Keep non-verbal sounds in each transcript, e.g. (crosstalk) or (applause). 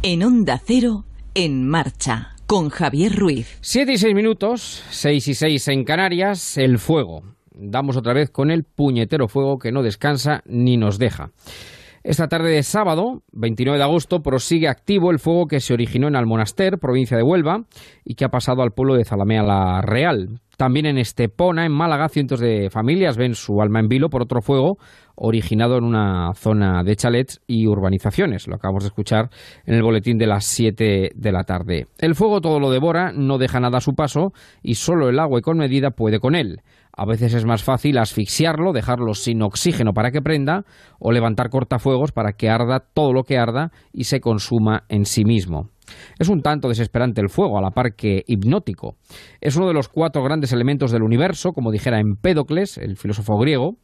En Onda Cero, en marcha, con Javier Ruiz. Siete y seis minutos, seis y seis en Canarias, el fuego. Damos otra vez con el puñetero fuego que no descansa ni nos deja. Esta tarde de sábado, 29 de agosto, prosigue activo el fuego que se originó en Almonaster, provincia de Huelva, y que ha pasado al pueblo de Zalamea la Real. También en Estepona, en Málaga, cientos de familias ven su alma en vilo por otro fuego originado en una zona de chalets y urbanizaciones. Lo acabamos de escuchar en el boletín de las 7 de la tarde. El fuego todo lo devora, no deja nada a su paso y solo el agua y con medida puede con él. A veces es más fácil asfixiarlo, dejarlo sin oxígeno para que prenda o levantar cortafuegos para que arda todo lo que arda y se consuma en sí mismo. Es un tanto desesperante el fuego, a la par que hipnótico. Es uno de los cuatro grandes elementos del universo, como dijera Empédocles, el filósofo griego,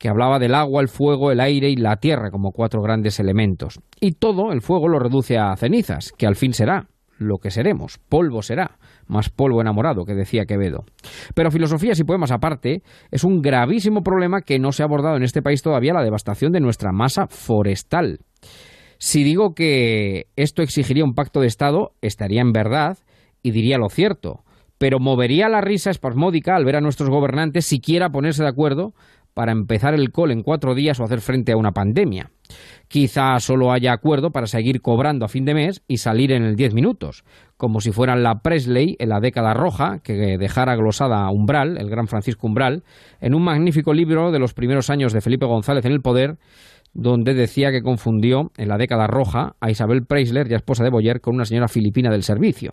que hablaba del agua, el fuego, el aire y la tierra como cuatro grandes elementos. Y todo el fuego lo reduce a cenizas, que al fin será lo que seremos, polvo será, más polvo enamorado, que decía Quevedo. Pero filosofías y poemas aparte, es un gravísimo problema que no se ha abordado en este país todavía la devastación de nuestra masa forestal. Si digo que esto exigiría un pacto de Estado, estaría en verdad y diría lo cierto, pero movería la risa espasmódica al ver a nuestros gobernantes siquiera ponerse de acuerdo para empezar el col en cuatro días o hacer frente a una pandemia. Quizá solo haya acuerdo para seguir cobrando a fin de mes y salir en el diez minutos, como si fueran la Presley en la década roja, que dejara glosada a Umbral, el gran Francisco Umbral, en un magnífico libro de los primeros años de Felipe González en el poder, donde decía que confundió en la década roja a Isabel Preisler, ya esposa de Boyer, con una señora filipina del servicio.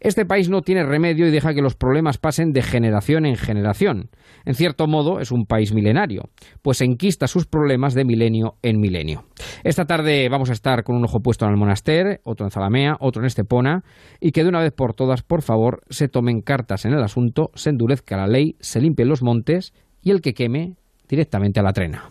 Este país no tiene remedio y deja que los problemas pasen de generación en generación. En cierto modo es un país milenario, pues enquista sus problemas de milenio en milenio. Esta tarde vamos a estar con un ojo puesto en el monaster, otro en Zalamea, otro en Estepona, y que de una vez por todas, por favor, se tomen cartas en el asunto, se endurezca la ley, se limpien los montes y el que queme directamente a la trena.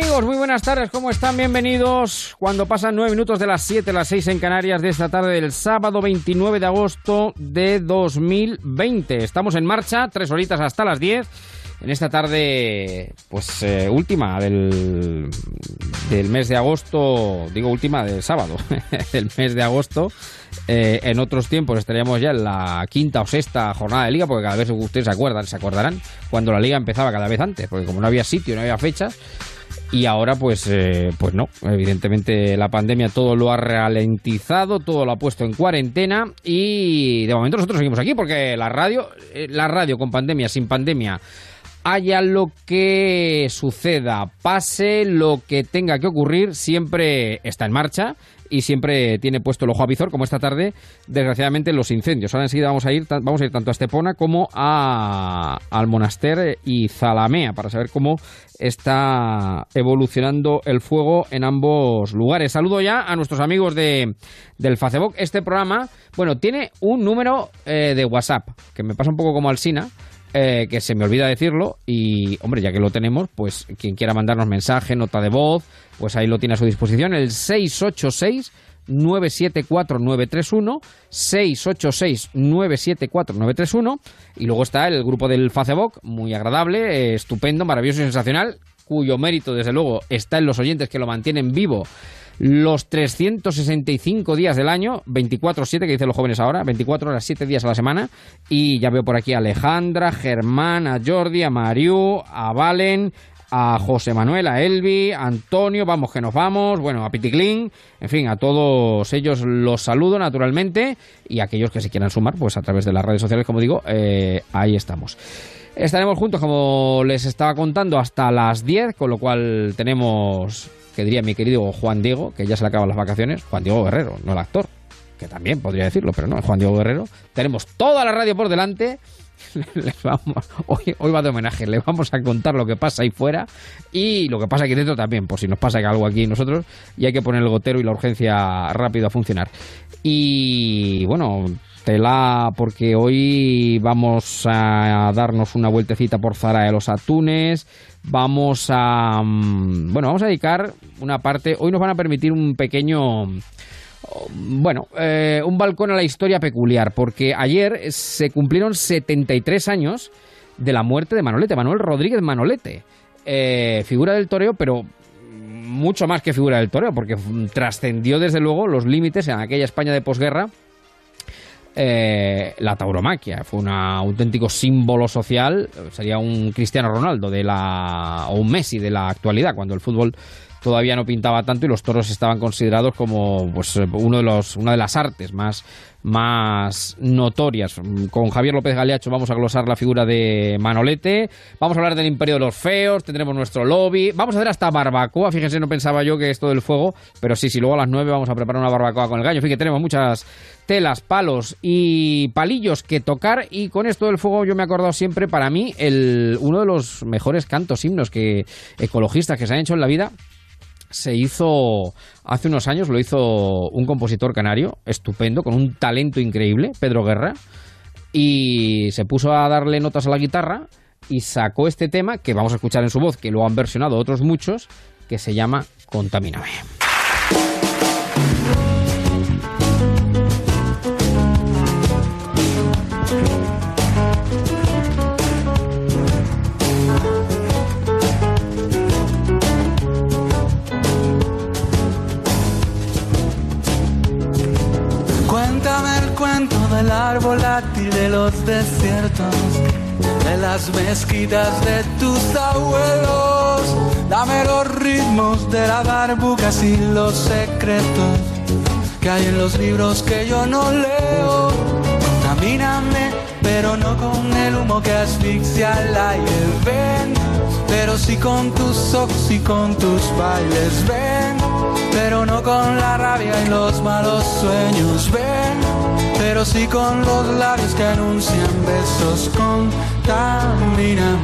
Amigos? Muy buenas tardes, ¿cómo están? Bienvenidos cuando pasan nueve minutos de las 7 a las 6 en Canarias de esta tarde del sábado 29 de agosto de 2020. Estamos en marcha, tres horitas hasta las 10. En esta tarde, pues eh, última del, del mes de agosto, digo última del sábado, (laughs) del mes de agosto. Eh, en otros tiempos estaríamos ya en la quinta o sexta jornada de liga, porque cada vez ustedes se acuerdan, se acordarán, cuando la liga empezaba cada vez antes, porque como no había sitio, no había fechas, y ahora pues, eh, pues no, evidentemente la pandemia todo lo ha ralentizado, todo lo ha puesto en cuarentena y de momento nosotros seguimos aquí porque la radio, eh, la radio con pandemia, sin pandemia, haya lo que suceda, pase lo que tenga que ocurrir, siempre está en marcha y siempre tiene puesto el ojo avizor, como esta tarde, desgraciadamente, los incendios. Ahora enseguida vamos a ir, vamos a ir tanto a Estepona como a, al Monaster y Zalamea para saber cómo está evolucionando el fuego en ambos lugares. Saludo ya a nuestros amigos de, del Facebook. Este programa, bueno, tiene un número eh, de WhatsApp, que me pasa un poco como al Sina, eh, que se me olvida decirlo y, hombre, ya que lo tenemos, pues quien quiera mandarnos mensaje, nota de voz, pues ahí lo tiene a su disposición, el 686 974-931, 686-974-931, y luego está el grupo del Facebook, muy agradable, eh, estupendo, maravilloso y sensacional, cuyo mérito, desde luego, está en los oyentes que lo mantienen vivo los 365 días del año, 24-7, que dicen los jóvenes ahora, 24 horas, 7 días a la semana. Y ya veo por aquí a Alejandra, Germán, a Jordi, a Mariu, a Valen, a José Manuel, a Elvi, a Antonio, vamos que nos vamos, bueno, a Piticlin, en fin, a todos ellos los saludo naturalmente y a aquellos que se quieran sumar, pues a través de las redes sociales, como digo, eh, ahí estamos. Estaremos juntos, como les estaba contando, hasta las 10, con lo cual tenemos, que diría mi querido Juan Diego, que ya se le acaban las vacaciones, Juan Diego Guerrero, no el actor, que también podría decirlo, pero no, Juan Diego Guerrero. Tenemos toda la radio por delante. (laughs) hoy, hoy, va de homenaje, le vamos a contar lo que pasa ahí fuera y lo que pasa aquí dentro también, por si nos pasa algo aquí nosotros y hay que poner el gotero y la urgencia rápido a funcionar. Y bueno, porque hoy vamos a darnos una vueltecita por Zara de los Atunes, vamos a mm, bueno, vamos a dedicar una parte, hoy nos van a permitir un pequeño bueno, eh, un balcón a la historia peculiar, porque ayer se cumplieron 73 años de la muerte de Manolete, Manuel Rodríguez Manolete, eh, figura del toreo, pero mucho más que figura del toreo, porque trascendió desde luego los límites en aquella España de posguerra. Eh, la tauromaquia. Fue un auténtico símbolo social, sería un Cristiano Ronaldo de la o un Messi de la actualidad, cuando el fútbol todavía no pintaba tanto y los toros estaban considerados como pues, uno de los, una de las artes más, más notorias. Con Javier López Galeacho vamos a glosar la figura de Manolete, vamos a hablar del Imperio de los Feos, tendremos nuestro lobby, vamos a hacer hasta barbacoa, fíjense, no pensaba yo que esto del fuego, pero sí, sí, luego a las 9 vamos a preparar una barbacoa con el gallo, fíjate, tenemos muchas telas, palos y palillos que tocar y con esto del fuego yo me he acordado siempre para mí el, uno de los mejores cantos, himnos que ecologistas que se han hecho en la vida se hizo hace unos años, lo hizo un compositor canario, estupendo, con un talento increíble, Pedro Guerra, y se puso a darle notas a la guitarra y sacó este tema que vamos a escuchar en su voz, que lo han versionado otros muchos, que se llama Contamíname. El árbol látil de los desiertos, de las mezquitas de tus abuelos. Dame los ritmos de la barbucas y los secretos que hay en los libros que yo no leo. Contamíname, pero no con el humo que asfixia el aire. Ven, pero sí con tus ojos y con tus bailes. Ven, pero no con la rabia y los malos sueños. Ven pero sí con los labios que anuncian besos. Contamíname,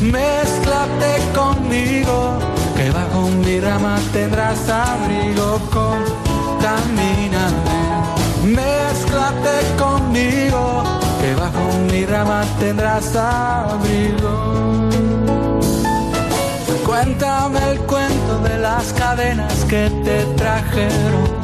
mezclate conmigo, que bajo mi rama tendrás abrigo. Contamíname, mezclate conmigo, que bajo mi rama tendrás abrigo. Cuéntame el cuento de las cadenas que te trajeron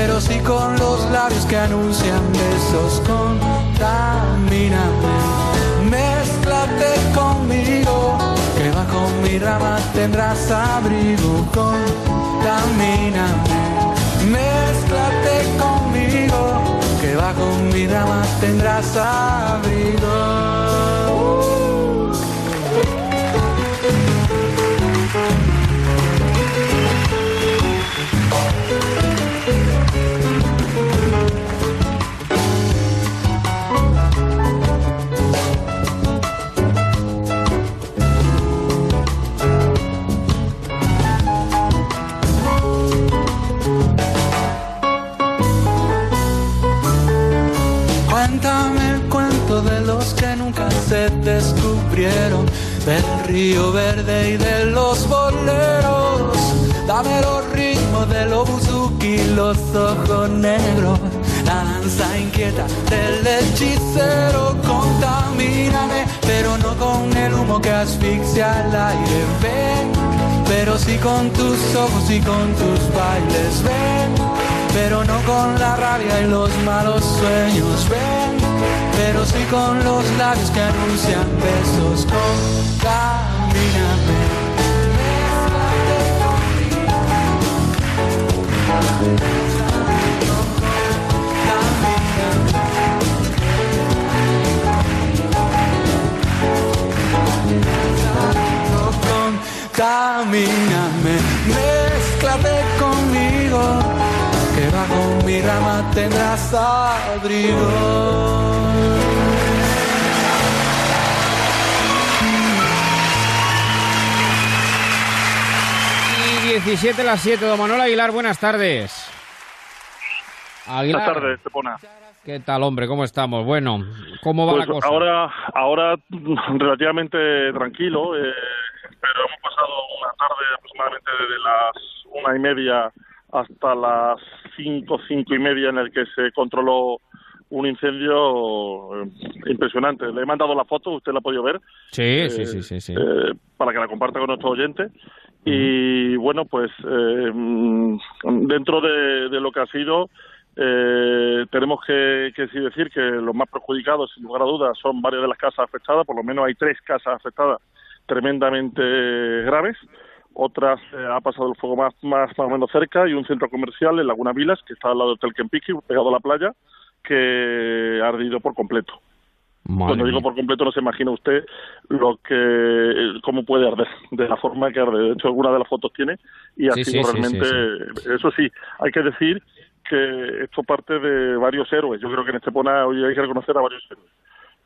pero sí con los labios que anuncian besos. Con contamíname, mezclate conmigo, que bajo mi rama tendrás abrigo, contamíname, mezclate conmigo, que bajo mi rama tendrás abrigo. Del río verde y de los boleros. Dame los ritmos de los buzuki, los ojos negros, la danza inquieta del hechicero. Contamíname, pero no con el humo que asfixia el aire. Ven, pero sí con tus ojos y con tus bailes. Ven, pero no con la rabia y los malos sueños. Ven pero sí con los labios que anuncian besos. Contamíname. Contamíname, mezclate conmigo mi rama tendrás abrigo. Y 17 a las 7, don Manuel Aguilar, buenas tardes. Buenas tardes, Estepona. ¿Qué tal, hombre? ¿Cómo estamos? Bueno, ¿cómo va Pues la cosa? ahora, ahora relativamente tranquilo, eh, pero hemos pasado una tarde aproximadamente desde las una y media hasta las cinco, cinco y media en el que se controló un incendio eh, impresionante. Le he mandado la foto, usted la ha podido ver, Sí, sí, sí, sí, sí. eh, para que la comparta con nuestros oyentes. Y bueno, pues eh, mm, dentro de, de lo que ha sido, eh, tenemos que, que sí decir que los más perjudicados, sin lugar a dudas, son varias de las casas afectadas, por lo menos hay tres casas afectadas tremendamente graves. Otras eh, ha pasado el fuego más, más, más o menos cerca y un centro comercial en Laguna Vilas, que está al lado del Hotel Kentucky, pegado a la playa, que ha ardido por completo. Madre Cuando digo por completo no se imagina usted lo que cómo puede arder, de la forma que arde. De hecho, alguna de las fotos tiene y ha Sí, sido sí, sí, realmente... Eso sí, hay que decir que esto parte de varios héroes. Yo creo que en Estepona hoy hay que reconocer a varios héroes.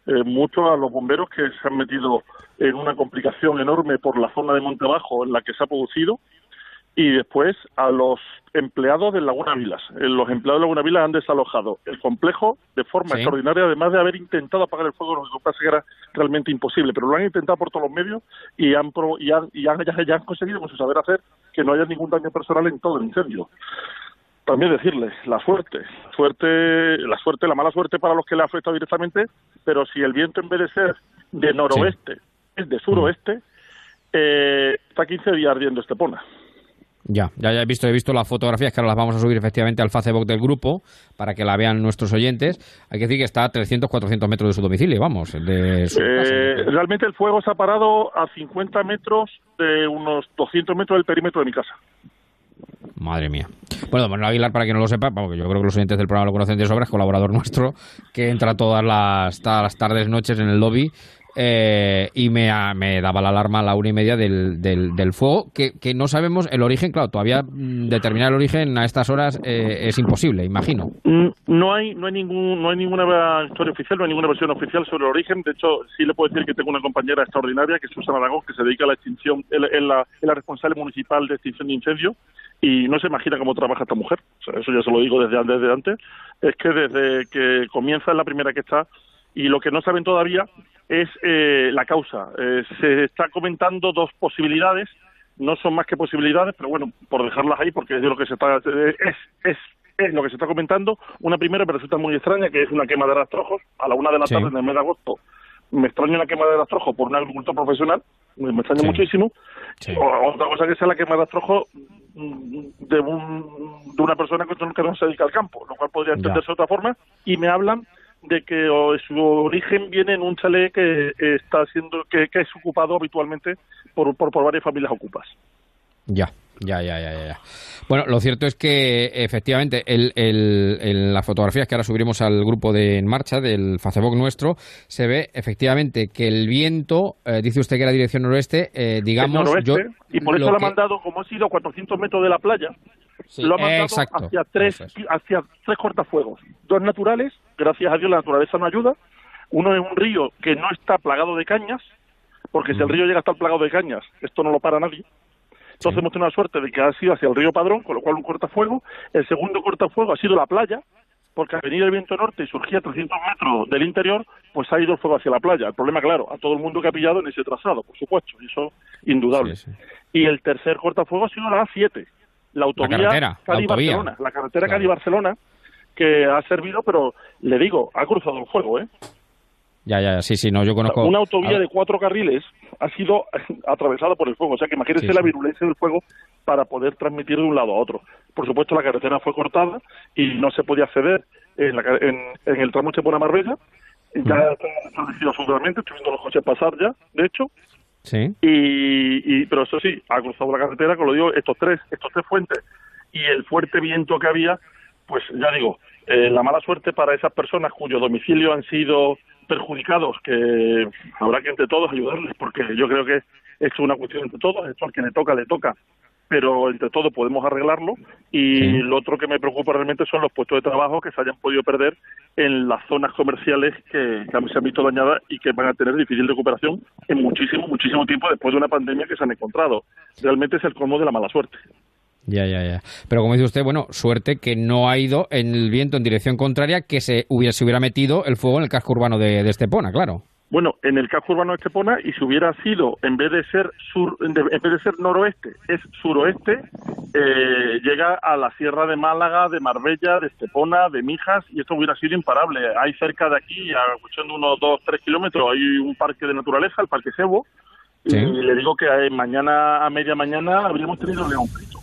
Eh, muchos a los bomberos que se han metido en una complicación enorme por la zona de Monte Abajo en la que se ha producido y después a los empleados de Laguna Vilas. Eh, Los empleados de Laguna Vilas han desalojado el complejo de forma Sí. extraordinaria, además de haber intentado apagar el fuego, lo que pasa que era realmente imposible, pero lo han intentado por todos los medios y han, y han, y han- ya, ya han conseguido con su saber hacer que no haya ningún daño personal en todo el incendio. También decirles, la suerte, suerte, la suerte, la mala suerte para los que le ha afectado directamente, pero si el viento en vez de ser de noroeste es de suroeste, eh, está 15 días ardiendo Estepona. Ya, ya, ya he visto, he visto las fotografías que ahora las vamos a subir efectivamente al Facebook del grupo para que la vean nuestros oyentes. Hay que decir que está a 300, 400 metros de su domicilio, vamos, de su casa. Eh, realmente el fuego se ha parado a 50 metros de unos 200 metros del perímetro de mi casa. Madre mía. Bueno, Manuel Aguilar, para quien no lo sepa, porque yo creo que los oyentes del programa lo conocen de sobra, es colaborador nuestro, que entra todas las, todas las tardes, noches en el lobby eh, y me, me daba la alarma a la una y media del, del, del fuego, que, no sabemos el origen, claro, todavía mm, determinar el origen a estas horas eh, es imposible, imagino. Mm, No hay, no hay ningún, no hay ninguna historia oficial, no hay ninguna versión oficial sobre el origen. De hecho, sí le puedo decir que tengo una compañera extraordinaria, que es Susana Aragón, que se dedica a la extinción, es la, es la, es la responsable municipal de extinción de incendios, y no se imagina cómo trabaja esta mujer. Eso ya se lo digo desde, desde antes. Es que desde que comienza es la primera que está, y lo que no saben todavía es eh, la causa. Eh, se está comentando dos posibilidades, no son más que posibilidades, pero bueno, por dejarlas ahí, porque es de lo que se está, es, es, es lo que se está comentando. Una primera me resulta muy extraña, que es una quema de rastrojos a la una de la Sí. tarde en el mes de agosto. Me extraña una quema de rastrojos por un agricultor profesional, me, extraña Sí. muchísimo. Sí. O- otra cosa que sea la quema de rastrojos mm, de, un, de una persona que no- que no se dedica al campo, lo cual podría Ya. entenderse de otra forma. Y me hablan de que su origen viene en un chalet que está siendo que, que es ocupado habitualmente por, por, por varias familias ocupas. Ya, ya, ya, ya, ya. Bueno, lo cierto es que efectivamente el, el- en las fotografías que ahora subiremos al grupo de En Marcha del Facebook nuestro se ve efectivamente que el viento, eh, dice usted que era dirección noroeste, eh, digamos... el noroeste, yo, y por eso lo lo ha mandado, como ha sido a 400 metros de la playa, Sí, lo ha mandado exacto, hacia tres es. hacia tres cortafuegos. Dos naturales, gracias a Dios la naturaleza nos ayuda. Uno es un río que no está plagado de cañas, porque si el Mm. río llega a estar plagado de cañas, esto no lo para nadie. Entonces Sí. hemos tenido la suerte de que ha sido hacia el río Padrón, con lo cual un cortafuego. El segundo cortafuego ha sido la playa, porque al venir el viento norte y surgía a 300 metros del interior, pues ha ido el fuego hacia la playa. El problema, claro, a todo el mundo que ha pillado en ese trazado, por supuesto, y eso indudable. Sí, sí. Y el tercer cortafuego ha sido la A7, la autovía Cali-Barcelona, la carretera Claro. Cali-Barcelona, que ha servido, pero le digo, ha cruzado el fuego, ¿eh? Ya, ya, sí, sí, no, yo conozco... Una autovía de cuatro carriles ha sido (laughs) atravesada por el fuego. O sea que imagínense Sí, la virulencia del fuego para poder transmitir de un lado a otro. Por supuesto, la carretera fue cortada y no se podía acceder en, la en, en el tramo Chepona-Marbella. Ya está establecido absolutamente, estoy viendo los coches pasar ya, de hecho. Sí, Y, pero eso sí, ha cruzado la carretera, como lo digo, estos tres, estos tres fuentes. Y el fuerte viento que había, pues ya digo, eh, la mala suerte para esas personas cuyo domicilio han sido perjudicados, que habrá que entre todos ayudarles, porque yo creo que es una cuestión entre todos, esto al que le toca, le toca, pero entre todos podemos arreglarlo y lo otro que me preocupa realmente son los puestos de trabajo que se hayan podido perder en las zonas comerciales que, que se han visto dañadas y que van a tener difícil recuperación en muchísimo, muchísimo tiempo después de una pandemia que se han encontrado. Realmente es el colmo de la mala suerte. Ya, ya, ya. Pero como dice usted, bueno, suerte que no ha ido en el viento en dirección contraria, que se hubiera, se hubiera metido el fuego en el casco urbano de, de Estepona, claro. Bueno, en el casco urbano de Estepona, y si hubiera sido, en vez de ser sur, en vez de ser noroeste, es suroeste, eh, llega a la sierra de Málaga, de Marbella, de Estepona, de Mijas, y esto hubiera sido imparable. Hay cerca de aquí, a cuestión de unos dos, tres kilómetros, hay un parque de naturaleza, el Parque Sebo, y le digo que eh, mañana a media mañana habríamos tenido león frito.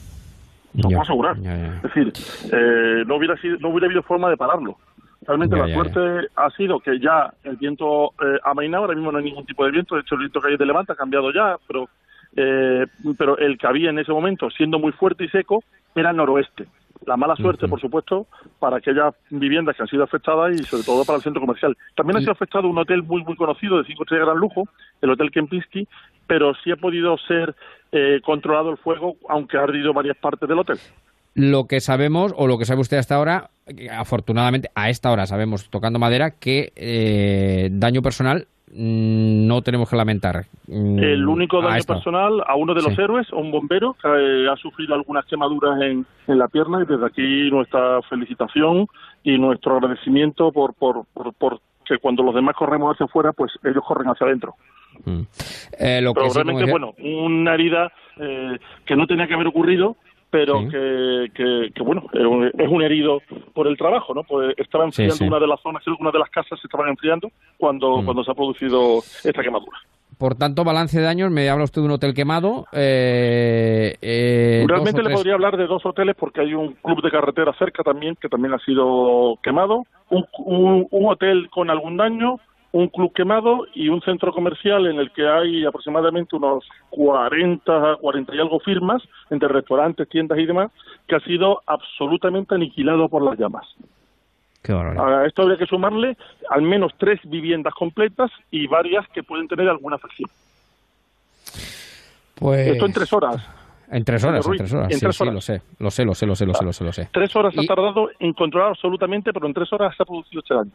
Lo puedo asegurar. Es decir, eh, no hubiera sido, no hubiera habido forma de pararlo. Realmente la suerte ha sido que ya el viento eh, ha mainado, ahora mismo no hay ningún tipo de viento, de hecho el viento que hay de levanta ha cambiado ya, pero eh, pero el que había en ese momento, siendo muy fuerte y seco, era noroeste. La mala suerte, por supuesto, para aquellas viviendas que han sido afectadas y sobre todo para el centro comercial. También ha sido afectado un hotel muy muy conocido de cinco estrellas de gran lujo, el Hotel Kempinski, pero sí ha podido ser eh, controlado el fuego, aunque ha ardido varias partes del hotel. Lo que sabemos, o lo que sabe usted hasta ahora, afortunadamente a esta hora sabemos, tocando madera, que eh, daño personal mm, no tenemos que lamentar. Mm, el único daño personal a uno de los héroes, a un bombero, que eh, ha sufrido algunas quemaduras en, en, la pierna y desde aquí nuestra felicitación y nuestro agradecimiento por, por, por, que cuando los demás corremos hacia afuera, pues ellos corren hacia adentro. Mm. Eh, lo Pero realmente, bueno, una herida que no tenía que haber ocurrido, pero que, que, bueno, es un herido por el trabajo, ¿no? Pues estaba enfriando una de las zonas, una de las casas se estaban enfriando cuando, mm. cuando se ha producido esta quemadura. Por tanto, balance de daños, me habla usted de un hotel quemado. Eh, eh, Realmente le podría hablar de dos hoteles porque hay un club de carretera cerca también que también ha sido quemado, un, un hotel con algún daño, un club quemado y un centro comercial en el que hay aproximadamente unos 40, 40 y algo firmas, entre restaurantes, tiendas y demás, que ha sido absolutamente aniquilado por las llamas. a esto habría que sumarle al menos tres viviendas completas y varias que pueden tener alguna afección. Pues... Esto en tres horas. En tres horas, en tres horas. En tres horas. lo sé, lo sé, lo sé, lo sé, lo sé, lo sé. Tres horas ha tardado en controlar absolutamente, pero en tres horas se ha producido este daño.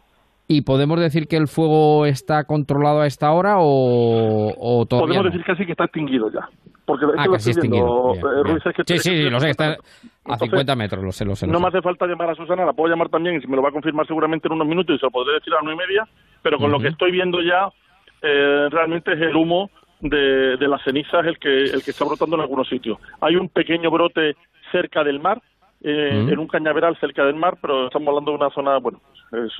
¿Y podemos decir que el fuego está controlado a esta hora o, o todavía Podemos decir casi que está extinguido ya. Porque ah, casi extinguido. Eh, sí, sí, lo sé, está a 50 metros, lo sé, lo sé. no me hace falta llamar a Susana, la puedo llamar también y se me lo va a confirmar seguramente en unos minutos y se lo podré decir a las y media, pero con lo que estoy viendo ya, eh, realmente es el humo de, de las cenizas el que, el que está brotando en algunos sitios. Hay un pequeño brote cerca del mar, eh, en un cañaveral cerca del mar, pero estamos hablando de una zona, bueno,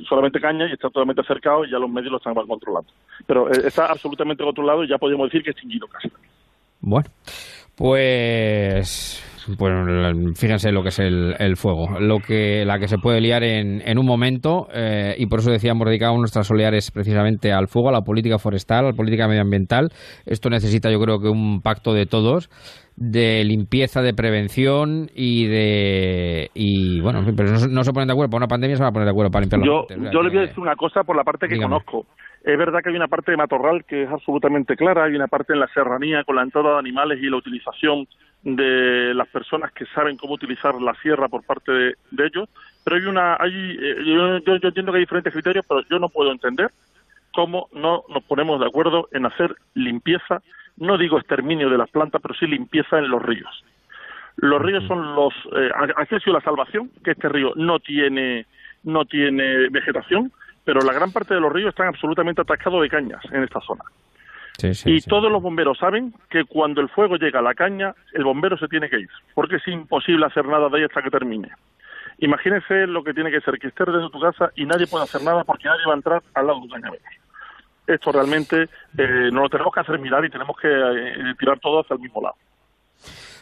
solamente caña y está totalmente cercado y ya los medios lo están controlando. Pero eh, está absolutamente controlado y ya podemos decir que extinguido casi. Bueno, pues bueno, fíjense lo que es el, fuego, lo que la que se puede liar en, en un momento eh, y por eso decíamos dedicamos nuestras oleares precisamente al fuego, a la política forestal, a la política medioambiental. Esto necesita, yo creo que un pacto de todos de limpieza, de prevención y de y bueno, pero no, se ponen de acuerdo para una pandemia, se van a poner de acuerdo para limpiar yo, Yo le voy a decir una cosa por la parte que conozco. Es verdad que hay una parte de matorral que es absolutamente clara, hay una parte en la serranía con la entrada de animales y la utilización de las personas que saben cómo utilizar la sierra por parte de, ellos, pero hay una, hay, eh, yo, yo, entiendo que hay diferentes criterios, pero yo no puedo entender cómo no nos ponemos de acuerdo en hacer limpieza no digo exterminio de las plantas, pero sí limpieza en los ríos. Los ríos son los, eh, ha sido la salvación, que este río no tiene, no tiene vegetación, pero la gran parte de los ríos están absolutamente atascados de cañas en esta zona. y todos los bomberos saben que cuando el fuego llega a la caña, el bombero se tiene que ir, porque es imposible hacer nada de ahí hasta que termine. Imagínese lo que tiene que ser que estés desde tu casa y nadie puede hacer nada porque nadie va a entrar al lado de tu cañaveral esto realmente eh, no lo tenemos que hacer mirar y tenemos que eh, tirar todo hacia el mismo lado.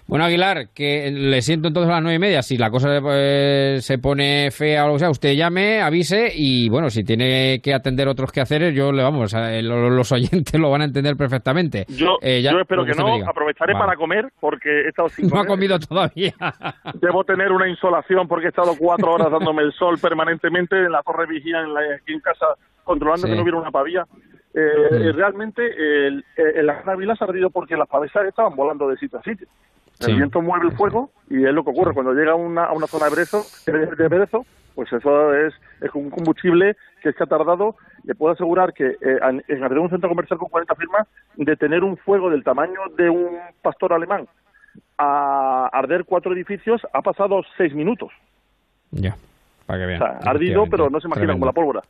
Bueno, Aguilar, que le siento entonces a las nueve y media. Si la cosa eh, se pone fea o lo que sea, usted llame, avise y bueno, si tiene que atender otros quehaceres, yo le vamos, los oyentes (laughs) lo van a entender perfectamente. Yo, eh, yo espero que, no. Aprovecharé para comer porque he estado sin (laughs) No ha comido todavía. (laughs) Debo tener una insolación porque he estado cuatro horas dándome el sol permanentemente en la torre vigía en la, aquí en casa controlando que no hubiera una pavía. Eh, realmente el, el, la Ávila se ha perdido porque las pavesas estaban volando de sitio a sitio. El viento mueve el fuego y es lo que ocurre cuando llega a una, a una zona de brezo, de brezo, pues eso es, es un combustible que es que ha tardado. Le puedo asegurar que eh, en abrir un centro comercial con 40 firmas, de tener un fuego del tamaño de un pastor alemán a arder cuatro edificios, ha pasado seis minutos. Ya. Para que vean. O sea, ardido, pero no se imagina como la pólvora.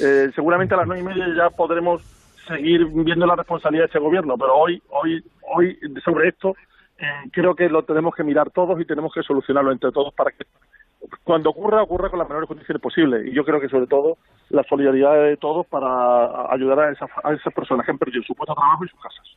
Eh, seguramente a las nueve y media ya podremos seguir viendo la responsabilidad de ese gobierno, pero hoy, hoy, hoy sobre esto eh, creo que lo tenemos que mirar todos y tenemos que solucionarlo entre todos para que cuando ocurra, ocurra con las menores condiciones posibles. Y yo creo que sobre todo la solidaridad de todos para ayudar a esas, a esas personas que han perdido su puesto de trabajo y sus casas.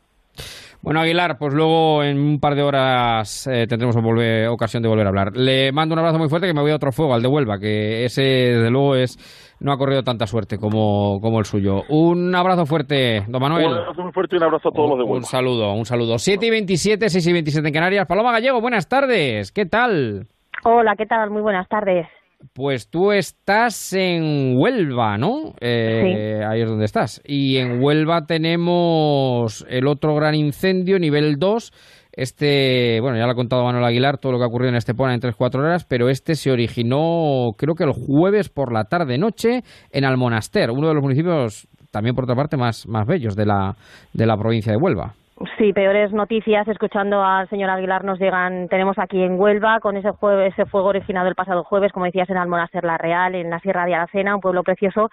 Bueno, Aguilar, pues luego en un par de horas eh, tendremos volver, ocasión de volver a hablar. Le mando un abrazo muy fuerte que me voy a otro fuego, al de Huelva, que ese desde luego es no ha corrido tanta suerte como, como el suyo. Un abrazo fuerte, don Manuel. Un abrazo muy fuerte y un abrazo a todos los de Huelva. Un saludo, un saludo. 7 y 27, 6 y 27 en Canarias. Paloma Gallego, buenas tardes. ¿Qué tal? Hola, ¿qué tal? Muy buenas tardes. Pues tú estás en Huelva, ¿no? Eh, ahí es donde estás. Y en Huelva tenemos el otro gran incendio, nivel 2. Este, bueno, ya lo ha contado Manuel Aguilar, todo lo que ha ocurrido en Estepona en 3-4 horas, pero este se originó, creo que el jueves por la tarde-noche, en Almonaster, uno de los municipios, también por otra parte, más, más bellos de la, de la provincia de Huelva. Sí, peores noticias, escuchando al señor Aguilar, nos llegan, tenemos aquí en Huelva, con ese, ese fuego originado el pasado jueves, como decías, en Almonaster La Real, en la Sierra de Aracena, un pueblo precioso,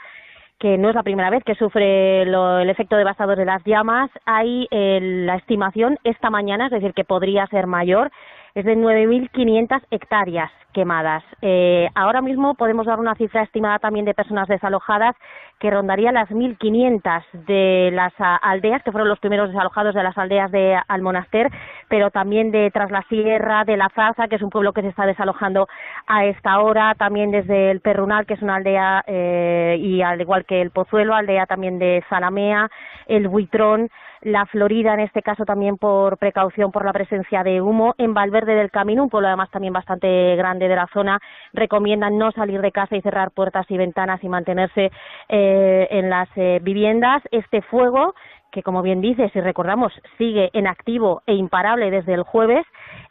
que no es la primera vez que sufre el efecto devastador de las llamas. Hay eh, la estimación esta mañana, es decir, que podría ser mayor, es de 9.500 hectáreas quemadas. Eh, ahora mismo podemos dar una cifra estimada también de personas desalojadas que rondaría las 1.500 de las aldeas, que fueron los primeros desalojados de las aldeas de Almonaster, pero también de Tras la Sierra, de La Zaza, que es un pueblo que se está desalojando a esta hora, también desde el Perrunal, que es una aldea, eh, y al igual que el Pozuelo, aldea también de Zalamea, el Buitrón, la Florida, en este caso también por precaución por la presencia de humo. En Valverde del Camino, un pueblo además también bastante grande de la zona, recomiendan no salir de casa y cerrar puertas y ventanas y mantenerse eh, en las eh, viviendas. Este fuego que como bien dice, si recordamos, sigue en activo e imparable desde el jueves,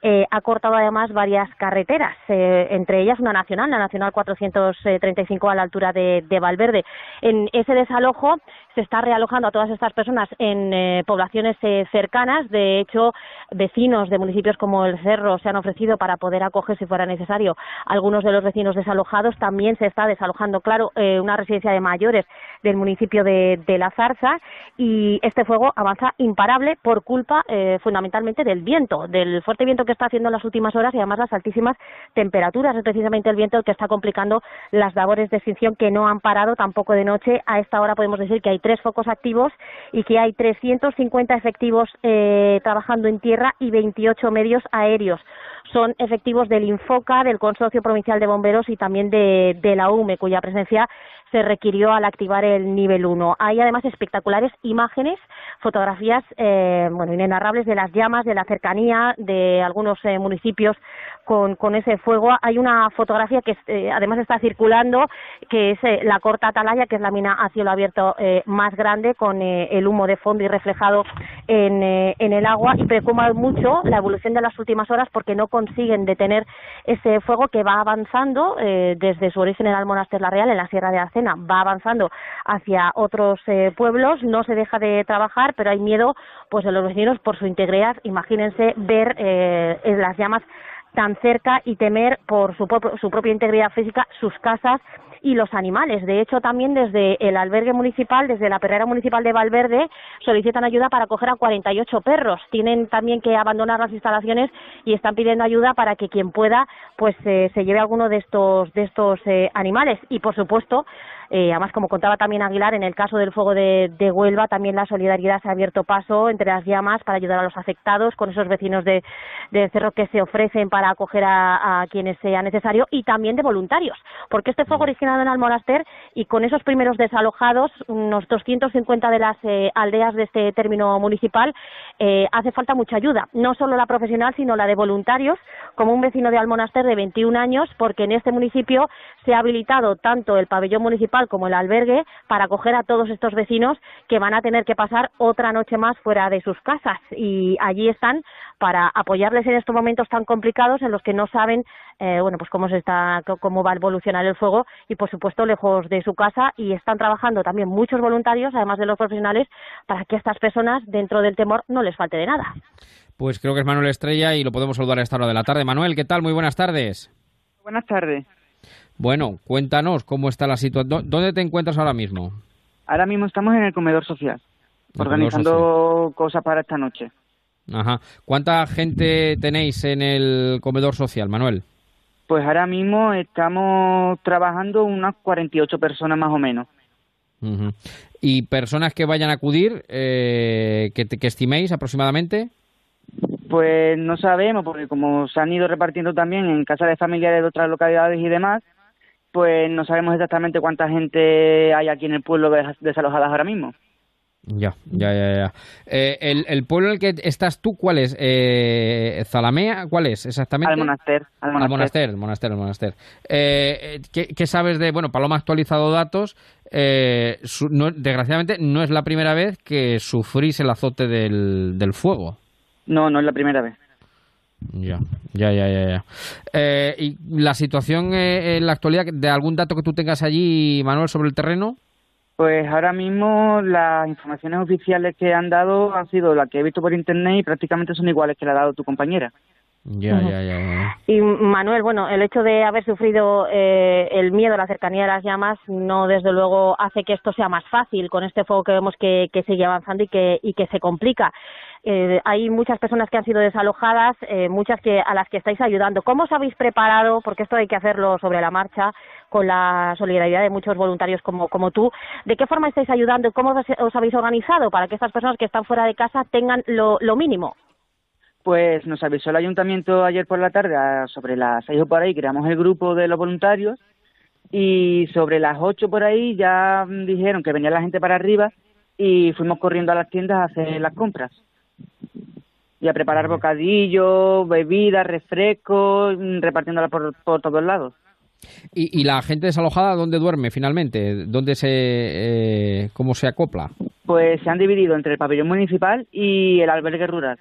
eh, ha cortado además varias carreteras, eh, entre ellas una nacional, la nacional 435 a la altura de, Valverde. En ese desalojo se está realojando a todas estas personas en eh, poblaciones cercanas. De hecho, vecinos de municipios como el Cerro se han ofrecido para poder acoger, si fuera necesario, algunos de los vecinos desalojados. También se está desalojando, claro, una residencia de mayores del municipio de, de La Zarza y este fuego avanza imparable por culpa fundamentalmente del viento, del fuerte viento que está haciendo en las últimas horas y además las altísimas temperaturas. Es precisamente el viento el que está complicando las labores de extinción que no han parado tampoco de noche. A esta hora podemos decir que hay tres focos activos y que hay 350 efectivos eh, trabajando en tierra y 28 medios aéreos son efectivos del Infoca, del Consorcio Provincial de Bomberos y también de, la UME, cuya presencia se requirió al activar el nivel 1. Hay además espectaculares imágenes, fotografías eh, bueno, inenarrables de las llamas, de la cercanía de algunos eh, municipios con, con, ese fuego. Hay una fotografía que eh, además está circulando, que es la corta atalaya, que es la mina a cielo abierto más grande, con el humo de fondo y reflejado en, en, el agua. Y preocupa mucho la evolución de las últimas horas porque no consiguen detener ese fuego que va avanzando desde su origen en Almonaster La Real, en la Sierra de Arce va avanzando hacia otros eh, pueblos, no se deja de trabajar, pero hay miedo pues de los vecinos por su integridad. Imagínense ver eh, las llamas tan cerca y temer por su, su propia integridad física sus casas y los animales. De hecho, también desde el albergue municipal, desde la perrera municipal de Valverde, solicitan ayuda para acoger a 48 perros. Tienen también que abandonar las instalaciones y están pidiendo ayuda para que quien pueda, pues eh, se lleve alguno de estos de estos eh, animales. Y por supuesto, Eh, además, como contaba también Aguilar, en el caso del fuego de, Huelva, también la solidaridad se ha abierto paso entre las llamas para ayudar a los afectados, con esos vecinos de, cerro que se ofrecen para acoger a, quienes sea necesario, y también de voluntarios, porque este fuego originado en Almonaster y con esos primeros desalojados, unos 250 de las eh, aldeas de este término municipal, eh, hace falta mucha ayuda, no solo la profesional, sino la de voluntarios, como un vecino de Almonaster de 21 años, porque en este municipio se ha habilitado tanto el pabellón municipal como el albergue para acoger a todos estos vecinos que van a tener que pasar otra noche más fuera de sus casas y allí están para apoyarles en estos momentos tan complicados en los que no saben eh, bueno pues cómo se está cómo va a evolucionar el fuego y por supuesto lejos de su casa y están trabajando también muchos voluntarios además de los profesionales para que estas personas dentro del temor no les falte de nada. Pues creo que es Manuel Estrella y lo podemos saludar a esta hora de la tarde. Manuel, ¿qué tal? Muy buenas tardes. Buenas tardes. Bueno, cuéntanos cómo está la situación. ¿Dónde te encuentras ahora mismo? Ahora mismo estamos en el comedor social, organizando cosas para esta noche. Ajá. ¿Cuánta gente tenéis en el comedor social, Manuel? Pues ahora mismo estamos trabajando unas 48 personas más o menos. ¿Y personas que vayan a acudir, eh, que, que estiméis aproximadamente? Pues no sabemos, porque como se han ido repartiendo también en casas de familiares de otras localidades y demás, pues no sabemos exactamente cuánta gente hay aquí en el pueblo desalojadas ahora mismo. Ya, ya, ya, ya. Eh, el, pueblo en el que estás tú, ¿cuál es? Eh, ¿Zalamea? ¿Cuál es exactamente? Al monaster. Al monaster, al monaster, al monaster. Eh, ¿qué, sabes de...? Bueno, Paloma ha actualizado datos. desgraciadamente, no es la primera vez que sufrís el azote del, del fuego. No, no es la primera vez. Ya, ya, ya, ya. Eh, ¿Y la situación eh, en la actualidad, de algún dato que tú tengas allí, Manuel, sobre el terreno? Pues ahora mismo las informaciones oficiales que han dado han sido las que he visto por internet y prácticamente son iguales que la ha dado tu compañera. Ya, ya, ya, Y Manuel, bueno, el hecho de haber sufrido eh, el miedo a la cercanía de las llamas no, desde luego, hace que esto sea más fácil con este fuego que vemos que, que sigue avanzando y que, y que se complica. Eh, hay muchas personas que han sido desalojadas, eh, muchas que a las que estáis ayudando. ¿Cómo os habéis preparado? Porque esto hay que hacerlo sobre la marcha con la solidaridad de muchos voluntarios como, tú. ¿De qué forma estáis ayudando? ¿Cómo os, habéis organizado para que estas personas que están fuera de casa tengan lo, lo mínimo? Pues nos avisó el ayuntamiento ayer por la tarde, sobre las seis o por ahí, creamos el grupo de los voluntarios y sobre las ocho por ahí ya dijeron que venía la gente para arriba y fuimos corriendo a las tiendas a hacer las compras y a preparar bocadillos, bebidas, refrescos, repartiéndolas por, por todos lados. ¿Y, ¿Y, la gente desalojada dónde duerme finalmente? ¿Dónde se, eh, cómo se acopla? Pues se han dividido entre el pabellón municipal y el albergue rural.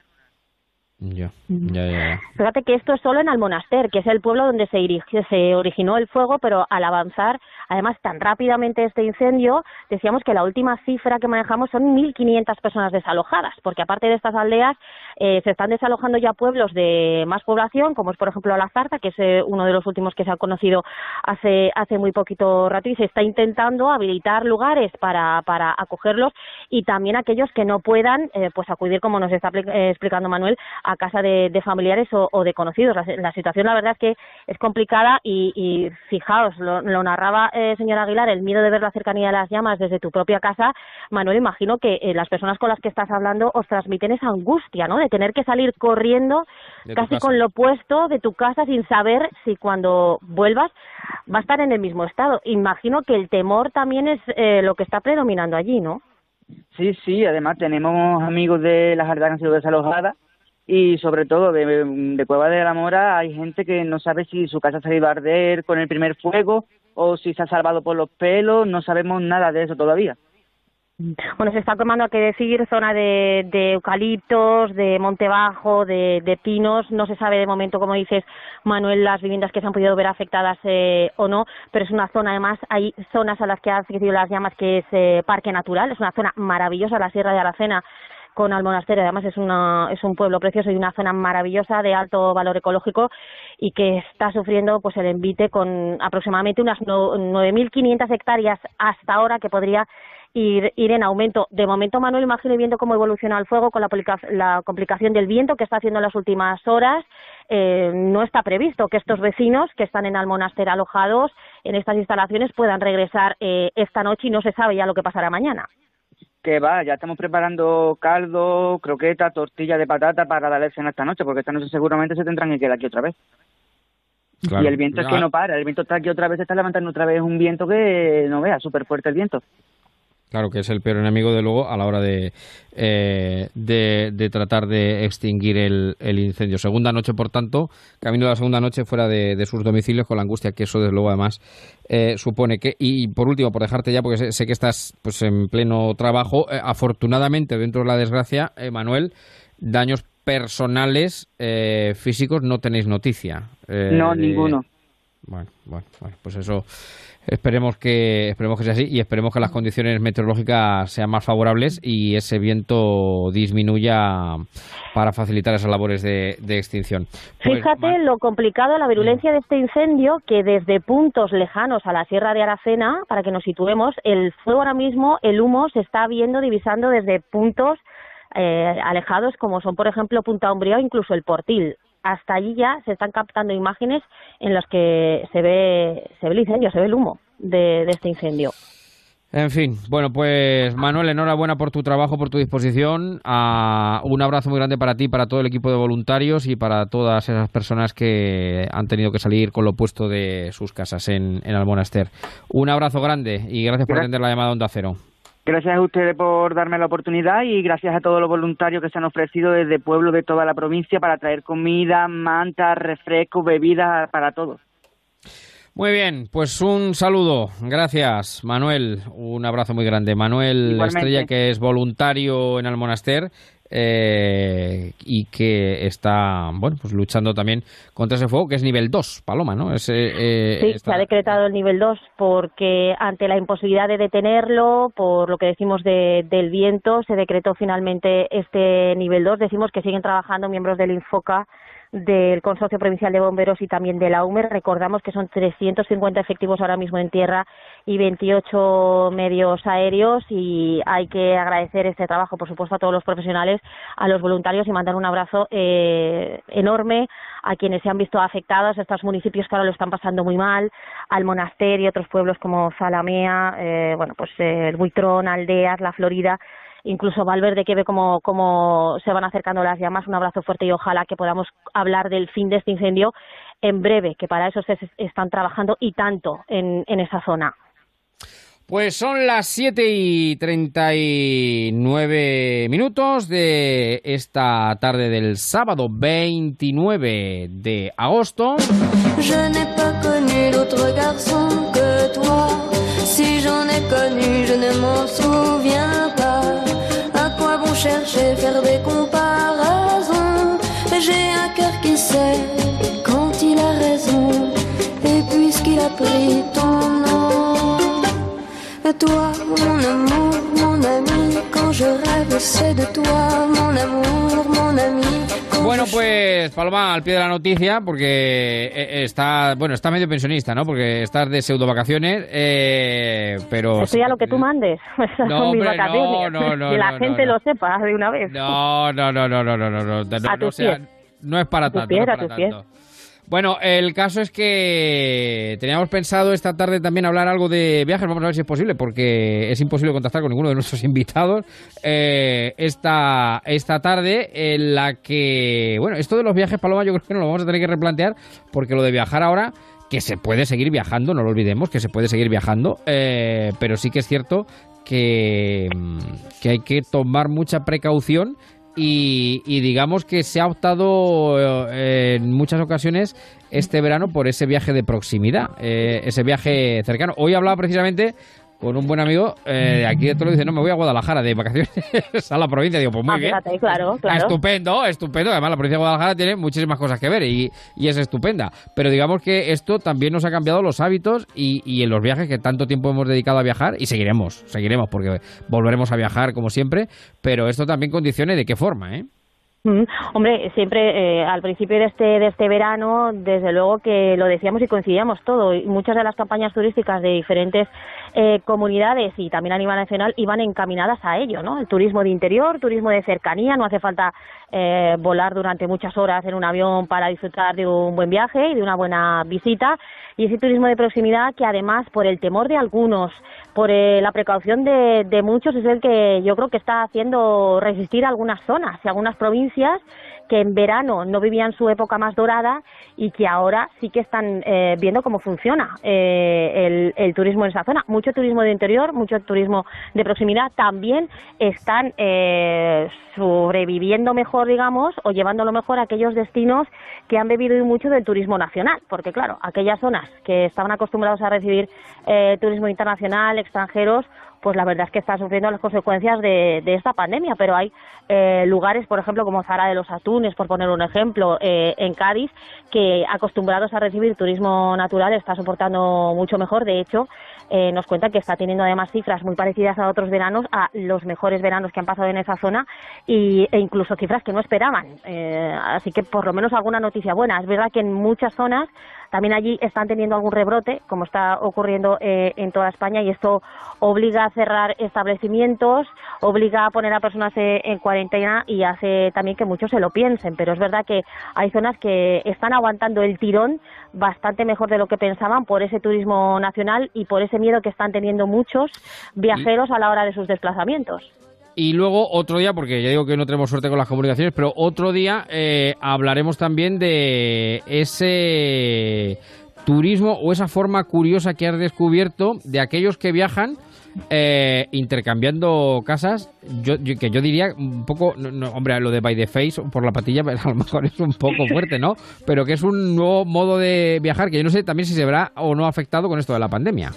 Ya, ya, ya, Fíjate que esto es solo en Almonaster, que es el pueblo donde se, se originó el fuego, pero al avanzar, además, tan rápidamente este incendio, decíamos que la última cifra que manejamos son 1.500 personas desalojadas, porque aparte de estas aldeas, eh, se están desalojando ya pueblos de más población, como es, por ejemplo, La Zarza, que es eh, uno de los últimos que se ha conocido hace, hace muy poquito rato, y se está intentando habilitar lugares para, para acogerlos, y también aquellos que no puedan, eh, pues acudir, como nos está explicando Manuel, a casa de, familiares o, de conocidos. La, situación, la verdad, es que es complicada y, fijaos, lo, narraba eh, señor Aguilar, el miedo de ver la cercanía de las llamas desde tu propia casa. Manuel, imagino que eh, las personas con las que estás hablando os transmiten esa angustia, ¿no? De tener que salir corriendo casi con lo opuesto de tu casa sin saber si cuando vuelvas va a estar en el mismo estado. Imagino que el temor también es eh, lo que está predominando allí, ¿no? Sí, sí, además tenemos amigos de las aldeas que han sido desalojadas y sobre todo de, de, Cueva de la Mora hay gente que no sabe si su casa se va a arder con el primer fuego o si se ha salvado por los pelos, no sabemos nada de eso todavía. Bueno, se está tomando que decir zona de, de eucaliptos, de monte bajo, de, pinos. No se sabe de momento, como dices, Manuel, las viviendas que se han podido ver afectadas eh, o no, pero es una zona, además, hay zonas a las que han afectado las llamas que es eh, parque natural. Es una zona maravillosa, la Sierra de Aracena, con al monasterio. Además es, una, es un pueblo precioso y una zona maravillosa de alto valor ecológico y que está sufriendo pues el envite con aproximadamente unas 9.500 hectáreas hasta ahora que podría ir, ir en aumento. De momento, Manuel, imagino viendo cómo evoluciona el fuego con la, la complicación del viento que está haciendo en las últimas horas, eh, no está previsto que estos vecinos que están en Almonaster alojados en estas instalaciones puedan regresar eh, esta noche y no se sabe ya lo que pasará mañana. Que va, ya estamos preparando caldo, croqueta, tortilla de patata para darle cena esta noche, porque esta noche seguramente se tendrán que quedar aquí otra vez. Y el viento es que no para, el viento está aquí otra vez, está levantando otra vez un viento que no vea, súper fuerte el viento. Claro que es el peor enemigo, de luego, a la hora de, eh, de, tratar de extinguir el, incendio. Segunda noche, por tanto, camino de la segunda noche fuera de, sus domicilios, con la angustia que eso, desde luego, además, eh, supone que. Y por último, por dejarte ya, porque sé, que estás pues en pleno trabajo, eh, afortunadamente, dentro de la desgracia, Manuel, daños personales físicos no tenéis noticia. no, ninguno. Bueno, bueno, bueno, pues eso Esperemos que, esperemos que sea así y esperemos que las condiciones meteorológicas sean más favorables y ese viento disminuya para facilitar esas labores de, extinción. Pues, Fíjate lo complicado, la virulencia de este incendio, que desde puntos lejanos a la Sierra de Aracena, para que nos situemos, el fuego ahora mismo, el humo se está viendo divisando desde puntos eh, alejados como son, por ejemplo, Punta Umbría o incluso el Portil hasta allí ya se están captando imágenes en las que se ve, se ve el incendio, se ve el humo de, este incendio. En fin, bueno, pues Manuel, enhorabuena por tu trabajo, por tu disposición. Ah, un abrazo muy grande para ti, para todo el equipo de voluntarios y para todas esas personas que han tenido que salir con lo puesto de sus casas en, en Almonaster. Un abrazo grande y gracias por atender la llamada Onda Cero. Gracias a ustedes por darme la oportunidad y gracias a todos los voluntarios que se han ofrecido desde pueblos de toda la provincia para traer comida, mantas, refrescos, bebidas para todos. Muy bien, pues un saludo. Gracias, Manuel. Un abrazo muy grande. Manuel Estrella, que es voluntario en el monaster eh, y que está bueno pues luchando también contra ese fuego que es nivel 2, Paloma, ¿no? Eh, sí, se ha decretado el nivel 2 porque ante la imposibilidad de detenerlo, por lo que decimos del viento, se decretó finalmente este nivel 2. Decimos que siguen trabajando miembros del Infoca del Consorcio Provincial de Bomberos y también de la UMER. Recordamos que son 350 efectivos ahora mismo en tierra y 28 medios aéreos y hay que agradecer este trabajo, por supuesto, a todos los profesionales, a los voluntarios y mandar un abrazo eh, enorme a quienes se han visto afectados, a estos municipios que ahora lo están pasando muy mal, al monasterio, otros pueblos como Zalamea, eh, bueno, pues el Buitrón, Aldeas, La Florida, incluso Valverde que ve cómo, cómo se van acercando las llamas. Un abrazo fuerte y ojalá que podamos hablar del fin de este incendio en breve, que para eso se están trabajando y tanto en, en esa zona. Pues son las 7 y 39 minutos de esta tarde del sábado 29 de agosto. Je n'ai pas connu d'autre garçon que toi. Si j'en ai connu, je ne m'en souviens chercher, faire des comparaisons J'ai un cœur qui sait quand il a raison. Et puisqu'il a pris ton nom. Toi, mon amour, mon ami, quand je rêve, c'est de toi, mon amour, mon ami. Bueno, pues Paloma, al pie de la noticia, porque eh, está, bueno, está medio pensionista, ¿no? Porque estás de pseudo vacaciones, eh, pero... Estoy a lo que tú (laughs) mandes, (laughs) no, mis vacaciones. No, no, que la gente lo sepa de una vez. No, no, no, no, no, no, no, no, a no, sea, no es para tanto. no es para tanto. Bueno, el caso es que teníamos pensado esta tarde también hablar algo de viajes. Vamos a ver si es posible, porque es imposible contactar con ninguno de nuestros (laughs) invitados eh, esta, esta tarde, en la que, bueno, esto de los viajes, Paloma, yo creo que nos lo vamos a tener que replantear, porque lo de viajar ahora, que se puede seguir viajando, no lo olvidemos, que se puede seguir viajando, eh, pero sí que es cierto que, que hay que tomar mucha precaución y, digamos que se ha optado eh, en muchas ocasiones este verano por ese viaje de proximidad, eh, ese viaje cercano. Hoy hablaba precisamente con un buen amigo eh, aquí de todo dice, no, me voy a Guadalajara de vacaciones (laughs) a la provincia. Digo, pues muy ah, bien. claro, claro. Estupendo, estupendo. Además, la provincia de Guadalajara tiene muchísimas cosas que ver y, es estupenda. Pero digamos que esto también nos ha cambiado los hábitos y, y, en los viajes que tanto tiempo hemos dedicado a viajar y seguiremos, seguiremos porque volveremos a viajar como siempre. Pero esto también condicione de qué forma, ¿eh? Mm, hombre, siempre eh, al principio de este, de este verano, desde luego que lo decíamos y coincidíamos todo. Y muchas de las campañas turísticas de diferentes eh, comunidades y también a nivel nacional iban encaminadas a ello, ¿no? El turismo de interior, turismo de cercanía, no hace falta eh, volar durante muchas horas en un avión para disfrutar de un buen viaje y de una buena visita. Y ese turismo de proximidad que además, por el temor de algunos, por la precaución de, de muchos, es el que yo creo que está haciendo resistir algunas zonas y algunas provincias que en verano no vivían su época más dorada y que ahora sí que están eh, viendo cómo funciona eh, el, turismo en esa zona. Mucho turismo de interior, mucho turismo de proximidad también están eh, sobreviviendo mejor, digamos, o llevándolo mejor a aquellos destinos que han bebido mucho del turismo nacional, porque claro, aquellas zonas que estaban acostumbrados a recibir turismo internacional, extranjeros, pues la verdad es que está sufriendo las consecuencias de, esta pandemia, pero hay eh, lugares, por ejemplo, como Zara de los Atunes, por poner un ejemplo, eh, en Cádiz, que acostumbrados a recibir turismo natural está soportando mucho mejor. De hecho, eh, nos cuenta que está teniendo además cifras muy parecidas a otros veranos, a los mejores veranos que han pasado en esa zona y, e incluso cifras que no esperaban. así que por lo menos alguna noticia buena. Es verdad que en muchas zonas también allí están teniendo algún rebrote, como está ocurriendo eh, en toda España, y esto obliga a cerrar establecimientos, obliga a poner a personas eh, en cuarentena y hace también que muchos se lo piensen. Pero es verdad que hay zonas que están aguantando el tirón bastante mejor de lo que pensaban por ese turismo nacional y por ese miedo que están teniendo muchos viajeros a la hora de sus desplazamientos. Y luego otro día, porque ya digo que no tenemos suerte con las comunicaciones, pero otro día eh, hablaremos también de ese turismo o esa forma curiosa que has descubierto de aquellos que viajan eh, intercambiando casas, yo, que yo diría un poco, hombre, lo de by the face por la patilla (laughs) a lo mejor es un poco fuerte, ¿no? Pero que es un nuevo modo de viajar que yo no sé también si se verá o no afectado con esto de la pandemia.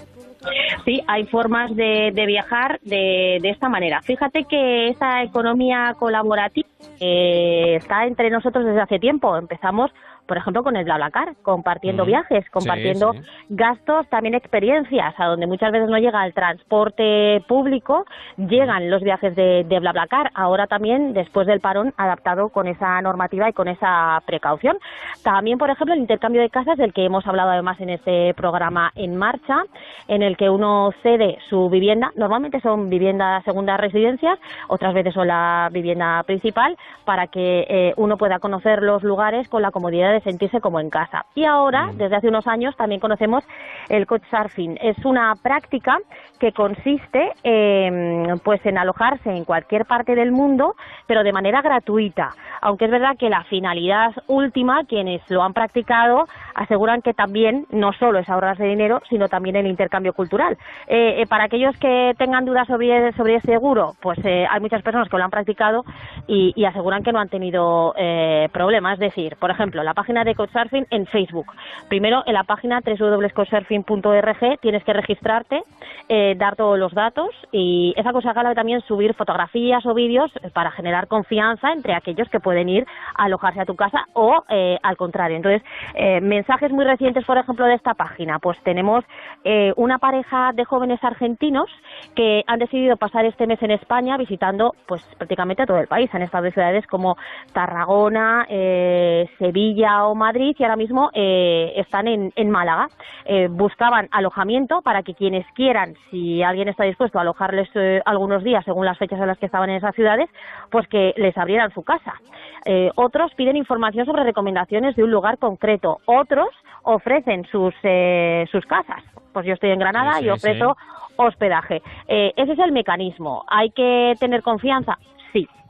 Sí, hay formas de, viajar de, de, esta manera. Fíjate que esa economía colaborativa eh, está entre nosotros desde hace tiempo. Empezamos por ejemplo, con el BlaBlaCar, compartiendo viajes, compartiendo gastos, también experiencias, a donde muchas veces no llega el transporte público, llegan los viajes de, de BlaBlaCar, ahora también después del parón adaptado con esa normativa y con esa precaución. También, por ejemplo, el intercambio de casas, del que hemos hablado además en este programa en marcha, en el que uno cede su vivienda, normalmente son viviendas segundas residencias, otras veces son la vivienda principal, para que eh, uno pueda conocer los lugares con la comodidad de sentirse como en casa. Y ahora, mm. desde hace unos años, también conocemos el couchsurfing. Es una práctica que consiste pues en alojarse en cualquier parte del mundo, pero de manera gratuita. Aunque es verdad que la finalidad última, quienes lo han practicado, aseguran que también no solo es ahorrarse dinero, sino también el intercambio cultural. Eh, eh, para aquellos que tengan dudas sobre, sobre ese seguro, pues eh, hay muchas personas que lo han practicado y, y aseguran que no han tenido problemas. Es decir, por ejemplo, la página de Couchsurfing en Facebook. Primero, en la página www.couchsurfing.org tienes que registrarte, eh, dar todos los datos y esa cosa gala también subir fotografías o vídeos para generar confianza entre aquellos que pueden ir a alojarse a tu casa o eh, al contrario. Entonces, eh, mensajes muy recientes, por ejemplo, de esta página, pues tenemos una pareja de jóvenes argentinos que han decidido pasar este mes en España visitando pues prácticamente todo el país. Han estado en ciudades como Tarragona, Sevilla, o Madrid y ahora mismo eh, están en, en Málaga. Eh, buscaban alojamiento para que quienes quieran, si alguien está dispuesto a alojarles eh, algunos días según las fechas en las que estaban en esas ciudades, pues que les abrieran su casa. otros piden información sobre recomendaciones de un lugar concreto. Otros ofrecen sus, sus casas. Pues yo estoy en Granada y ofrezco hospedaje. ese es el mecanismo. ¿Hay que tener confianza?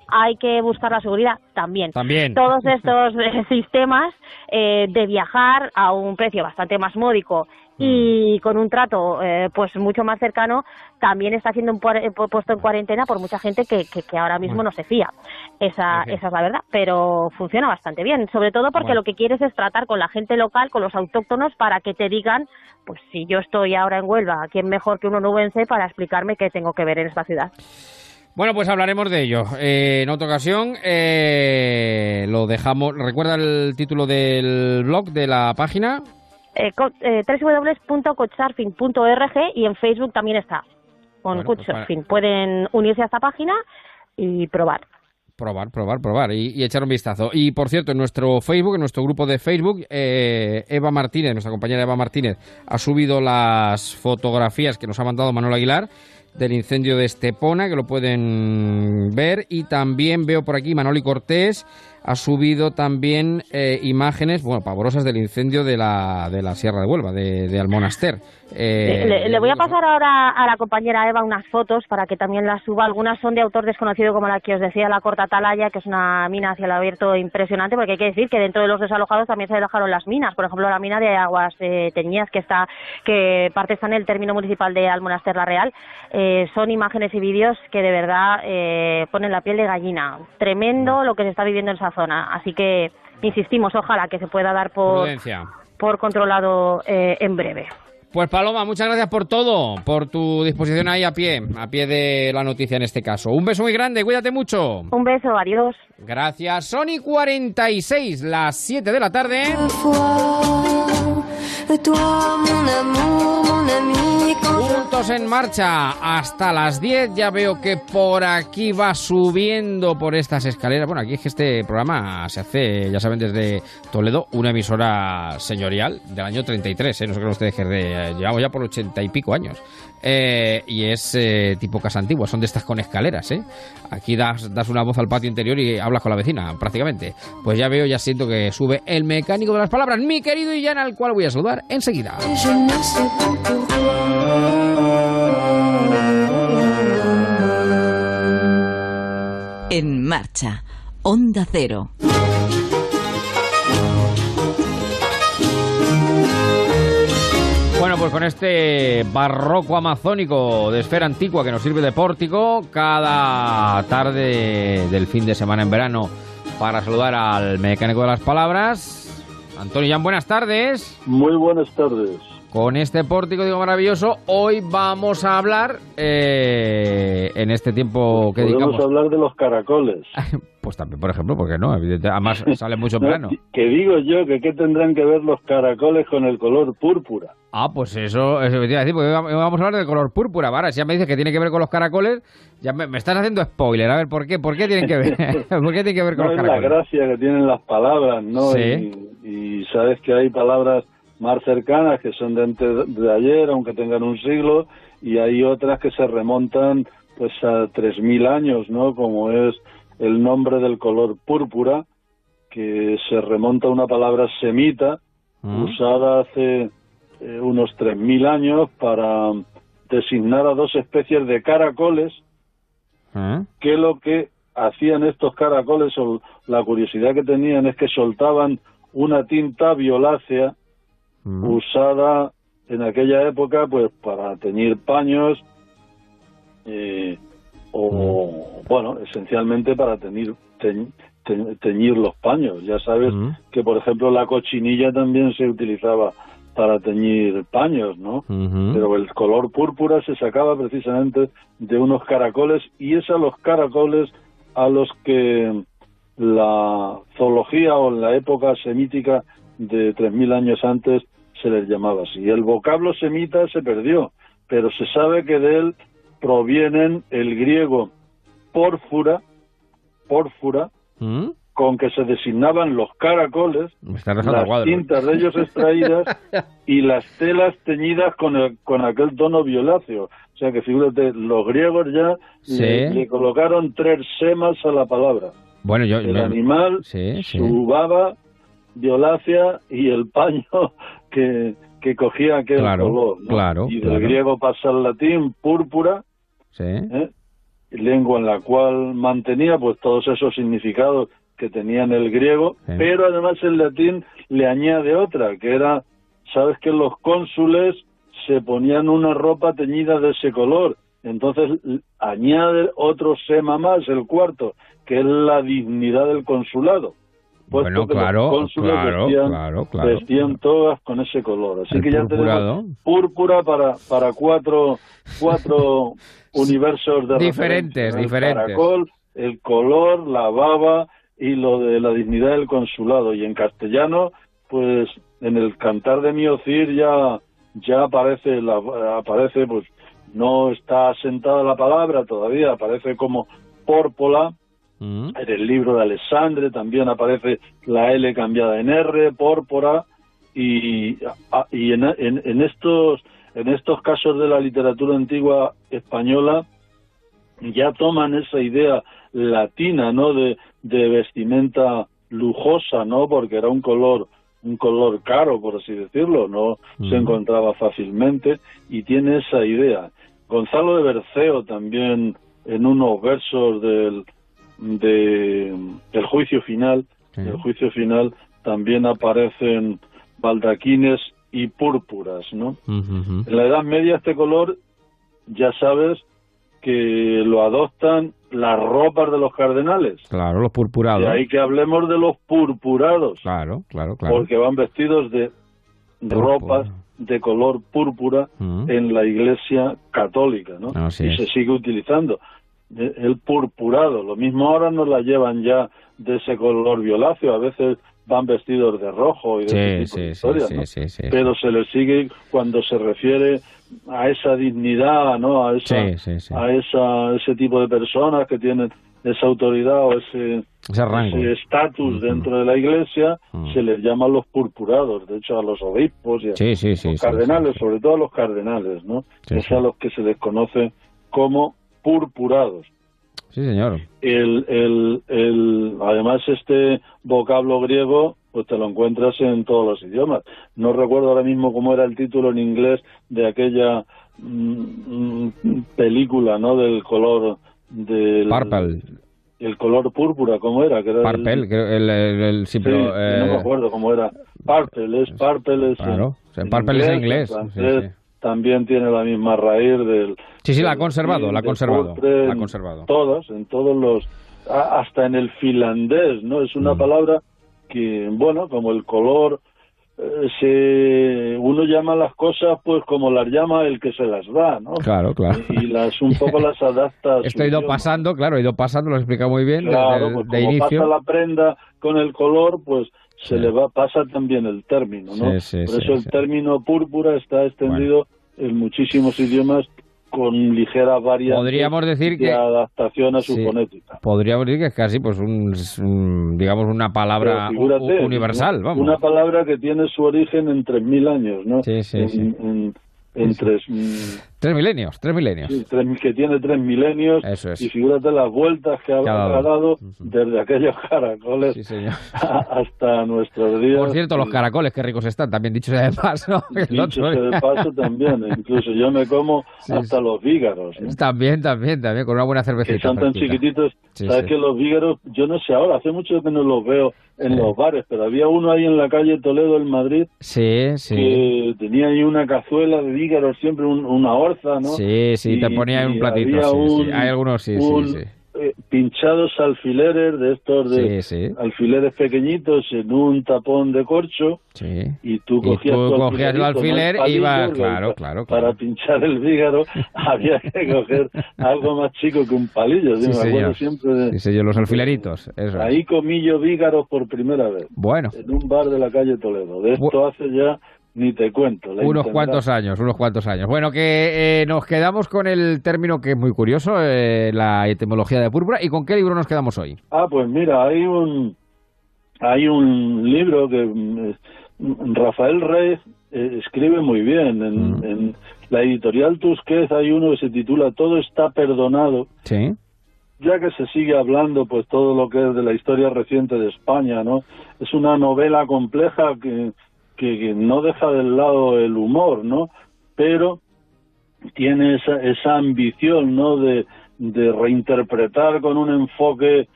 Hay que buscar la seguridad también. También. Todos (laughs) estos eh, sistemas eh, de viajar a un precio bastante más módico y mm. con un trato eh, pues mucho más cercano también está siendo puesto en cuarentena por mucha gente que, que, ahora mismo no se fía. Esa, esa es la verdad, pero funciona bastante bien, sobre todo porque lo que quieres es tratar con la gente local, con los autóctonos, para que te digan, pues si yo estoy ahora en Huelva, ¿quién mejor que uno nubense para explicarme qué tengo que ver en esta ciudad? Bueno, pues hablaremos de ello eh, en otra ocasión. Eh, lo dejamos. ¿Recuerda el título del blog de la página? Eh, eh www.coachsurfing.org y en Facebook también está con bueno, pues Pueden unirse a esta página y probar. Probar, probar, probar y, echar un vistazo. Y por cierto, en nuestro Facebook, en nuestro grupo de Facebook, eh, Eva Martínez, nuestra compañera Eva Martínez, ha subido las fotografías que nos ha mandado Manuel Aguilar del incendio de Estepona, que lo pueden ver. Y también veo por aquí Manoli Cortés ha subido también eh, imágenes, bueno, pavorosas del incendio de la, de la Sierra de Huelva, de, de Almonaster. Eh, le, voy a pasar ahora a la compañera Eva unas fotos para que también las suba. Algunas son de autor desconocido, como la que os decía, la Corta Atalaya, que es una mina hacia el abierto impresionante, porque hay que decir que dentro de los desalojados también se dejaron las minas. Por ejemplo, la mina de Aguas eh, Teñías, que está que parte está en el término municipal de Almonaster La Real. Eh, son imágenes y vídeos que de verdad eh, ponen la piel de gallina. Tremendo lo que se está viviendo en esa zona. Así que insistimos, ojalá que se pueda dar por, por controlado eh, en breve. Pues Paloma, muchas gracias por todo, por tu disposición ahí a pie, a pie de la noticia en este caso. Un beso muy grande, cuídate mucho. Un beso, adiós. Gracias. Sony 46, las 7 de la tarde. Juntos en marcha hasta las 10. Ya veo que por aquí va subiendo por estas escaleras. Bueno, aquí es que este programa se hace, ya saben, desde Toledo, una emisora señorial del año 33. ¿eh? No sé qué ustedes que de, llevamos ya por ochenta y pico años. Eh, y es eh, tipo casa antigua, son de estas con escaleras. ¿eh? Aquí das, das una voz al patio interior y hablas con la vecina, prácticamente. Pues ya veo, ya siento que sube el mecánico de las palabras, mi querido Illana, al cual voy a saludar enseguida. En marcha, Onda Cero. Pues con este barroco amazónico de esfera antigua que nos sirve de pórtico cada tarde del fin de semana en verano para saludar al mecánico de las palabras. Antonio Jan, buenas tardes. Muy buenas tardes. Con este pórtico, digo, maravilloso, hoy vamos a hablar eh, en este tiempo que Podemos hablar de los caracoles. (laughs) pues también, por ejemplo, porque no, además sale mucho en plano. que digo yo, que qué tendrán que ver los caracoles con el color púrpura. Ah, pues eso, eso me iba a decir, porque vamos a hablar del color púrpura. Ahora, si ya me dices que tiene que ver con los caracoles, ya me, estás haciendo spoiler. A ver, ¿por qué? ¿Por qué tienen que ver? (laughs) (laughs) ¿Por qué tiene que ver con los caracoles? Es la gracia que tienen las palabras, ¿no? Sí. y sabes que hay palabras más cercanas que son de antes de ayer, aunque tengan un siglo, y hay otras que se remontan pues a 3.000 años, ¿no? Como es el nombre del color púrpura, que se remonta a una palabra semita mm. usada hace eh, unos 3.000 años para designar a dos especies de caracoles, mm. que lo que hacían estos caracoles, o la curiosidad que tenían es que soltaban una tinta violácea usada en aquella época pues para teñir paños eh, o bueno esencialmente para teñir teñir los paños. Ya sabes que por ejemplo la cochinilla también se utilizaba para teñir paños no pero el color púrpura se sacaba precisamente de unos caracoles y es a los caracoles a los que la zoología o en la época semítica de 3.000 años antes se les llamaba así. El vocablo semita se perdió, pero se sabe que de él provienen el griego pórfura, pórfura, ¿Mm? con que se designaban los caracoles, las cintas de ellos extraídas (laughs) y las telas teñidas con, el, con aquel tono violáceo. O sea que fíjate, los griegos ya le, colocaron tres semas a la palabra. Bueno, yo, el animal, su baba violácea y el paño que, que cogía aquel color. Claro, y del griego pasa al latín púrpura, ¿eh? lengua en la cual mantenía pues todos esos significados que tenía en el griego, pero además el latín le añade otra, que era, sabes que los cónsules se ponían una ropa teñida de ese color, entonces añade otro sema más, el cuarto, que es la dignidad del consulado bueno, claro, claro, claro, claro, vestían todas con ese color. Así que ya tenemos púrpura para, para cuatro, cuatro (laughs) universos de diferentes, diferentes. El caracol, el color, la baba y lo de la dignidad del consulado. Y en castellano, pues en el cantar de Miocir ya, ya aparece, la, aparece, pues no está asentada la palabra todavía, aparece como pórpola, Mm. En el libro de Alexandre también aparece la L cambiada en R, pórpora, y, y en, en- en estos en estos casos de la literatura antigua española ya toman esa idea latina, ¿no? De, de vestimenta lujosa, ¿no? Porque era un color un color caro, por así decirlo, no se Mm. encontraba fácilmente y tiene esa idea. Gonzalo de Berceo también en unos versos del de el juicio final, Sí. el juicio final también aparecen baldaquines y púrpuras, ¿no? En la Edad Media este color, ya sabes que lo adoptan las ropas de los cardenales. Claro, los purpurados. De ahí que hablemos de los purpurados, Claro, claro, claro. porque van vestidos de Púrpura. ropas de color púrpura en la Iglesia católica, ¿no? Así y es. se sigue utilizando Eh, el purpurado. Lo mismo ahora nos la llevan ya de ese color violáceo. A veces van vestidos de rojo y de Sí, ese tipo sí, historias, sí, ¿no? sí, sí, Pero se le sigue cuando se refiere a esa dignidad, ¿no? A esa, a esa, ese tipo de personas que tienen esa autoridad o ese estatus Ujú. dentro de la iglesia Mm. se les llama los purpurados, de hecho a los obispos y a Sí, sí, sí. los cardenales, sobre todo a los cardenales, ¿no? Es a los que se les conoce como purpurados. Sí, señor. El, el, el, además este vocablo griego pues te lo encuentras en todos los idiomas. No recuerdo ahora mismo cómo era el título en inglés de aquella mm, mm, película, ¿no? Del color del Purple. el color púrpura, ¿cómo era? Que era el- creo, el, sí, no me eh, acuerdo cómo era. Purple, es purple, es Claro, en- o sea, purple es en inglés, en francés sí. También tiene la misma raíz del... Sí, sí, la ha conservado, la ha conservado, la ha en conservado. Todos, en todos los... Hasta en el finlandés, ¿no? Es una Mm. palabra que, bueno, como el color... eh, se uno llama las cosas pues como las llama el que se las da, ¿no? Claro, claro. Y las un poco las adapta. a (laughs) Esto ha ido idioma. pasando, claro, ha ido pasando, lo explica muy bien Claro, desde pues de como inicio. pasa la prenda con el color, pues se Sí. le va pasa también el término, ¿no? Sí, sí, Por eso el término púrpura está extendido en muchísimos idiomas con ligera Podríamos decir de que- adaptación a su Sí. fonética. Podríamos decir que es casi pues un, un, digamos una palabra figúrate, universal, una- vamos. Una palabra que tiene su origen en 3.000 años, ¿no? Sí, sí, en, sí. en- en Sí, sí. tres, Tres milenios, tres milenios. sí, tres- que tiene tres milenios Eso es. y figúrate las vueltas que ha, Que ha dado. desde aquellos caracoles Sí, señor. hasta nuestros días. Por cierto, los caracoles, qué ricos están, también dicho sea de paso. El Dicho sea de día. paso también, incluso yo me como Sí, hasta los vígaros, ¿no? También, también, también, con una buena que cervecita. son tan chiquititos. Sí, Sabes sí. que los vígaros, yo no sé ahora, hace mucho que no los veo en los bares, pero había uno ahí en la calle Toledo, en Madrid, Sí, sí. que tenía ahí una cazuela de vígaros, siempre un- una ¿no? Sí, sí, te Y- ponía en un y platito. había Sí, sí. un- Hay algunos, sí, un, sí, sí. eh, pinchados alfileres de estos de Sí, sí, alfileres pequeñitos en un tapón de corcho sí. y tú Y cogías, tú tu cogías el alfiler y iba- claro, pa- claro, Para claro. pinchar el vígaro (laughs) había que coger algo más chico que un palillo. Sí, me señor. acuerdo siempre de... Sí, señor, los alfileritos. Eso. es. Ahí comí yo vígaros por primera vez, Bueno, en un bar de la calle Toledo. De esto hace ya ni te cuento. unos cuantos años, unos cuantos años. Bueno, que eh, nos quedamos con el término que es muy curioso, eh, la etimología de púrpura. ¿Y con qué libro nos quedamos hoy? Ah, pues mira, hay un hay un libro que mm, Rafael Reyes eh, escribe muy bien. En, Mm. en la editorial Tusquets hay uno que se titula Todo está perdonado. Sí. ya que se sigue hablando pues todo lo que es de la historia reciente de España, ¿no? Es una novela compleja que, que, no deja del lado el humor, ¿no? Pero tiene esa, esa ambición, ¿no? De, de reinterpretar con un enfoque,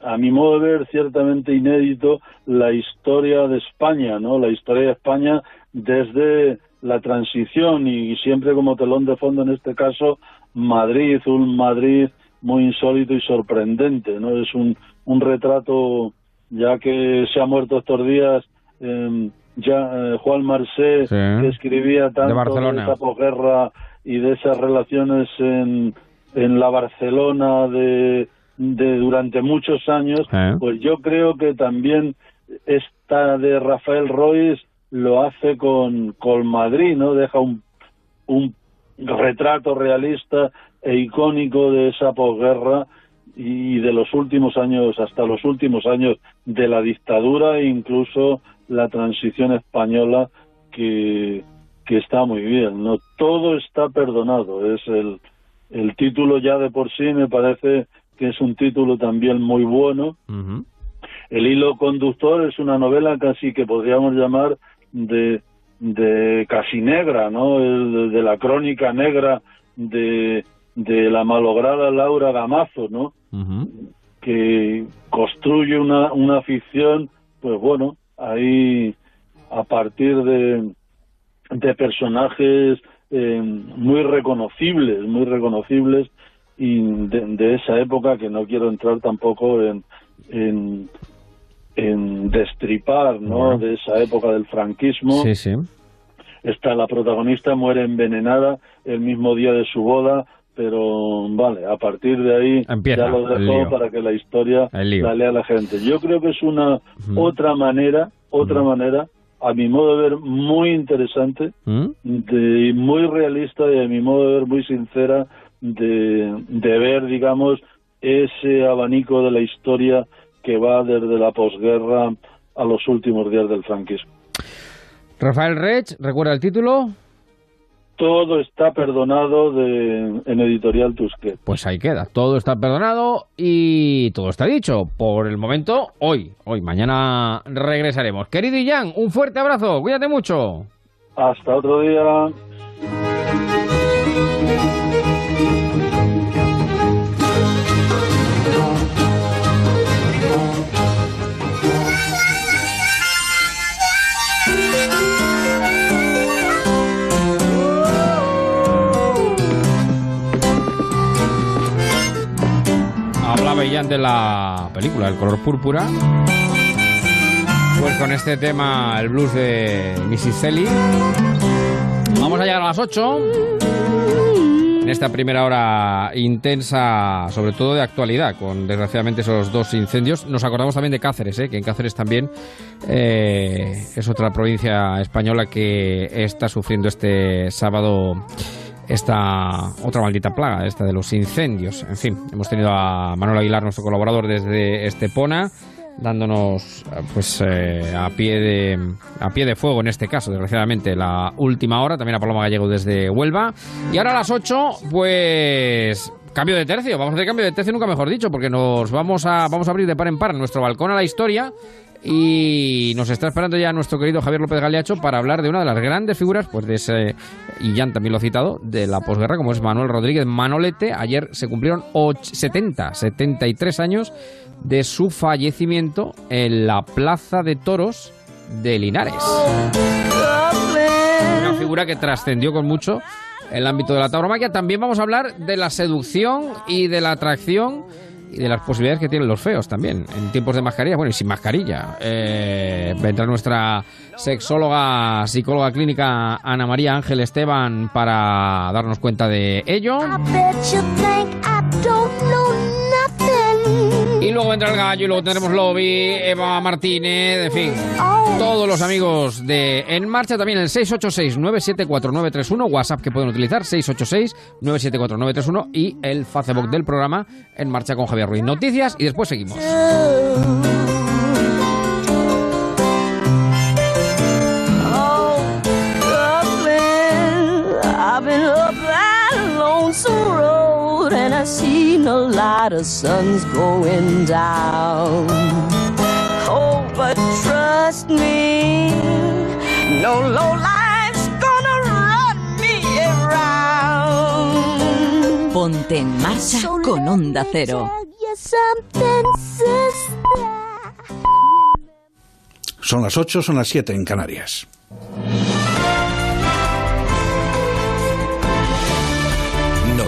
a mi modo de ver, ciertamente inédito, la historia de España, ¿no? La historia de España desde la transición y siempre como telón de fondo, en este caso, Madrid, un Madrid muy insólito y sorprendente, ¿no? Es un, un retrato, ya que se ha muerto estos días, eh, ya eh, Juan Marsé, Sí. que escribía tanto Barcelona. esa posguerra y de esas relaciones en, en la Barcelona de, de durante muchos años, Eh. pues yo creo que también esta de Rafael Royce lo hace con, con Madrid, ¿no? Deja un, un retrato realista e icónico de esa posguerra y de los últimos años hasta los últimos años de la dictadura e incluso la transición española que, que está muy bien. No todo está perdonado. Es el, el título ya de por sí me parece que es un título también muy bueno. El hilo conductor es una novela casi que podríamos llamar de, de casi negra, ¿no? de la crónica negra de, de la malograda Laura Gamazo, ¿no? Que construye una, una ficción, pues bueno, ahí a partir de, de personajes eh, muy reconocibles, muy reconocibles y de, esa época que no quiero entrar tampoco en, en, en destripar, ¿no? De esa época del franquismo. Sí, sí. Está la protagonista, muere envenenada el mismo día de su boda, pero vale, a partir de ahí ya lo dejo para que la historia la lea la gente. Yo creo que es una otra manera, otra manera, a mi modo de ver, muy interesante, de, muy realista y a mi modo de ver muy sincera de, de ver, digamos, ese abanico de la historia que va desde la posguerra a los últimos días del franquismo. Rafael Rech, ¿recuerda el título? Todo está perdonado de, en Editorial Tusquet. Pues ahí queda, todo está perdonado y todo está dicho. Por el momento, hoy, hoy, mañana regresaremos. Querido Ian, un fuerte abrazo, cuídate mucho. Hasta otro día. De la película El color púrpura. Pues con este tema, el blues de Missy. Vamos a llegar a las 8. En esta primera hora intensa, sobre todo de actualidad, con desgraciadamente esos dos incendios. Nos acordamos también de Cáceres, ¿eh? que en Cáceres también eh, es otra provincia española que está sufriendo este sábado esta otra maldita plaga, esta de los incendios. En fin, hemos tenido a Manuel Aguilar, nuestro colaborador desde Estepona, dándonos pues eh, a pie de a pie de fuego en este caso, desgraciadamente, la última hora, también a Paloma Gallego desde Huelva. Y ahora a las 8, pues cambio de tercio, vamos a hacer cambio de tercio nunca mejor dicho, porque nos vamos a vamos a abrir de par en par nuestro balcón a la historia y nos está esperando ya nuestro querido Javier López Galeacho para hablar de una de las grandes figuras, pues de ese, y Jan también lo ha citado, de la posguerra, como es Manuel Rodríguez Manolete. Ayer se cumplieron 70, 73 años de su fallecimiento en la Plaza de Toros de Linares. Una figura que trascendió con mucho el ámbito de la tauromaquia. También vamos a hablar de la seducción y de la atracción y de las posibilidades que tienen los feos también, en tiempos de mascarilla, bueno, y sin mascarilla. Eh, vendrá nuestra sexóloga, psicóloga clínica Ana María Ángel Esteban para darnos cuenta de ello. Luego vendrá el gallo y luego tendremos Lobby, Eva Martínez, en fin, todos los amigos de En Marcha, también el 686-974-931, WhatsApp que pueden utilizar, 686-974-931 y el Facebook del programa En Marcha con Javier Ruiz. Noticias y después seguimos. Seen a lot of suns going down. Oh, but trust me, no low life's gonna run me around. Ponte en marcha con Onda Cero. Son las 8, son las 7 en Canarias.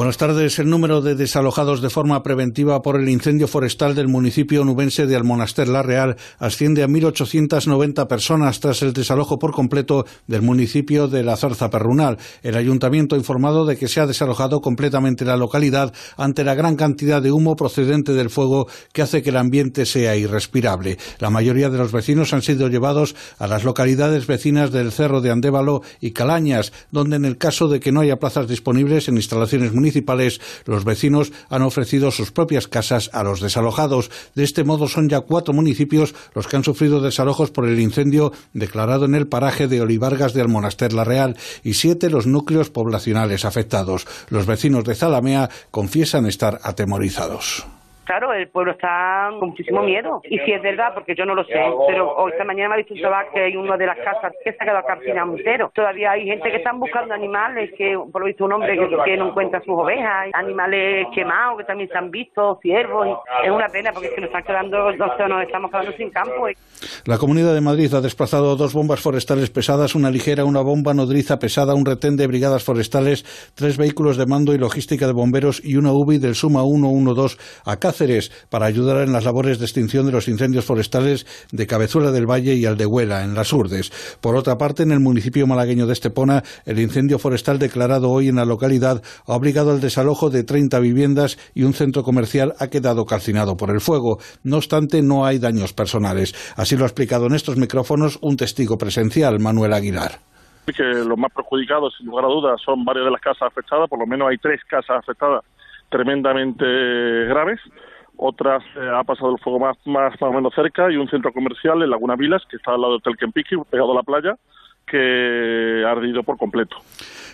Buenas tardes. El número de desalojados de forma preventiva por el incendio forestal del municipio nubense de Almonaster La Real asciende a 1.890 personas tras el desalojo por completo del municipio de La Zarza Perrunal. El ayuntamiento ha informado de que se ha desalojado completamente la localidad ante la gran cantidad de humo procedente del fuego que hace que el ambiente sea irrespirable. La mayoría de los vecinos han sido llevados a las localidades vecinas del Cerro de Andévalo y Calañas, donde en el caso de que no haya plazas disponibles en instalaciones municipales municipales, los vecinos han ofrecido sus propias casas a los desalojados. De este modo son ya cuatro municipios los que han sufrido desalojos por el incendio declarado en el paraje de Olivargas del Monaster La Real y siete los núcleos poblacionales afectados. Los vecinos de Zalamea confiesan estar atemorizados claro, el pueblo está con muchísimo miedo. Y si es verdad, porque yo no lo sé, pero hoy esta mañana me ha visto un que hay una de las casas que se ha quedado calcinado entero. Todavía hay gente que están buscando animales, que por lo visto un hombre que, no encuentra sus ovejas, animales quemados que también se han visto, ciervos. Es una pena porque es que nos están quedando, nos estamos quedando sin campo. La Comunidad de Madrid ha desplazado dos bombas forestales pesadas, una ligera, una bomba nodriza pesada, un retén de brigadas forestales, tres vehículos de mando y logística de bomberos y una UBI del Suma 112 a Cáceres para ayudar en las labores de extinción de los incendios forestales de Cabezuela del Valle y Aldehuela, en las Urdes. Por otra parte, en el municipio malagueño de Estepona, el incendio forestal declarado hoy en la localidad ha obligado al desalojo de 30 viviendas y un centro comercial ha quedado calcinado por el fuego. No obstante, no hay daños personales. Así lo ha explicado en estos micrófonos un testigo presencial, Manuel Aguilar que los más perjudicados, sin lugar a dudas, son varias de las casas afectadas, por lo menos hay tres casas afectadas tremendamente graves otras eh, ha pasado el fuego más, más, más o menos cerca y un centro comercial en Laguna Vilas, que está al lado del Hotel Kempiki, pegado a la playa, que ha ardido por completo.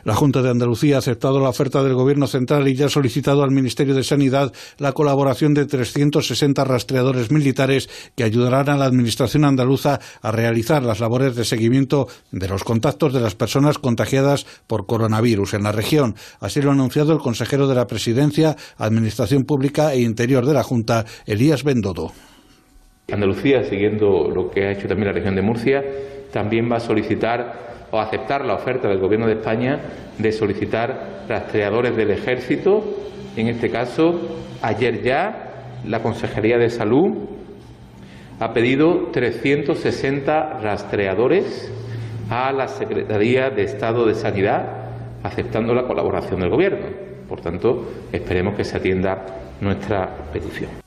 La Junta de Andalucía ha aceptado la oferta del Gobierno central y ya ha solicitado al Ministerio de Sanidad la colaboración de 360 rastreadores militares que ayudarán a la Administración andaluza a realizar las labores de seguimiento de los contactos de las personas contagiadas por coronavirus en la región. Así lo ha anunciado el consejero de la Presidencia, Administración Pública e Interior de la Junta, Elías Bendodo. Andalucía, siguiendo lo que ha hecho también la región de Murcia, también va a solicitar o aceptar la oferta del Gobierno de España de solicitar rastreadores del Ejército. En este caso, ayer ya la Consejería de Salud ha pedido 360 rastreadores a la Secretaría de Estado de Sanidad, aceptando la colaboración del Gobierno. Por tanto, esperemos que se atienda nuestra petición.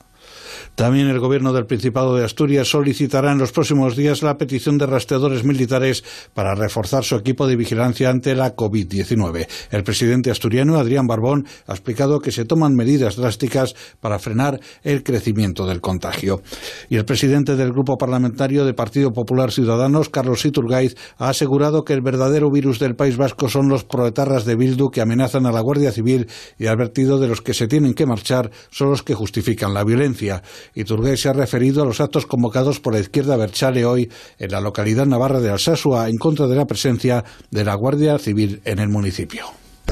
También el Gobierno del Principado de Asturias solicitará en los próximos días la petición de rastreadores militares para reforzar su equipo de vigilancia ante la COVID-19. El presidente asturiano, Adrián Barbón, ha explicado que se toman medidas drásticas para frenar el crecimiento del contagio. Y el presidente del Grupo Parlamentario de Partido Popular Ciudadanos, Carlos Iturgaiz, ha asegurado que el verdadero virus del País Vasco son los proetarras de Bildu que amenazan a la Guardia Civil y ha advertido de los que se tienen que marchar son los que justifican la violencia. Iturgaiz se ha referido a los actos convocados por la izquierda Berchale hoy en la localidad navarra de Alsasua en contra de la presencia de la Guardia Civil en el municipio.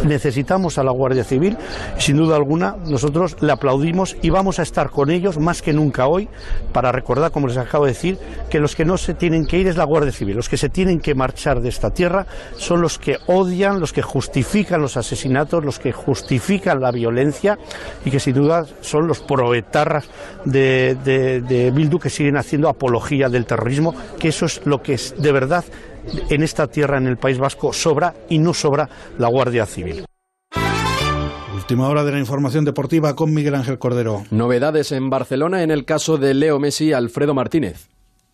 Necesitamos a la Guardia Civil, sin duda alguna, nosotros le aplaudimos y vamos a estar con ellos más que nunca hoy para recordar, como les acabo de decir, que los que no se tienen que ir es la Guardia Civil, los que se tienen que marchar de esta tierra son los que odian, los que justifican los asesinatos, los que justifican la violencia y que sin duda son los proetarras de, de Bildu que siguen haciendo apología del terrorismo, que eso es lo que es de verdad en esta tierra, en el País Vasco, sobra y no sobra la Guardia Civil. Última hora de la información deportiva con Miguel Ángel Cordero. Novedades en Barcelona en el caso de Leo Messi y Alfredo Martínez.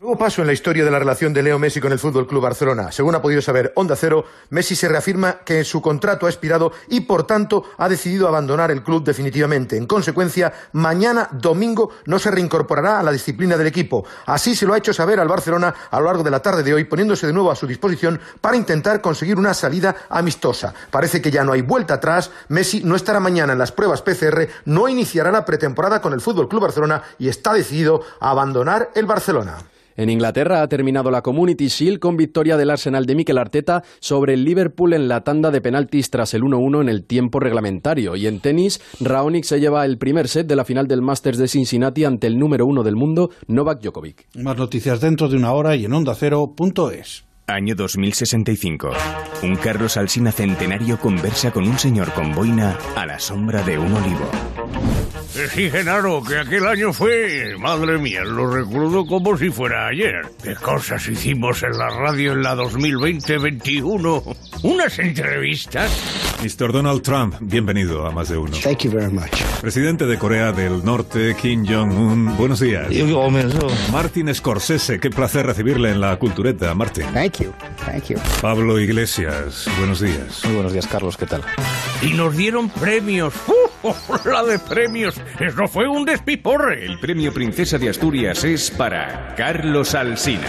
Nuevo paso en la historia de la relación de Leo Messi con el Fútbol Club Barcelona. Según ha podido saber Onda Cero, Messi se reafirma que su contrato ha expirado y, por tanto, ha decidido abandonar el club definitivamente. En consecuencia, mañana domingo no se reincorporará a la disciplina del equipo. Así se lo ha hecho saber al Barcelona a lo largo de la tarde de hoy, poniéndose de nuevo a su disposición para intentar conseguir una salida amistosa. Parece que ya no hay vuelta atrás. Messi no estará mañana en las pruebas PCR, no iniciará la pretemporada con el Fútbol Club Barcelona y está decidido a abandonar el Barcelona. En Inglaterra ha terminado la Community Shield con victoria del Arsenal de Mikel Arteta sobre el Liverpool en la tanda de penaltis tras el 1-1 en el tiempo reglamentario. Y en tenis, Raonic se lleva el primer set de la final del Masters de Cincinnati ante el número uno del mundo, Novak Djokovic. Más noticias dentro de una hora y en ondacero.es. Año 2065. Un Carlos Alsina centenario conversa con un señor con boina a la sombra de un olivo. Sí, Genaro, que aquel año fue... Madre mía, lo recuerdo como si fuera ayer. ¿Qué cosas hicimos en la radio en la 2020-21? Unas entrevistas Mr. Donald Trump, bienvenido a más de uno. Thank you very much. Presidente de Corea del Norte, Kim Jong-un, buenos días. Martin Scorsese, qué placer recibirle en la cultureta, Martin. Thank you, thank you. Pablo Iglesias, buenos días. Muy buenos días, Carlos, ¿qué tal? Y nos dieron premios. ¡Uh! (laughs) ¡La de premios! ¡Eso fue un despiporre! El premio Princesa de Asturias es para Carlos Alsina.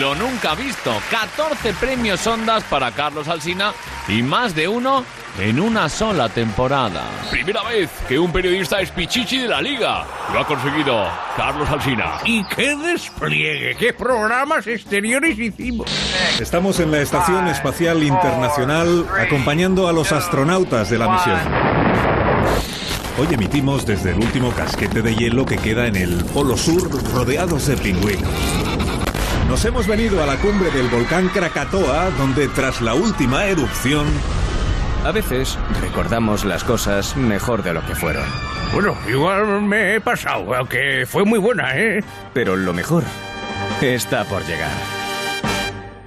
Lo nunca visto. 14 premios Ondas para Carlos Alsina y más de uno en una sola temporada. Primera vez que un periodista es pichichi de la liga. Lo ha conseguido Carlos Alsina. ¡Y qué despliegue! ¡Qué programas exteriores hicimos! Estamos en la Estación Espacial Internacional acompañando a los astronautas de la misión. Hoy emitimos desde el último casquete de hielo que queda en el Polo Sur rodeados de pingüinos. Nos hemos venido a la cumbre del volcán Krakatoa, donde tras la última erupción... A veces recordamos las cosas mejor de lo que fueron. Bueno, igual me he pasado, aunque fue muy buena, ¿eh? Pero lo mejor está por llegar.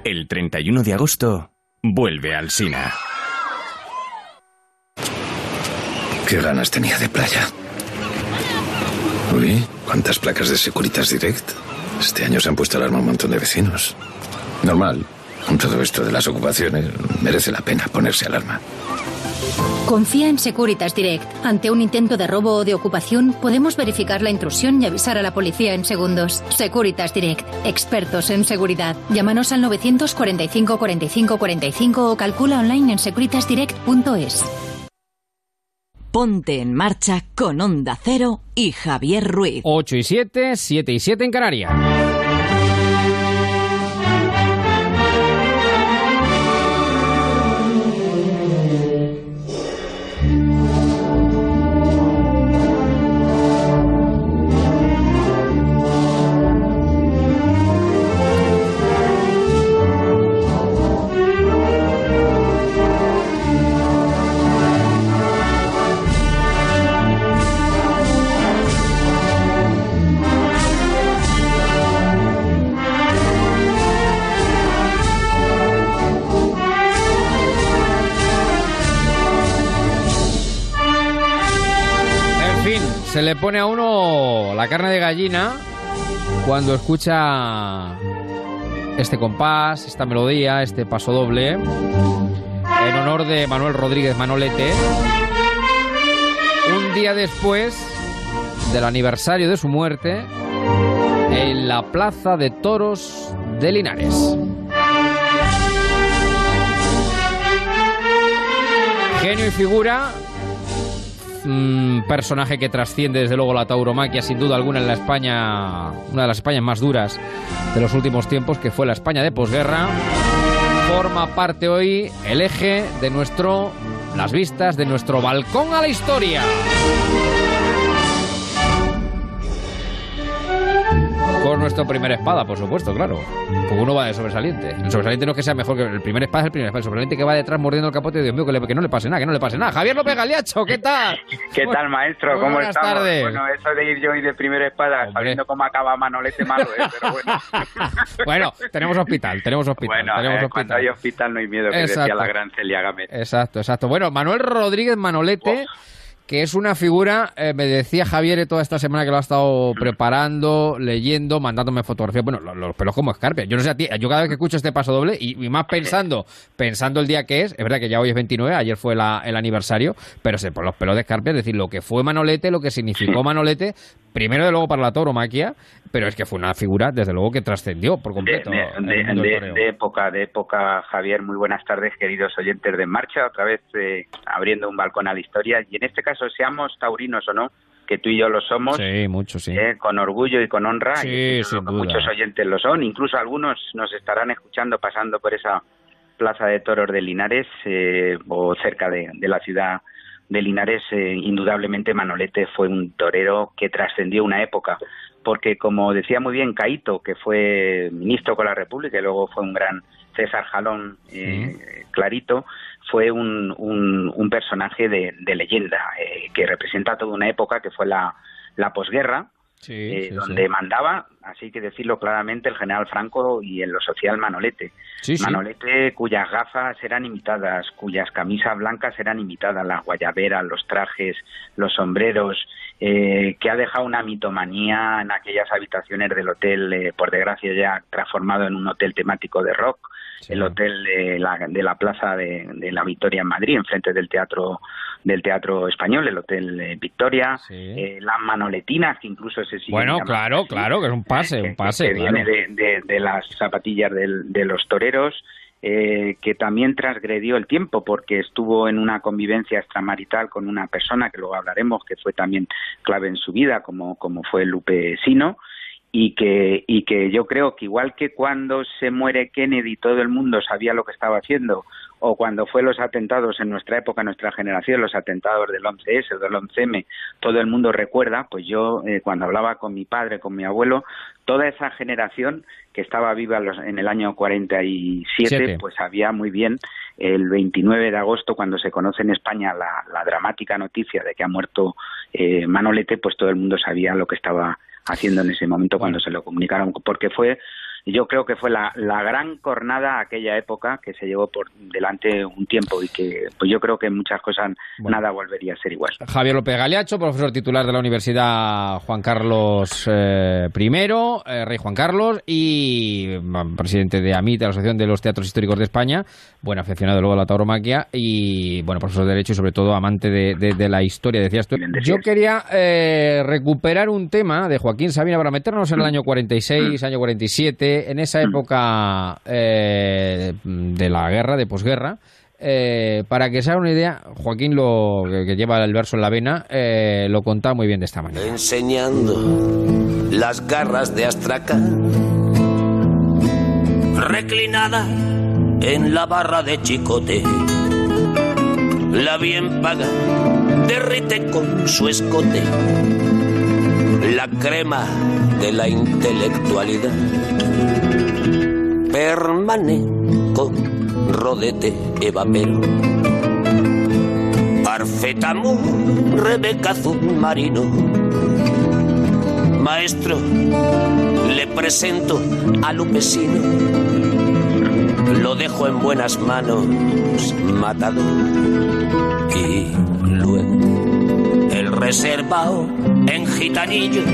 El 31 de agosto vuelve al Sina. Qué ganas tenía de playa. Uy, cuántas placas de Securitas Direct. Este año se han puesto alarma un montón de vecinos. Normal. Con todo esto de las ocupaciones, merece la pena ponerse alarma. Confía en Securitas Direct. Ante un intento de robo o de ocupación, podemos verificar la intrusión y avisar a la policía en segundos. Securitas Direct. Expertos en seguridad. Llámanos al 945 45 45 o calcula online en securitasdirect.es. Ponte en marcha con Onda Cero y Javier Ruiz. 8 y 7, 7 y 7 en Canarias. Se le pone a uno la carne de gallina cuando escucha este compás, esta melodía, este paso doble, en honor de Manuel Rodríguez Manolete, un día después del aniversario de su muerte en la Plaza de Toros de Linares. Genio y figura, un personaje que trasciende desde luego la tauromaquia sin duda alguna en la España, una de las Españas más duras de los últimos tiempos, que fue la España de posguerra, forma parte hoy el eje de nuestro, las vistas de nuestro balcón a la historia. Nuestro primer espada, por supuesto, claro. Porque uno va de sobresaliente. El sobresaliente no es que sea mejor que el primer espada, es el primer espada. El sobresaliente que va detrás mordiendo el capote, Dios mío, que, le- que no le pase nada, que no le pase nada. Javier López Galiacho, ¿qué tal? ¿Qué tal, maestro? ¿Cómo buenas estamos? tardes. Bueno, eso de ir yo y de primera espada, sabiendo cómo acaba Manolete malo, ¿eh? Pero bueno. (laughs) Bueno, tenemos hospital, tenemos hospital. Bueno, tenemos eh, hospital. cuando hay hospital no hay miedo, que decía Exacto. la gran Celia Gámez. Exacto, exacto. Bueno, Manuel Rodríguez Manolete, que es una figura, eh, me decía Javier toda esta semana que lo ha estado preparando, leyendo, mandándome fotografías, bueno, lo- los, pelos como escarpia. Yo no sé a ti, yo cada vez que escucho este paso doble, y, y más pensando, pensando el día que es, es verdad que ya hoy es 29, ayer fue la- el aniversario, pero se por los pelos de escarpia, es decir, lo que fue Manolete, lo que significó (laughs) Manolete, primero de luego para la tauromaquia, pero es que fue una figura, desde luego, que trascendió por completo. de- época, de época, Javier. Muy buenas tardes, queridos oyentes de En Marcha. Otra vez eh, abriendo un balcón a la historia. Y en este caso, seamos taurinos o no, que tú y yo lo somos, Sí, mucho, sí. eh, con orgullo y con honra. Sí, y sin duda. Muchos oyentes lo son. Incluso algunos nos estarán escuchando pasando por esa plaza de toros de Linares eh, o cerca de, de la ciudad de Linares. eh, indudablemente Manolete fue un torero que trascendió una época. Porque, como decía muy bien Caito, que fue ministro con la República y luego fue un gran César Jalón eh, clarito, fue un, un, un personaje de, de leyenda eh, que representa toda una época que fue la, la posguerra eh, sí, donde sí. mandaba, así que decirlo claramente, el general Franco y en lo social Manolete. Manolete cuyas gafas eran imitadas, cuyas camisas blancas eran imitadas, las guayaberas, los trajes, los sombreros, eh, que ha dejado una mitomanía en aquellas habitaciones del hotel, eh, por desgracia ya transformado en un hotel temático de rock, el hotel de la, de la plaza de, de la Victoria en Madrid, enfrente del teatro del teatro español, el hotel eh, Victoria, eh, las manoletinas que incluso se siguen Bueno, claro, así, claro, que es un pase, un pase, que claro. viene de, de- de las zapatillas del- de los toreros, eh, que también transgredió el tiempo porque estuvo en una convivencia extramarital con una persona que luego hablaremos que fue también clave en su vida, como, como fue Lupe Sino, y que, y que yo creo que igual que cuando se muere Kennedy todo el mundo sabía lo que estaba haciendo, o cuando fue los atentados en nuestra época, nuestra generación, los atentados del 11S, del 11M, todo el mundo recuerda, pues yo eh, cuando hablaba con mi padre, con mi abuelo, toda esa generación que estaba viva en el año 47, Siete. pues sabía muy bien el 29 de agosto, cuando se conoce en España la, la dramática noticia de que ha muerto eh, Manolete, pues todo el mundo sabía lo que estaba haciendo en ese momento cuando se lo comunicaron, porque fue, yo creo que fue la, la gran cornada aquella época que se llevó por delante un tiempo y que pues yo creo que en muchas cosas nada volvería a ser igual. Javier López Galeacho, profesor titular de la Universidad Juan Carlos eh, I, eh, Rey Juan Carlos, y presidente de AMIT, de la Asociación de los Teatros Históricos de España, buen aficionado luego a la tauromaquia, y bueno, profesor de Derecho y sobre todo amante de, de- de la historia, decías tú. Yo quería eh, recuperar un tema de Joaquín Sabina para meternos en el año 46, año 47, en esa época eh, de la guerra, de posguerra, eh, para que se haga una idea, Joaquín, lo que, que lleva el verso en la vena, eh, lo contaba muy bien de esta manera. enseñando las garras de Astraca, reclinada en la barra de chicote. La bien paga derrite con su escote la crema de la intelectualidad. Permane con rodete evapero. Arfetamu, Rebeca Marino. Maestro, le presento a Lupesino. Lo dejo en buenas manos, matado. Y luego el reservado en gitanillos.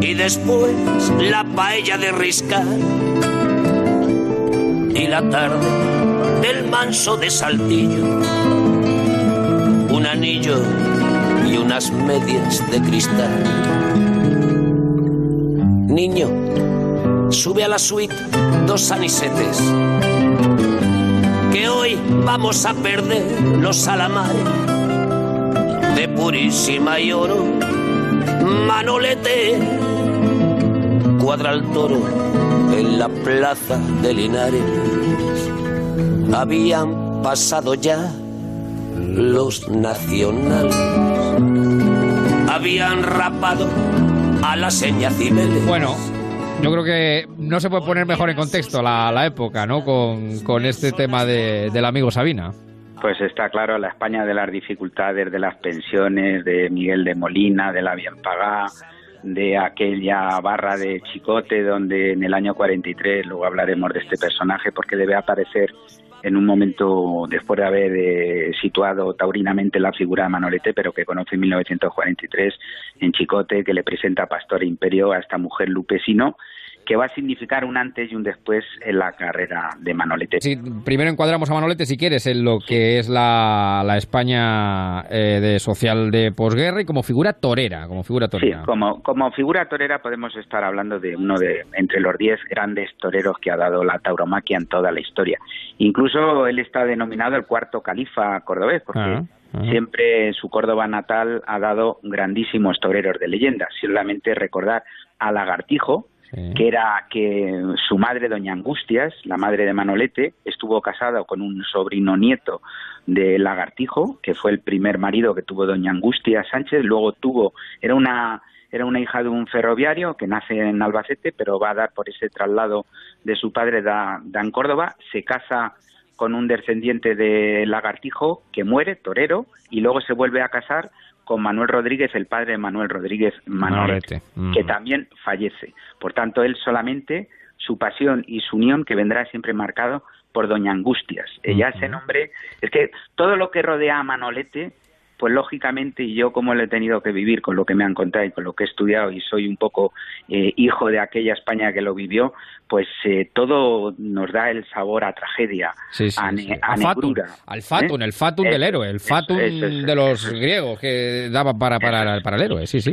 Y después la paella de riscar. Y la tarde del manso de saltillo. Un anillo y unas medias de cristal. Niño, sube a la suite dos anisetes. Que hoy vamos a perder los salamares de purísima y oro. Manolete cuadra el toro en la plaza de Linares. Habían pasado ya los nacionales. Habían rapado a la seña Cibeles. Bueno, yo creo que no se puede poner mejor en contexto la, la época, ¿no? Con, con este tema de- del amigo Sabina. Pues está claro la España de las dificultades de las pensiones, de Miguel de Molina, de la bien pagada, de aquella barra de Chicote donde en el año 43, luego hablaremos de este personaje porque debe aparecer en un momento después de haber eh, situado taurinamente la figura de Manolete, pero que conoce en 1943 en Chicote, que le presenta Pastor Imperio a esta mujer lupesino, que va a significar un antes y un después en la carrera de Manolete. Sí, primero encuadramos a Manolete, si quieres, en lo que es la, la España eh, de social de posguerra y como figura torera, como figura Sí, torera. como, como figura torera podemos estar hablando de uno de entre los diez grandes toreros que ha dado la tauromaquia en toda la historia. Incluso él está denominado el cuarto califa cordobés, porque Ah, ah. siempre su Córdoba natal ha dado grandísimos toreros de leyenda. Solamente recordar a Lagartijo, que era que su madre, doña Angustias, la madre de Manolete, estuvo casada con un sobrino nieto de Lagartijo, que fue el primer marido que tuvo doña Angustias Sánchez, luego tuvo, era una era una hija de un ferroviario que nace en Albacete, pero va a dar por ese traslado de su padre da, da en Córdoba, se casa con un descendiente de Lagartijo que muere, torero, y luego se vuelve a casar con Manuel Rodríguez, el padre de Manuel Rodríguez Manolete, que también fallece. Por tanto, él solamente, su pasión y su unión, que vendrá siempre marcado por Doña Angustias. Ella, ese nombre, es que todo lo que rodea a Manolete, pues lógicamente, y yo como lo he tenido que vivir con lo que me han contado y con lo que he estudiado, y soy un poco eh, hijo de aquella España que lo vivió, pues eh, todo nos da el sabor a tragedia, Sí, sí, a, ne- sí. a A fatum, negrura. al fatum, ¿eh? el fatum del héroe, el fatum eso, eso, de los griegos que daba para, para, para el héroe, sí, sí.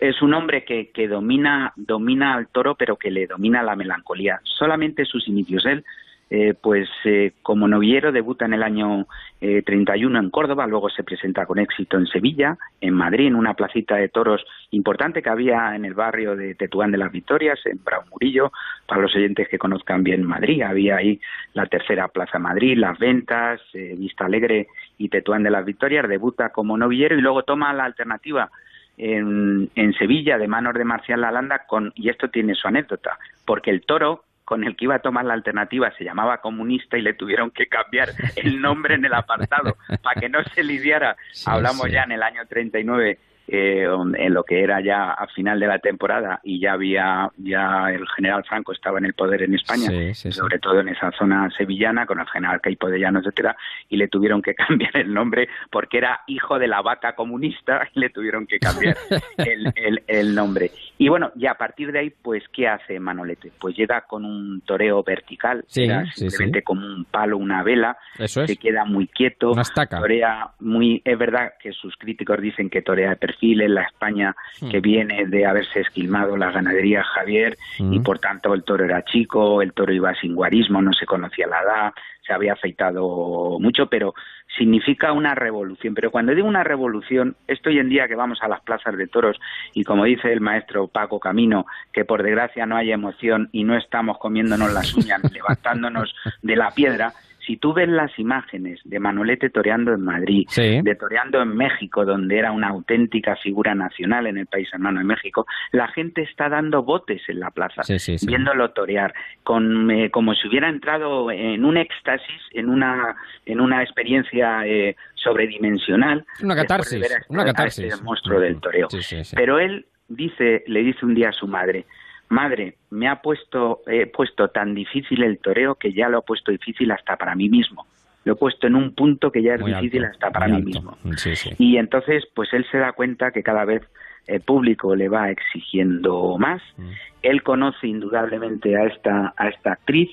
Es un hombre que, que domina, domina al toro, pero que le domina la melancolía. Solamente sus inicios. Él, eh, pues eh, como novillero, debuta en el año eh, 31 en Córdoba, luego se presenta con éxito en Sevilla, en Madrid, en una placita de toros importante que había en el barrio de Tetuán de las Victorias, en Bravo Murillo, para los oyentes que conozcan bien Madrid. Había ahí la tercera Plaza Madrid, Las Ventas, eh, Vista Alegre y Tetuán de las Victorias. Debuta como novillero y luego toma la alternativa en, en Sevilla de manos de Marcial Lalanda con, y esto tiene su anécdota, porque el toro con el que iba a tomar la alternativa se llamaba comunista y le tuvieron que cambiar el nombre en el apartado (laughs) para que no se lidiara. Hablamos sí. ya en el año 39 eh, en lo que era ya a final de la temporada y ya había ya el general Franco estaba en el poder en España Sí, sí, sí. sobre todo en esa zona sevillana con el general Caipo de Llano etcétera y le tuvieron que (laughs) cambiar el nombre porque era hijo de la vaca comunista y le tuvieron que cambiar (laughs) el, el- el nombre y bueno y a partir de ahí pues qué hace Manolete pues llega con un toreo vertical era simplemente como un palo una vela Eso es. se queda muy quieto Una estaca. torea muy es verdad que sus críticos dicen que torea de perfil en la España Hmm. que viene de haberse esquilmado la ganadería Javier y Mm. por tanto el toro era chico, el toro iba sin guarismo, no se conocía la edad, se había afeitado mucho, pero significa una revolución. Pero cuando digo una revolución, esto hoy en día que vamos a las plazas de toros y como dice el maestro Paco Camino, que por desgracia no hay emoción y no estamos comiéndonos las uñas, (laughs) levantándonos de la piedra, si tú ves las imágenes de Manolete toreando en Madrid, Sí. de toreando en México, donde era una auténtica figura nacional en el país hermano de México, la gente está dando botes en la plaza, Sí, sí, sí. viéndolo torear, con, eh, como si hubiera entrado en un éxtasis, en una, en una experiencia eh, sobredimensional. Una de catarsis, a este- una a catarsis. este monstruo del toreo. Pero él dice, le dice un día a su madre, madre, me ha puesto, he puesto tan difícil el toreo que ya lo he puesto difícil hasta para mí mismo. Lo he puesto en un punto que ya es Muy difícil alto, hasta para mí alto. mismo. Sí, sí. Y entonces, pues él se da cuenta que cada vez el público le va exigiendo más. Mm. Él conoce indudablemente a esta, a esta actriz,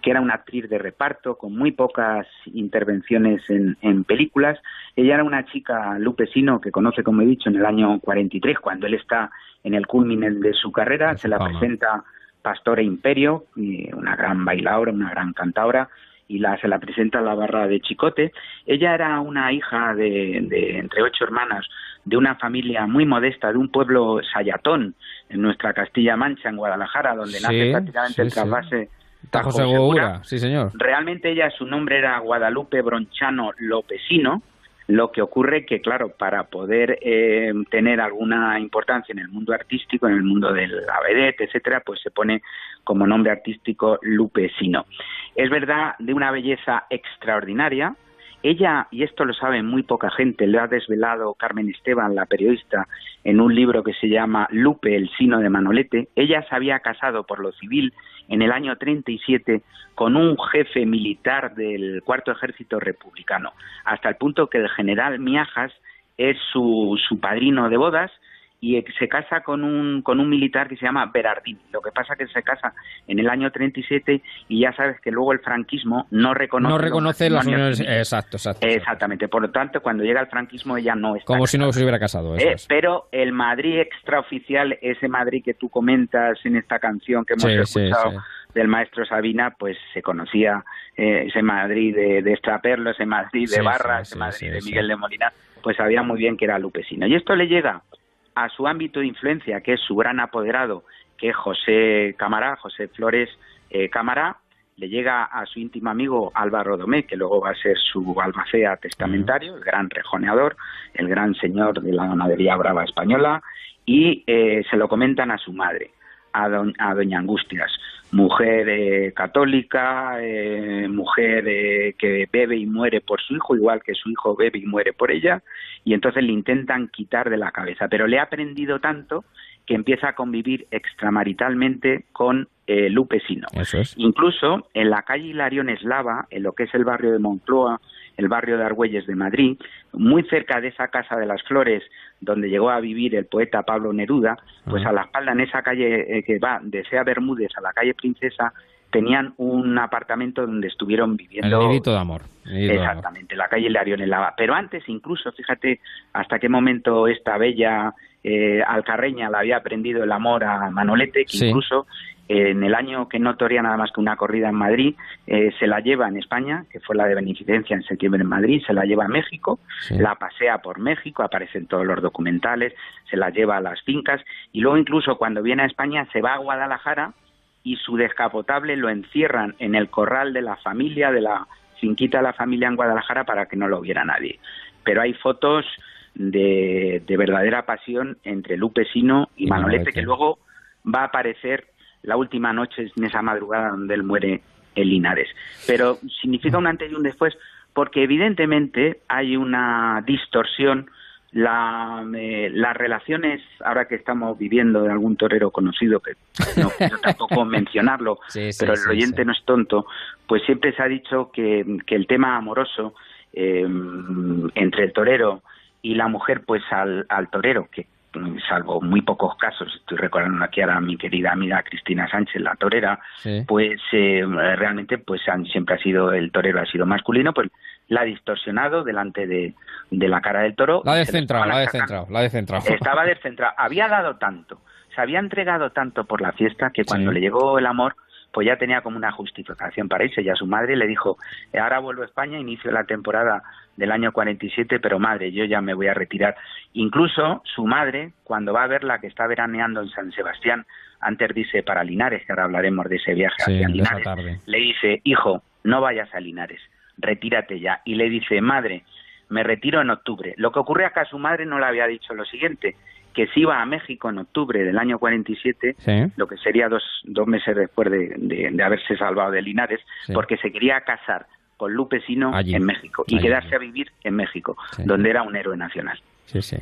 que era una actriz de reparto con muy pocas intervenciones en, en películas. Ella era una chica lupesino que conoce, como he dicho, en el año 43, cuando él está en el culmine de su carrera. Se la presenta Pastora Imperio, una gran bailadora, una gran cantadora, y la, se la presenta a la barra de Chicote. Ella era una hija de, de entre ocho hermanas de una familia muy modesta, de un pueblo sayatón, en nuestra Castilla-Mancha, en Guadalajara, donde Sí, nace prácticamente sí, el sí. trasvase Tajo Tajo Segura. sí, señor. Realmente ella, su nombre era Guadalupe Bronchano Lopesino, lo que ocurre que, claro, para poder eh, tener alguna importancia en el mundo artístico, en el mundo del vedette, etcétera, pues se pone como nombre artístico Lupesino. Es verdad, de una belleza extraordinaria. Ella, y esto lo sabe muy poca gente, lo ha desvelado Carmen Esteban, la periodista, en un libro que se llama Lupe, el sino de Manolete. Ella se había casado por lo civil en el año 37 con un jefe militar del cuarto ejército republicano, hasta el punto que el general Miajas es su, su padrino de bodas y se casa con un, con un militar que se llama Berardini. Lo que pasa que se casa en el año 37 y ya sabes que luego el franquismo no reconoce, No reconoce las uniones. Exacto, exacto. Exactamente. Por lo tanto, cuando llega el franquismo ella no está Como si no se hubiera casado. eso eh, es. pero el Madrid extraoficial, ese Madrid que tú comentas en esta canción que hemos Sí, escuchado sí. del maestro Sabina, pues se conocía eh, ese Madrid de, de Estraperlo, ese Madrid de Sí, Barra, sí, ese Madrid sí, de. Miguel de Molina, pues sabía muy bien que era lupesino. Y esto le llega a su ámbito de influencia, que es su gran apoderado, que es José Camará, José Flores eh, Camará, le llega a su íntimo amigo Álvaro Domé, que luego va a ser su albacea testamentario, el gran rejoneador, el gran señor de la ganadería brava española, y eh, se lo comentan a su madre. A, a Doña Angustias. Mujer eh, católica, eh, mujer eh, que bebe y muere por su hijo, igual que su hijo bebe y muere por ella, y entonces le intentan quitar de la cabeza. Pero le ha aprendido tanto que empieza a convivir extramaritalmente con Lupe Sino. Incluso en la calle Hilarión Eslava, en lo que es el barrio de Moncloa, el barrio de Argüelles de Madrid, muy cerca de esa Casa de las Flores donde llegó a vivir el poeta Pablo Neruda, pues a la espalda en esa calle eh, que va de Sea Bermúdez a la calle Princesa, tenían un apartamento donde estuvieron viviendo. El nidito de amor. exactamente, la calle Larión en Lava. Pero antes, incluso, fíjate hasta qué momento esta bella eh, alcarreña la había aprendido el amor a Manolete, que incluso en el año que no toría nada más que una corrida en Madrid, eh, se la lleva en España, que fue la de beneficencia en septiembre en Madrid, se la lleva a México, la pasea por México, aparece en todos los documentales, se la lleva a las fincas y luego incluso cuando viene a España se va a Guadalajara y su descapotable lo encierran en el corral de la familia, de la finquita de la familia en Guadalajara para que no lo viera nadie. Pero hay fotos de, verdadera pasión entre Lupe Sino y, Manolete, que luego va a aparecer la última noche en esa madrugada donde él muere en Linares. Pero significa un antes y un después porque evidentemente hay una distorsión la, eh, las relaciones, ahora que estamos viviendo de algún torero conocido, que no (laughs) quiero tampoco mencionarlo, pero el oyente no es tonto, pues siempre se ha dicho que, que el tema amoroso eh, entre el torero y la mujer, pues al, al torero, que salvo muy pocos casos, estoy recordando aquí a mi querida amiga Cristina Sánchez, la torera, pues eh, realmente pues siempre ha sido, el torero ha sido masculino, pues la ha distorsionado delante de, de la cara del toro. La ha descentrado, la ha descentrado, la ha descentrado. Estaba descentrado, había dado tanto, se había entregado tanto por la fiesta que cuando le llegó el amor, pues ya tenía como una justificación para irse. Ya su madre le dijo, ahora vuelvo a España, inicio la temporada del año 47, pero madre, yo ya me voy a retirar. Incluso su madre, cuando va a verla que está veraneando en San Sebastián, antes dice para Linares, que ahora hablaremos de ese viaje hacia Linares, le dice, hijo, no vayas a Linares, retírate ya. Y le dice, madre, me retiro en octubre. Lo que ocurre acá, su madre no le había dicho lo siguiente, que se iba a México en octubre del año 47, lo que sería dos, dos meses después de, de, haberse salvado de Linares, porque se quería casar con Lupe Sino en México y quedarse a vivir en México, donde era un héroe nacional. Sí, sí.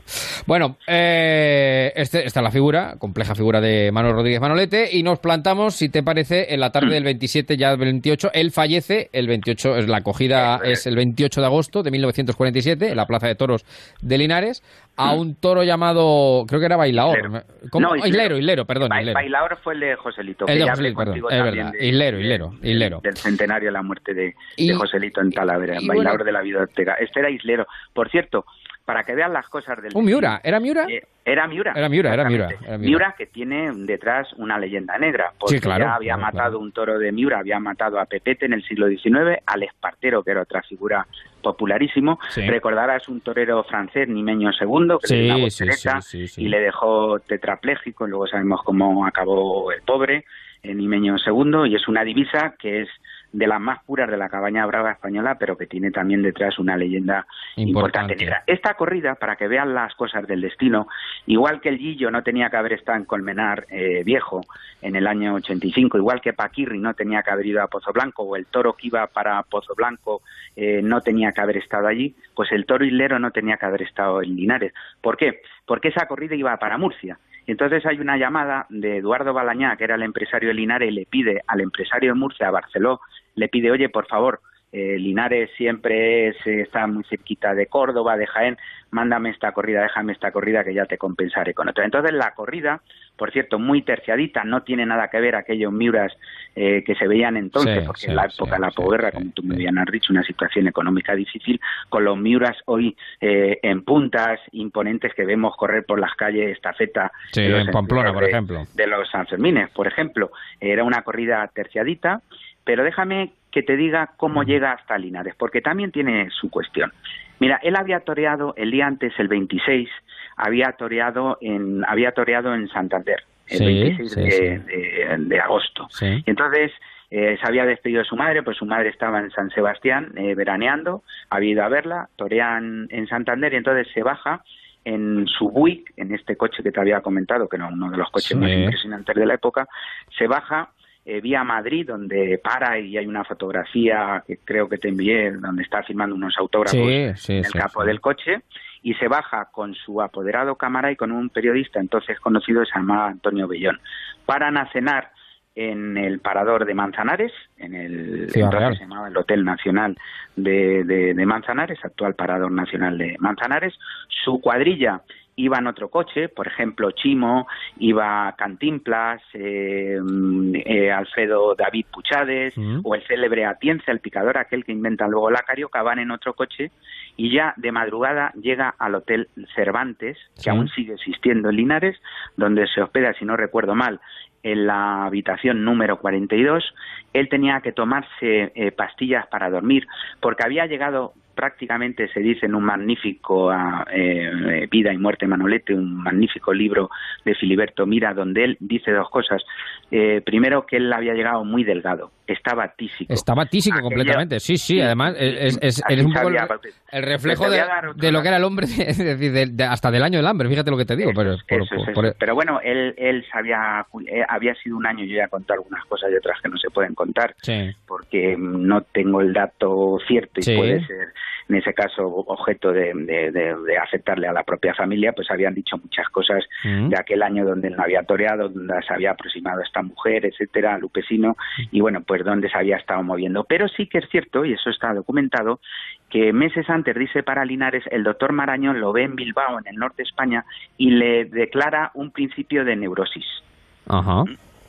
Bueno, eh, este, esta es la figura, compleja figura de Manuel Rodríguez Manolete, y nos plantamos, si te parece, en la tarde del 27, ya del 28. Él fallece, el 28, es la acogida es el 28 de agosto de 1947, en la Plaza de Toros de Linares, a un toro llamado, creo que era Bailaor. No, Islero, Islero, perdón. Bailaor fue el de Joselito. El de Joselito, perdón, es verdad. Islero, Islero, Islero. Del centenario de la muerte de, Joselito en Talavera, Bailaor de la vida Ortega. Este era Islero. Por cierto, para que vean las cosas del... ¿Un Miura? ¿Era Miura? Eh, era Miura. Era Miura, era Miura, Miura. que tiene detrás una leyenda negra, porque ya había matado un toro de Miura, había matado a Pepete en el siglo XIX, al Espartero, que era otra figura popularísimo. Recordarás un torero francés, Nimeño II, que le dio una y le dejó tetrapléjico, luego sabemos cómo acabó el pobre, eh, Nimeño II, y es una divisa que es de las más puras de la cabaña brava española, pero que tiene también detrás una leyenda importante. Esta corrida, para que vean las cosas del destino, igual que el Gillo no tenía que haber estado en Colmenar eh, Viejo en el año 85, igual que Paquirri no tenía que haber ido a Pozo Blanco, o el toro que iba para Pozo Blanco eh, no tenía que haber estado allí, pues el toro hilero no tenía que haber estado en Linares. ¿Por qué? Porque esa corrida iba para Murcia. Y entonces hay una llamada de Eduardo Balañá, que era el empresario de Linares, y le pide al empresario de Murcia, a Barceló, le pide, oye, por favor, eh, Linares siempre está muy cerquita de Córdoba, de Jaén, mándame esta corrida, déjame esta corrida que ya te compensaré con otra. Entonces la corrida, por cierto, muy terciadita, no tiene nada que ver aquellos Miuras eh, que se veían entonces, porque en la época de la posguerra, como tú me habías dicho, una situación económica difícil, con los Miuras hoy eh, en puntas imponentes que vemos correr por las calles estafeta de en Pamplona, por ejemplo. De los Sanfermines, por ejemplo. Era una corrida terciadita, pero déjame que te diga cómo llega hasta Linares, porque también tiene su cuestión. Mira, él había toreado el día antes, el 26, había toreado en, había toreado en Santander, el 26 de, agosto. Y entonces eh, se había despedido de su madre, pues su madre estaba en San Sebastián eh, veraneando, había ido a verla, torean en Santander y entonces se baja en su Buick, en este coche que te había comentado, que era uno de los coches Sí. más impresionantes de la época, se baja eh, vía Madrid, donde para y hay una fotografía que creo que te envié, donde está firmando unos autógrafos Sí, sí, en el sí, capó del coche, y se baja con su apoderado cámara y con un periodista entonces conocido, se llamaba Antonio Bellón. Paran a cenar en el parador de Manzanares, en el entonces se llamaba el Hotel Nacional de, de- de Manzanares, actual Parador Nacional de Manzanares. Su cuadrilla iba en otro coche, por ejemplo, Chimo, iba Cantimplas, eh, mm, eh, Alfredo David Puchades, Mm. o el célebre Atienza, el picador, aquel que inventa luego la carioca, van en otro coche y ya de madrugada llega al Hotel Cervantes, que Sí. aún sigue existiendo en Linares, donde se hospeda, si no recuerdo mal, en la habitación número 42. Él tenía que tomarse eh, pastillas para dormir, porque había llegado prácticamente, se dice, en un magnífico ah, eh, Vida y Muerte Manolete, un magnífico libro de Filiberto Mira, donde él dice dos cosas. Eh, primero, que él había llegado muy delgado, estaba tísico. Estaba tísico Aquello- completamente, sí, sí, Sí, además es, es- un poco el, sabía, el reflejo de, de lo que era el hombre, de- (laughs) de- de- de- hasta del año del hambre, fíjate lo que te digo, pero por- Eso es, por- eso por- es. Pero bueno, él, él sabía, eh, había sido un año, yo ya he contado algunas cosas y otras que no se pueden contar, sí. porque mm, no tengo el dato cierto y Sí. puede ser, en ese caso, objeto de, de, de- de afectarle a la propia familia, pues habían dicho muchas cosas Mm. de aquel año donde él no había toreado, donde se había aproximado a esta mujer, etcétera, Lupesino, y bueno, pues donde se había estado moviendo. Pero sí que es cierto, y eso está documentado, que meses antes de irse para Linares, el doctor Marañón lo ve en Bilbao, en el norte de España, y le declara un principio de neurosis. Ajá.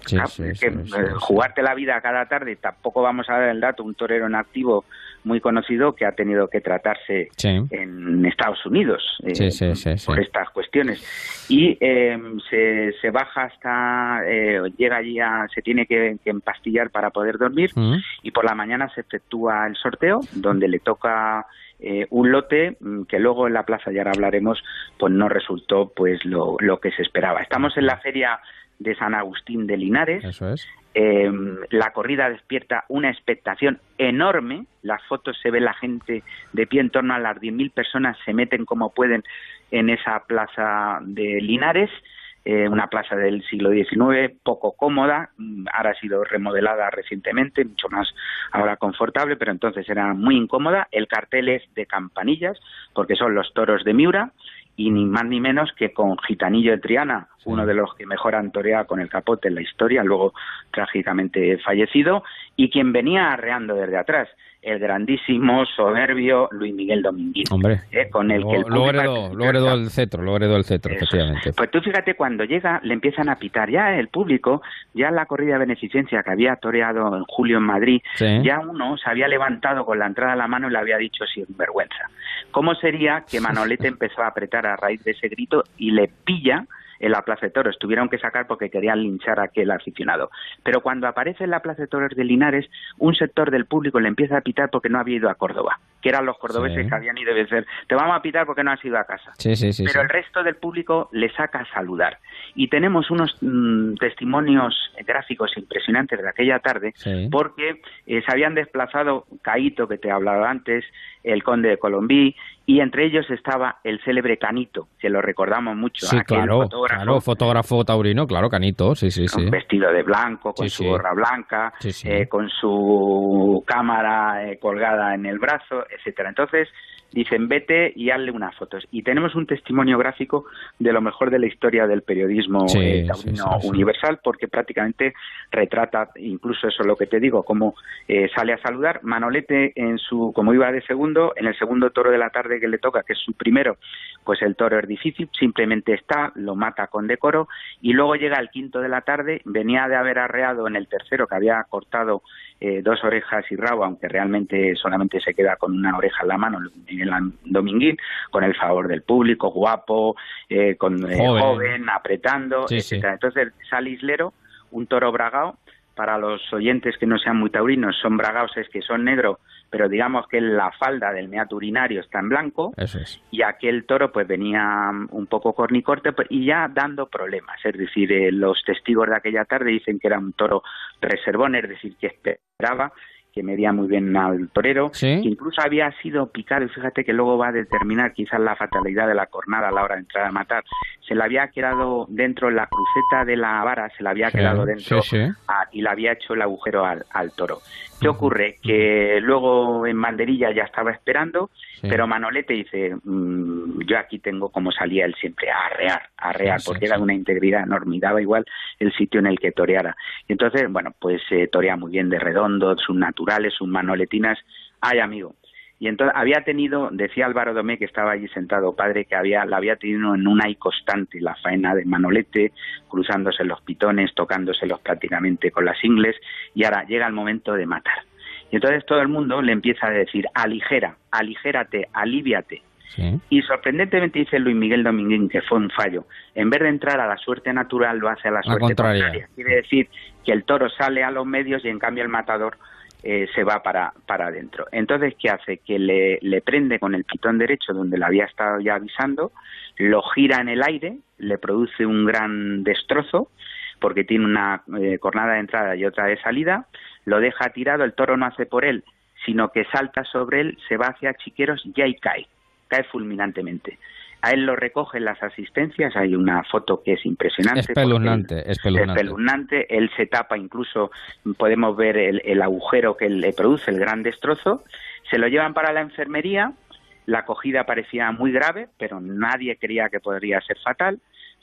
Sí, Ah, sí, que, eh, sí. jugarte la vida cada tarde, tampoco vamos a dar el dato, un torero en activo muy conocido que ha tenido que tratarse Sí. en Estados Unidos eh, Sí, sí, por estas cuestiones. Y eh, se, se baja hasta, eh, llega allí, a, se tiene que, que empastillar para poder dormir Mm. y por la mañana se efectúa el sorteo donde le toca eh, un lote mm, que luego en la plaza, ya ahora hablaremos, pues no resultó pues lo, lo que se esperaba. Estamos en la feria de San Agustín de Linares. Eso es. Eh, la corrida despierta una expectación enorme. Las fotos se ve la gente de pie en torno a las 10.000 personas, se meten como pueden en esa plaza de Linares, eh, una plaza del siglo XIX, poco cómoda, mm, ahora ha sido remodelada recientemente, mucho más ahora confortable, pero entonces era muy incómoda. El cartel es de campanillas, porque son los toros de Miura, y ni más ni menos que con Gitanillo de Triana, uno de los que mejor han toreado con el capote en la historia, luego trágicamente fallecido, y quien venía arreando desde atrás, el grandísimo, soberbio Luis Miguel Dominguín, Hombre, eh, con el que el público heredó, luego heredó el cetro, luego heredó el cetro, efectivamente. pues tú fíjate, cuando llega le empiezan a pitar ya el público, ya la corrida de beneficencia que había toreado en julio en Madrid, Sí. ya uno se había levantado con la entrada a la mano y le había dicho sin vergüenza. ¿Cómo sería que (laughs) Manolete empezó a apretar a raíz de ese grito y le pilla en la Plaza de Toros? Tuvieron que sacar porque querían linchar a aquel aficionado. Pero cuando aparece en la Plaza de Toros de Linares, un sector del público le empieza a pitar porque no había ido a Córdoba, que eran los cordobeses Sí. que habían ido a decir, te vamos a pitar porque no has ido a casa Sí, sí, sí. pero el resto del público le saca a saludar. Y tenemos unos mm, testimonios gráficos impresionantes de aquella tarde, porque eh, se habían desplazado Caíto, que te he hablado antes, el conde de Colombí, y entre ellos estaba el célebre Canito, que lo recordamos mucho, Sí, aquel claro, fotógrafo claro, fotógrafo taurino, claro, canito, sí, sí, sí. vestido de blanco, con Sí, su sí. gorra blanca, eh, con su cámara eh, colgada en el brazo, etcétera. Entonces dicen vete y hazle unas fotos. Y tenemos un testimonio gráfico de lo mejor de la historia del periodismo Sí, eh, taurino sí, universal, porque prácticamente retrata, incluso eso es lo que te digo, cómo eh, sale a saludar. Manolete en su, como iba de segundo, en el segundo toro de la tarde que le toca, que es su primero, pues el toro es difícil, simplemente está, lo mata con decoro, y luego llega el quinto de la tarde, venía de haber arreado en el tercero que había cortado eh, dos orejas y rabo, aunque realmente solamente se queda con una oreja en la mano, en el Dominguín, con el favor del público, guapo, eh, con eh, Joven. joven. apretando, Sí, sí. etcétera. Entonces sale Islero, un toro bragao, para los oyentes que no sean muy taurinos, son bragaos es que son negros, pero digamos que la falda del meato urinario está en blanco, Eso es. y aquel toro pues venía mm, un poco cornicorte pues, y ya dando problemas, es decir, eh, los testigos de aquella tarde dicen que era un toro reservón, es decir, que esperaba que medía muy bien al torero, que incluso había sido picado, y fíjate que luego va a determinar quizás la fatalidad de la cornada a la hora de entrar a matar. Se le había quedado dentro, la cruceta de la vara se le había quedado dentro a- y le había hecho el agujero al, al toro. ¿Qué ocurre? Que luego en banderilla ya estaba esperando, Sí. pero Manolete dice, "Mm, yo aquí tengo como salía él siempre, a arrear, a arrear, Sí, sí, porque era de una integridad enorme y daba igual el sitio en el que toreara. Y entonces, bueno, pues eh, torea muy bien de redondo, sus naturales, sus manoletinas, ay amigo. Y entonces había tenido, decía Álvaro Domé, que estaba allí sentado, padre, que había, la había tenido en una y constante, la faena de Manolete, cruzándose los pitones, tocándoselos prácticamente con las ingles, y ahora llega el momento de matar. Y entonces todo el mundo le empieza a decir, aligera, aligérate, aliviate. Y sorprendentemente dice Luis Miguel Dominguín que fue un fallo. En vez de entrar a la suerte natural, lo hace a la suerte contraria. contraria. Quiere decir que el toro sale a los medios y en cambio el matador eh, se va para, para adentro. Entonces, ¿qué hace? Que le, prende con el pitón derecho donde le había estado ya avisando, lo gira en el aire, le produce un gran destrozo, porque tiene una eh, cornada de entrada y otra de salida, lo deja tirado, el toro no hace por él, sino que salta sobre él, se va hacia Chiqueros y ahí cae, cae fulminantemente. A él lo recogen las asistencias, hay una foto que es impresionante. Espeluznante, espeluznante. espeluznante, él se tapa, incluso podemos ver el, el agujero que le produce el gran destrozo, se lo llevan para la enfermería, la acogida parecía muy grave, pero nadie creía que podría ser fatal,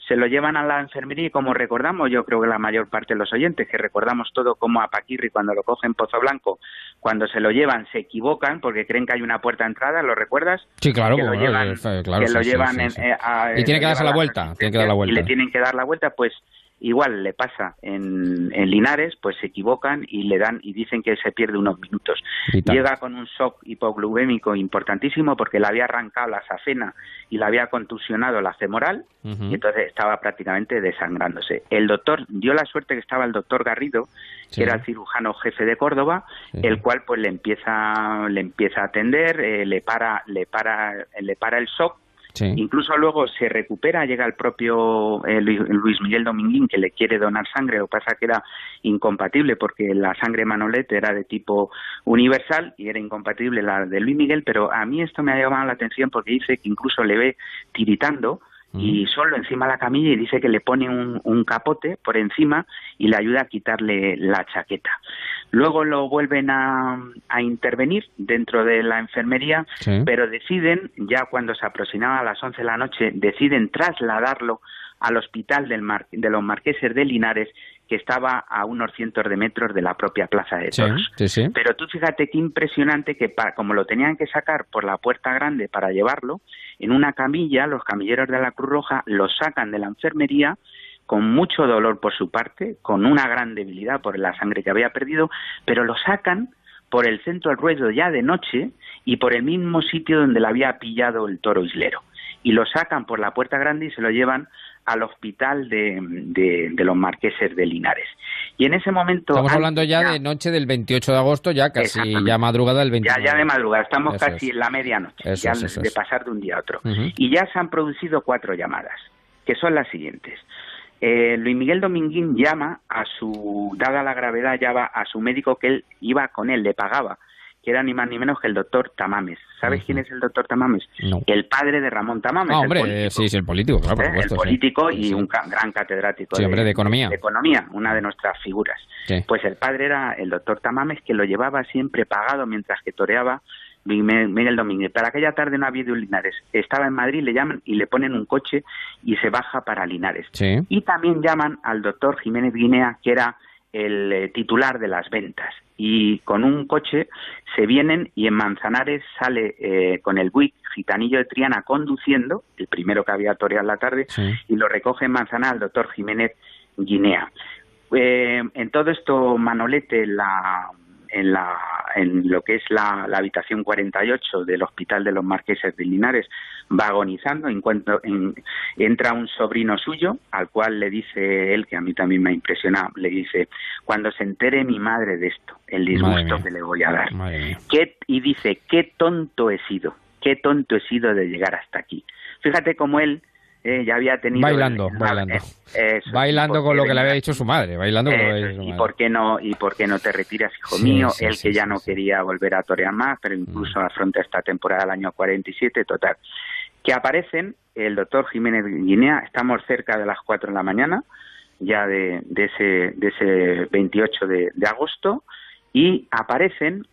se lo llevan a la enfermería y como recordamos, yo creo que la mayor parte de los oyentes, que recordamos todo como a Paquirri cuando lo cogen Pozo Blanco, cuando se lo llevan se equivocan porque creen que hay una puerta de entrada, ¿lo recuerdas? Sí, claro, Que lo llevan- eh, claro, que sí, lo sí, llevan sí, en- sí. eh, a- Y tiene que lo darse la vuelta, tiene que dar la y vuelta. le tienen que dar la vuelta, pues igual le pasa en, en Linares, pues se equivocan y le dan y dicen que se pierde unos minutos. Llega con un shock hipoglucémico importantísimo porque le había arrancado la safena y le había contusionado la femoral y entonces estaba prácticamente desangrándose. El doctor dio la suerte que estaba el doctor Garrido, Sí. que era el cirujano jefe de Córdoba, el cual pues le empieza le empieza a atender, eh, le para le para le para el shock Sí. Incluso luego se recupera, llega el propio eh, Lu- Luis Miguel Dominguín que le quiere donar sangre, lo que pasa que era incompatible porque la sangre Manolete era de tipo universal y era incompatible la de Luis Miguel, pero a mí esto me ha llamado la atención porque dice que incluso le ve tiritando y solo encima de la camilla y dice que le pone un, un capote por encima y le ayuda a quitarle la chaqueta. Luego lo vuelven a, a intervenir dentro de la enfermería, Sí. pero deciden, ya cuando se aproximaba a las 11 de la noche, deciden trasladarlo al hospital del Mar- de los Marqueses de Linares, que estaba a unos cientos de metros de la propia Plaza de Toros. sí, sí. Pero tú fíjate qué impresionante que pa- como lo tenían que sacar por la puerta grande para llevarlo, en una camilla los camilleros de la Cruz Roja lo sacan de la enfermería con mucho dolor por su parte, con una gran debilidad por la sangre que había perdido, pero lo sacan por el centro del ruedo ya de noche y por el mismo sitio donde le había pillado el toro islero. Y lo sacan por la puerta grande y se lo llevan al hospital de, de- de los marqueses de Linares. Y en ese momento... Estamos hablando ya de noche del 28 de agosto, ya casi ya madrugada del 29. Ya, ya de madrugada, estamos Eso casi es. en la medianoche, Eso ya es, de es. pasar de un día a otro. Y ya se han producido cuatro llamadas, que son las siguientes. Eh, Luis Miguel Dominguín llama a su, dada la gravedad, llama a su médico que él iba con él, le pagaba, que era ni más ni menos que el doctor Tamames. ¿Sabes quién es el doctor Tamames? No. El padre de Ramón Tamames. Ah, el hombre, político. sí, sí, el político, claro, por ¿eh? supuesto. el sí. político y un ca- gran catedrático Sí, hombre, de economía. de economía, una de nuestras figuras. Sí. Pues el padre era el doctor Tamames que lo llevaba siempre pagado mientras que toreaba Miguel Domínguez. Para aquella tarde no había ido a Linares. Estaba en Madrid, le llaman y le ponen un coche y se baja para Linares. Sí. Y también llaman al doctor Jiménez Guinea, que era el eh, titular de las ventas. Y con un coche se vienen y en Manzanares sale eh, con el Buick Gitanillo de Triana conduciendo, el primero que había toreado la tarde, y lo recoge en Manzanares el doctor Jiménez Guinea. Eh, en todo esto, Manolete, la, en, la, en lo que es la, la habitación 48 del Hospital de los Marqueses de Linares, va agonizando. Encuentro, en- entra un sobrino suyo, al cual le dice él, que a mí también me ha impresionado, le dice, cuando se entere mi madre de esto, el disgusto que le voy a dar. ¿Qué- y dice, qué tonto he sido, qué tonto he sido de llegar hasta aquí. Fíjate cómo él eh, ya había tenido... Bailando, el- bailando. eh, eso, Bailando con lo que le había dicho su madre, bailando con lo que había dicho su y madre. por qué no y por qué no te retiras hijo Sí, mío sí, él sí, que ya no quería volver a torear más pero incluso afronta esta temporada del año 47 total. Que aparecen el doctor Jiménez Guinea estamos cerca de las 4 de la mañana ya de, de ese de ese 28 de, de agosto y aparecen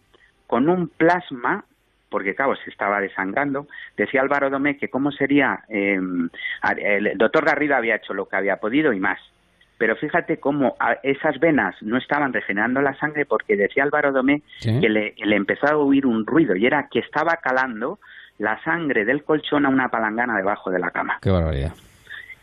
con un plasma porque claro, se estaba desangrando. Decía Álvaro Domé que cómo sería, eh, el doctor Garrido había hecho lo que había podido y más. Pero fíjate cómo esas venas no estaban regenerando la sangre porque decía Álvaro Domé Sí. que le, le empezó a oír un ruido y era que estaba calando la sangre del colchón a una palangana debajo de la cama. Qué barbaridad.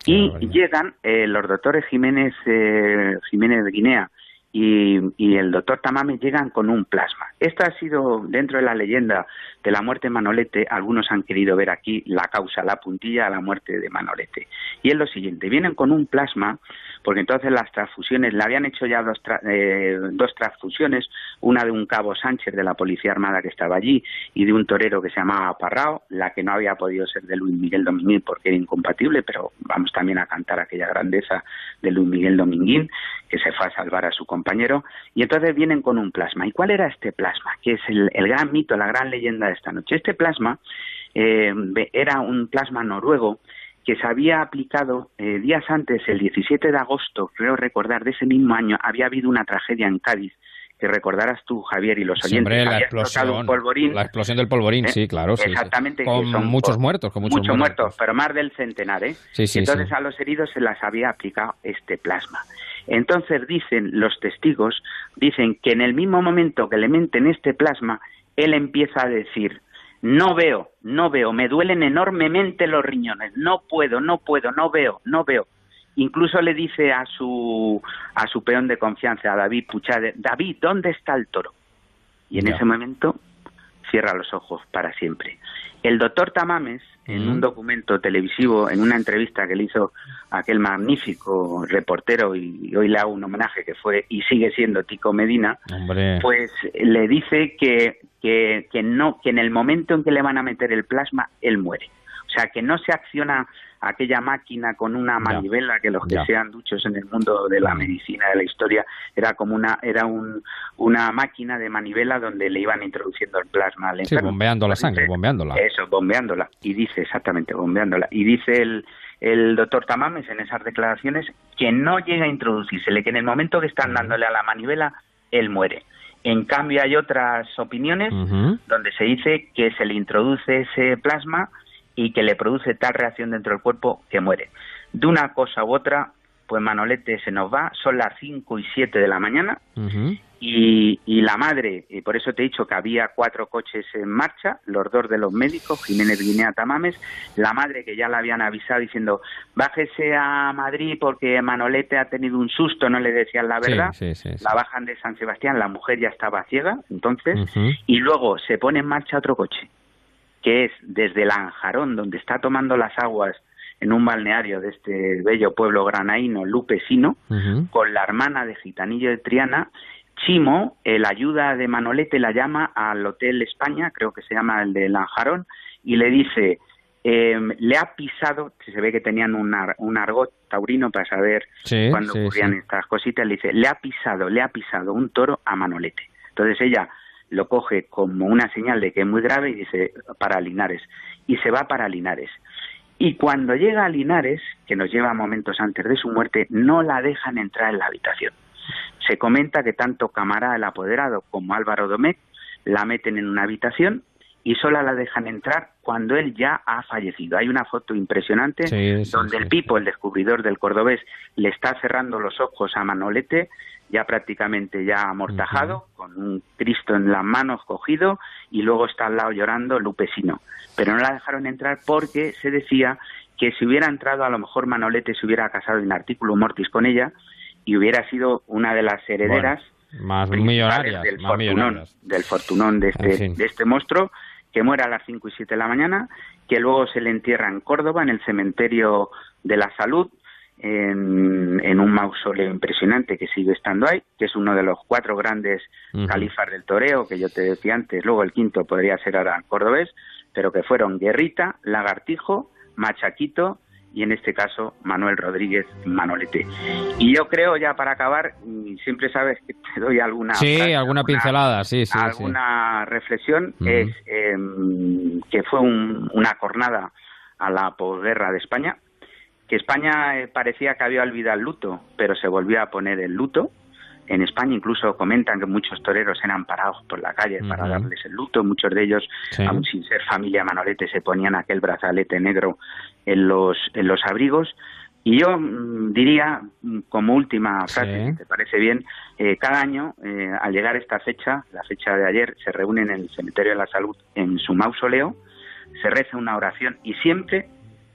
Y llegan eh, los doctores Jiménez, eh, Jiménez de Guinea y, y el doctor Tamame llegan con un plasma. Esta ha sido, dentro de la leyenda de la muerte de Manolete, algunos han querido ver aquí la causa, la puntilla a la muerte de Manolete. Y es lo siguiente, vienen con un plasma, porque entonces las transfusiones, le habían hecho ya dos, tra- eh, dos transfusiones, una de un cabo Sánchez de la Policía Armada que estaba allí y de un torero que se llamaba Parrao, la que no había podido ser de Luis Miguel Dominguín porque era incompatible, pero vamos también a cantar aquella grandeza de Luis Miguel Dominguín, que se fue a salvar a su compañero, y entonces vienen con un plasma. ¿Y cuál era este plasma? Que es el, el gran mito, la gran leyenda de esta noche. Este plasma eh, era un plasma noruego que se había aplicado eh, días antes, el 17 de agosto, creo recordar, de ese mismo año, había habido una tragedia en Cádiz, que recordarás tú, Javier, y los Sí, oyentes. hombre, la explosión, un polvorín la explosión del polvorín, ¿eh? sí, claro, sí, sí. Exactamente. que Con son muchos por- muertos, con muchos, muertos, pero más del centenar, ¿eh? Sí, sí, Entonces sí. a los heridos se las había aplicado este plasma. Entonces dicen los testigos, dicen que en el mismo momento que le meten este plasma, él empieza a decir, no veo, no veo, me duelen enormemente los riñones, no puedo, no puedo, no veo, no veo. Incluso le dice a su a su peón de confianza, a David Puchade, David, ¿dónde está el toro? Y en Ya. ese momento cierra los ojos para siempre. El doctor Tamames, en un documento televisivo, en una entrevista que le hizo aquel magnífico reportero, y hoy le hago un homenaje que fue y sigue siendo Tico Medina, Hombre. pues le dice que, que, que no, que en el momento en que le van a meter el plasma, él muere. O sea, que no se acciona aquella máquina con una manivela que los que Ya. sean duchos en el mundo de la medicina, de la historia, era como una, era un, una máquina de manivela donde le iban introduciendo el plasma al Sí, enfermo. bombeando la sangre, dice- bombeándola. Eso, bombeándola. Y dice, exactamente, bombeándola. Y dice el, el doctor Tamames en esas declaraciones que no llega a introducírsele, que en el momento que están dándole a la manivela, él muere. En cambio, hay otras opiniones donde se dice que se le introduce ese plasma y que le produce tal reacción dentro del cuerpo que muere. De una cosa u otra, pues Manolete se nos va, son las 5 y 7 de la mañana y, y la madre, y por eso te he dicho que había cuatro coches en marcha, los dos de los médicos, Jiménez Guinea Tamames, la madre que ya la habían avisado diciendo, bájese a Madrid porque Manolete ha tenido un susto, no le decían la verdad, sí, sí, sí. la bajan de San Sebastián, la mujer ya estaba ciega, entonces, y luego se pone en marcha otro coche, que es desde Lanjarón, donde está tomando las aguas en un balneario de este bello pueblo granaíno, Lupesino, con la hermana de Gitanillo de Triana, Chimo, el ayuda de Manolete, la llama al Hotel España, creo que se llama el de Lanjarón, y le dice, eh, le ha pisado, se ve que tenían un, ar- un argot taurino para saber Sí, cuándo sí, ocurrían sí. estas cositas, le dice, le ha pisado, le ha pisado un toro a Manolete. Entonces ella lo coge como una señal de que es muy grave y dice, para Linares, y se va para Linares. Y cuando llega a Linares, que nos lleva momentos antes de su muerte, no la dejan entrar en la habitación. Se comenta que tanto Camará, el apoderado, como Álvaro Domecq la meten en una habitación y solo la dejan entrar cuando él ya ha fallecido. Hay una foto impresionante Sí, sí, donde el Pipo, el descubridor del cordobés, le está cerrando los ojos a Manolete, ya prácticamente ya amortajado, con un Cristo en las manos cogido, y luego está al lado llorando Lupesino. Pero no la dejaron entrar porque se decía que si hubiera entrado, a lo mejor Manolete se hubiera casado en artículo mortis con ella y hubiera sido una de las herederas Más millonarias, del más fortunón, millonarias. del fortunón de este, En fin. de este monstruo, que muere a las 5 y 7 de la mañana, que luego se le entierra en Córdoba, en el cementerio de la salud, en, en un mausoleo impresionante que sigue estando ahí, que es uno de los cuatro grandes califas del toreo, que yo te decía antes, luego el quinto podría ser ahora cordobés, pero que fueron Guerrita, Lagartijo, Machaquito y en este caso Manuel Rodríguez Manolete. Y yo creo ya para acabar, siempre sabes que te doy alguna Sí, frase, alguna pincelada, sí, sí. sí. alguna reflexión Ujú. es em, que fue un- una cornada a la posguerra de España, que España eh, parecía que había olvidado el luto, pero se volvió a poner el luto. En España incluso comentan que muchos toreros eran parados por la calle para darles el luto. Muchos de ellos, Sí. aun sin ser familia Manolete, se ponían aquel brazalete negro en los, en los abrigos. Y yo mm, diría, mm, como última frase, si te parece bien, eh, cada año, eh, al llegar esta fecha, la fecha de ayer, se reúnen en el Cementerio de la Salud, en su mausoleo, se reza una oración y siempre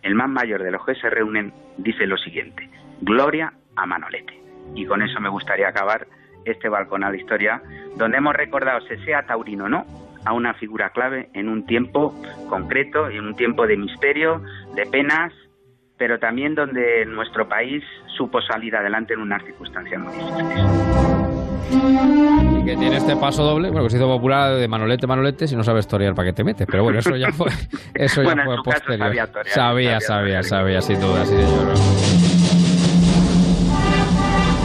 el más mayor de los que se reúnen dice lo siguiente, Gloria a Manolete. Y con eso me gustaría acabar este balcón a la historia, donde hemos recordado, se sea taurino o no, a una figura clave en un tiempo concreto en un tiempo de misterio, de penas, pero también donde nuestro país supo salir adelante en unas circunstancias muy difíciles. Y que tiene este paso doble, bueno, que se hizo popular de Manolete, Manolete, si no sabes torear, ¿para qué te metes? Pero bueno, eso ya fue, (laughs) eso ya Bueno, en fue posterior. sabía torear, sabía, sabía sabía, sabía, sin duda, sí, señor.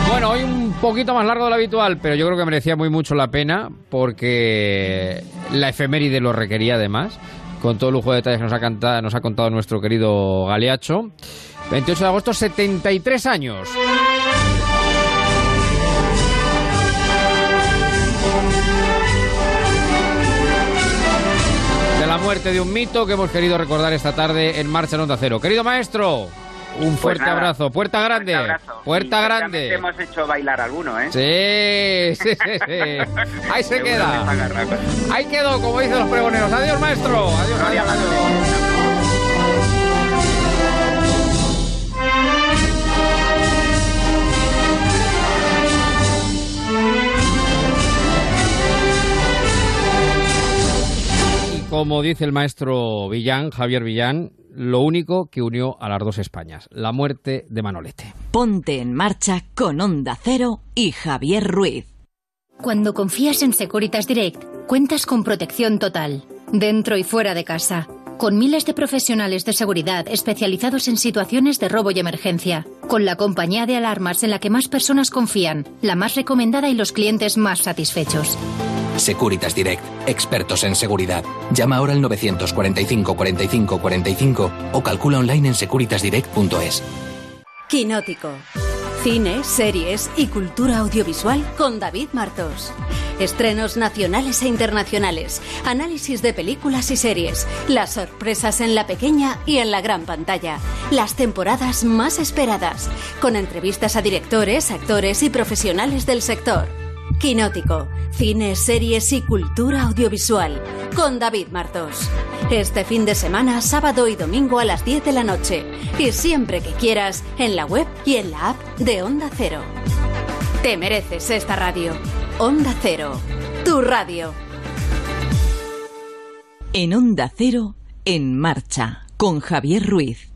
Bueno, hoy un poquito más largo de lo habitual, pero yo creo que merecía muy mucho la pena porque la efeméride lo requería además, con todo el lujo de detalles que nos ha, canta- nos ha contado nuestro querido Galeacho. 28 de agosto, 73 años. de la muerte de un mito que hemos querido recordar esta tarde en Marcha en Onda Cero. Querido maestro, un fuerte nada, abrazo. Puerta grande. Puerta Y grande. seguramente hemos hecho bailar alguno, ¿eh? Sí, sí, sí, sí. (laughs) Ahí se queda. Ahí quedó, como dicen los pregoneros. Adiós, maestro. Adiós, adiós. Y como dice el maestro Villán, Javier Villán, lo único que unió a las dos Españas, la muerte de Manolete. Ponte en marcha con Onda Cero y Javier Ruiz. Cuando confías en Securitas Direct, cuentas con protección total, dentro y fuera de casa, con miles de profesionales de seguridad especializados en situaciones de robo y emergencia, con la compañía de alarmas en la que más personas confían, la más recomendada y los clientes más satisfechos. Securitas Direct, expertos en seguridad. Llama ahora al 945 45 45 o calcula online en securitasdirect.es. Quinótico. Cine, series y cultura audiovisual con David Martos. Estrenos nacionales e internacionales, análisis de películas y series, las sorpresas en la pequeña y en la gran pantalla, las temporadas más esperadas, con entrevistas a directores, actores y profesionales del sector. Quinótico, cine, series y cultura audiovisual con David Martos. Este fin de semana, sábado y domingo a las 10 de la noche y siempre que quieras en la web y en la app de Onda Cero. Te mereces esta radio. Onda Cero, tu radio. En Onda Cero, en marcha con Javier Ruiz.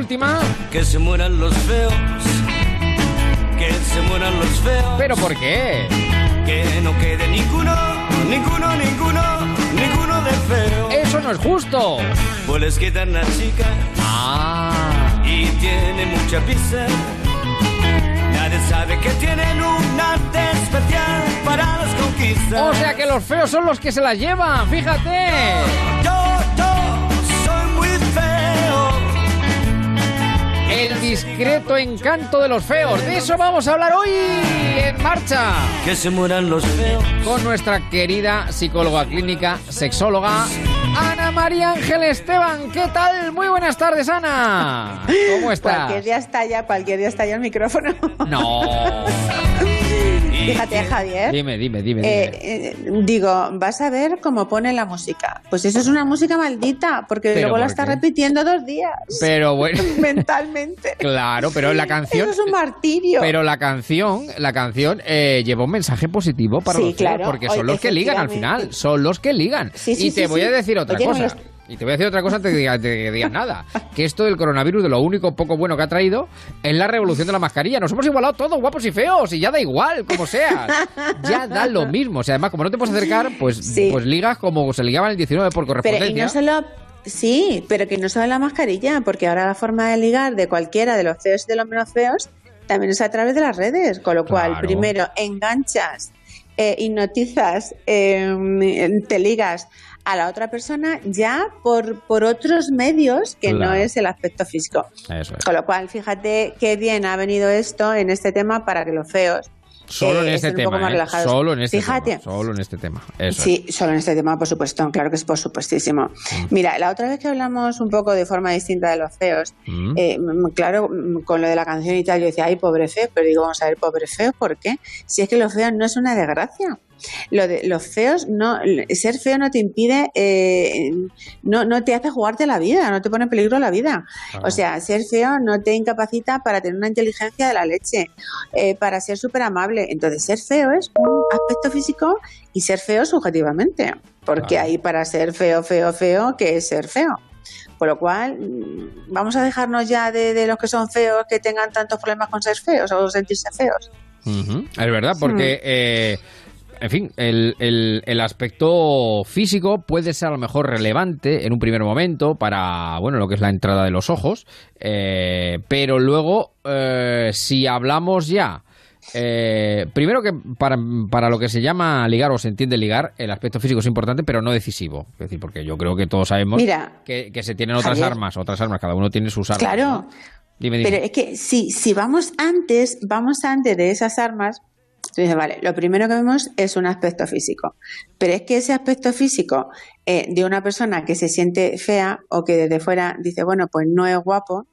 Última. Que se mueran los feos. Que se mueran los feos. ¿Pero por qué? Que no quede ninguno, ninguno, ninguno, ninguno de feo. Eso no es justo. Pues les las chicas. Ah. Y tiene mucha pizza. Nadie sabe que tienen un arte especial para las conquistas. O sea que los feos son los que se las llevan, fíjate. Yo, yo El discreto encanto de los feos. De eso vamos a hablar hoy en marcha. Que se mueran los feos. Con nuestra querida psicóloga clínica, sexóloga, Ana María Ángel Esteban. ¿Qué tal? Muy buenas tardes, Ana. ¿Cómo estás? Cualquier día estalla, cualquier día estalla el micrófono. No. (laughs) Fíjate, Javier. Dime, dime, dime. Eh, dime. eh, digo, vas a ver cómo pone la música. Pues eso es una música maldita, porque ¿Pero luego la está repitiendo dos días. Pero (laughs) bueno, Mentalmente. claro, pero la canción. Eso es un martirio. Pero la canción, la canción eh, lleva un mensaje positivo para Sí, los claro. porque son los que ligan al final, son los que ligan. Sí, sí, y te voy a decir otra Oye, no cosa. los- Y te voy a decir otra cosa antes de que digas- nada. Que esto del coronavirus, de lo único poco bueno que ha traído, es la revolución de la mascarilla. Nos hemos igualado todos, guapos y feos, y ya da igual, como seas. Ya da lo mismo. O sea, además, como no te puedes acercar, pues, pues ligas como se ligaban el 19 por Pero y correspondencia. no solo. Sí, pero que no solo la mascarilla, porque ahora la forma de ligar de cualquiera de los feos y de los menos feos también es a través de las redes. Con lo cual, Claro. primero enganchas, eh, hipnotizas, eh, te ligas a la otra persona ya por, por otros medios que no es el aspecto físico. Eso es. Con lo cual, fíjate qué bien ha venido esto en este tema para que los feos Solo eh, en este un poco tema, más ¿eh? relajados. Solo en este Fíjate, tema. Solo en este tema. Eso sí, solo en este tema, por supuesto, claro que es por supuestísimo. Mira, la otra vez que hablamos un poco de forma distinta de los feos, Mm. eh, mm, claro, mm, con lo de la canción y tal, yo decía, ay, pobre feo, pero digo, vamos a ver, pobre feo, ¿por qué? Si es que los feos no es una desgracia. Lo de los feos, no, ser feo no te impide, eh, no, no te hace jugarte la vida, no te pone en peligro la vida. O sea, ser feo no te incapacita para tener una inteligencia de la leche, eh, para ser súper amable. Entonces, ser feo es un aspecto físico y ser feo subjetivamente, porque hay para ser feo, feo, feo, que es ser feo. Por lo cual, vamos a dejarnos ya de, de los que son feos que tengan tantos problemas con ser feos o sentirse feos. Es verdad, porque, eh, en fin, el, el- el aspecto físico puede ser a lo mejor relevante en un primer momento para, bueno, lo que es la entrada de los ojos, eh, pero luego, eh, si hablamos ya... eh, primero que para, para lo que se llama ligar o se entiende ligar, el aspecto físico es importante, pero no decisivo. Es decir, porque yo creo que todos sabemos Mira, que, que se tienen otras Javier. armas, otras armas, cada uno tiene sus armas. Claro, ¿no? Dime, dime. Pero es que si, si vamos antes, vamos antes de esas armas, dices, vale, lo primero que vemos es un aspecto físico. Pero es que ese aspecto físico eh, de una persona que se siente fea o que desde fuera dice, bueno, pues no es guapo,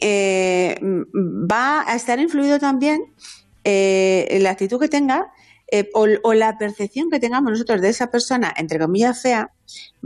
eh, mm, va a estar influido también eh, la actitud que tenga eh, o, o la percepción que tengamos nosotros de esa persona, entre comillas, fea,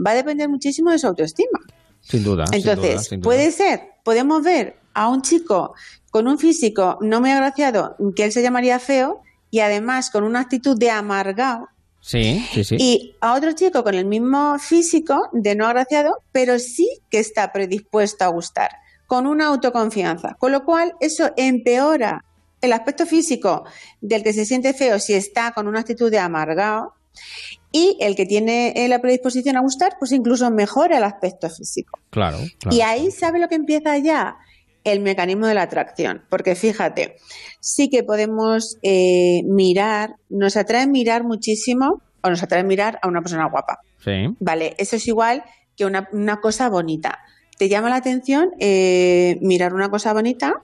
va a depender muchísimo de su autoestima. Sin duda. sin Entonces, duda, sin duda. puede ser, podemos ver a un chico con un físico no muy agraciado, que él se llamaría feo, y además con una actitud de amargado, Sí, sí, sí. y a otro chico con el mismo físico de no agraciado, pero sí que está predispuesto a gustar, con una autoconfianza. Con lo cual, eso empeora el aspecto físico del que se siente feo si está con una actitud de amargado. Y el que tiene eh, la predisposición a gustar, pues incluso mejora el aspecto físico. Claro, claro. Y ahí sabe lo que empieza ya el mecanismo de la atracción. Porque fíjate, sí que podemos eh, mirar, nos atrae mirar muchísimo o nos atrae mirar a una persona guapa. Sí. Vale, eso es igual que una, una cosa bonita. ¿Te llama la atención eh, mirar una cosa bonita,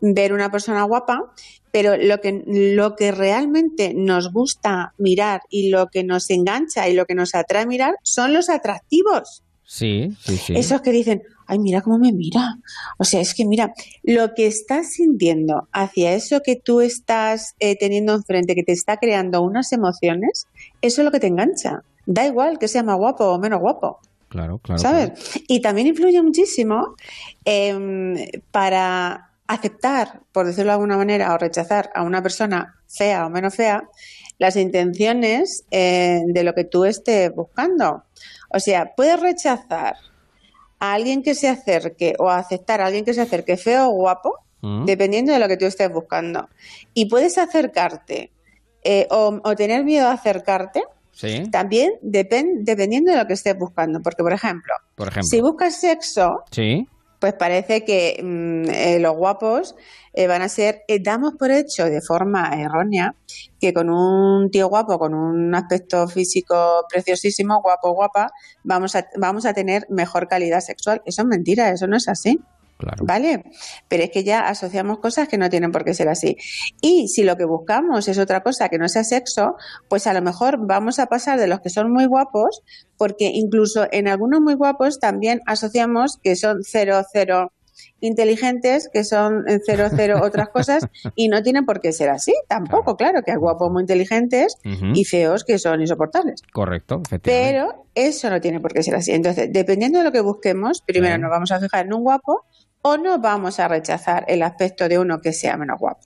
ver una persona guapa? Pero lo que, lo que realmente nos gusta mirar y lo que nos engancha y lo que nos atrae mirar son los atractivos. Sí, sí, sí. Esos que dicen, ay, mira cómo me mira. O sea, es que mira, lo que estás sintiendo hacia eso que tú estás eh, teniendo enfrente, que te está creando unas emociones, eso es lo que te engancha. Da igual que sea más guapo o menos guapo. Claro, claro. ¿Sabes? Y también influye muchísimo em, para aceptar, por decirlo de alguna manera, o rechazar a una persona fea o menos fea, las intenciones eh, de lo que tú estés buscando. O sea, puedes rechazar a alguien que se acerque o aceptar a alguien que se acerque feo o guapo, Mm. dependiendo de lo que tú estés buscando. Y puedes acercarte eh, o, o tener miedo a acercarte Sí, también depen- dependiendo de lo que estés buscando. Porque, por ejemplo, por ejemplo. si buscas sexo, Sí, pues parece que mm, eh, los guapos eh, van a ser, eh, damos por hecho de forma errónea que con un tío guapo, con un aspecto físico preciosísimo, guapo, guapa, vamos a, vamos a tener mejor calidad sexual. Eso es mentira, eso no es así. ¿Vale? Pero es que ya asociamos cosas que no tienen por qué ser así. Y si lo que buscamos es otra cosa que no sea sexo, pues a lo mejor vamos a pasar de los que son muy guapos, porque incluso en algunos muy guapos también asociamos que son cero, cero inteligentes que son cero cero (laughs) otras cosas y no tienen por qué ser así tampoco, claro, que hay guapos muy inteligentes y feos que son insoportables. Correcto, efectivamente. Pero eso no tiene por qué ser así. Entonces, dependiendo de lo que busquemos, primero nos vamos a fijar en un guapo o no vamos a rechazar el aspecto de uno que sea menos guapo.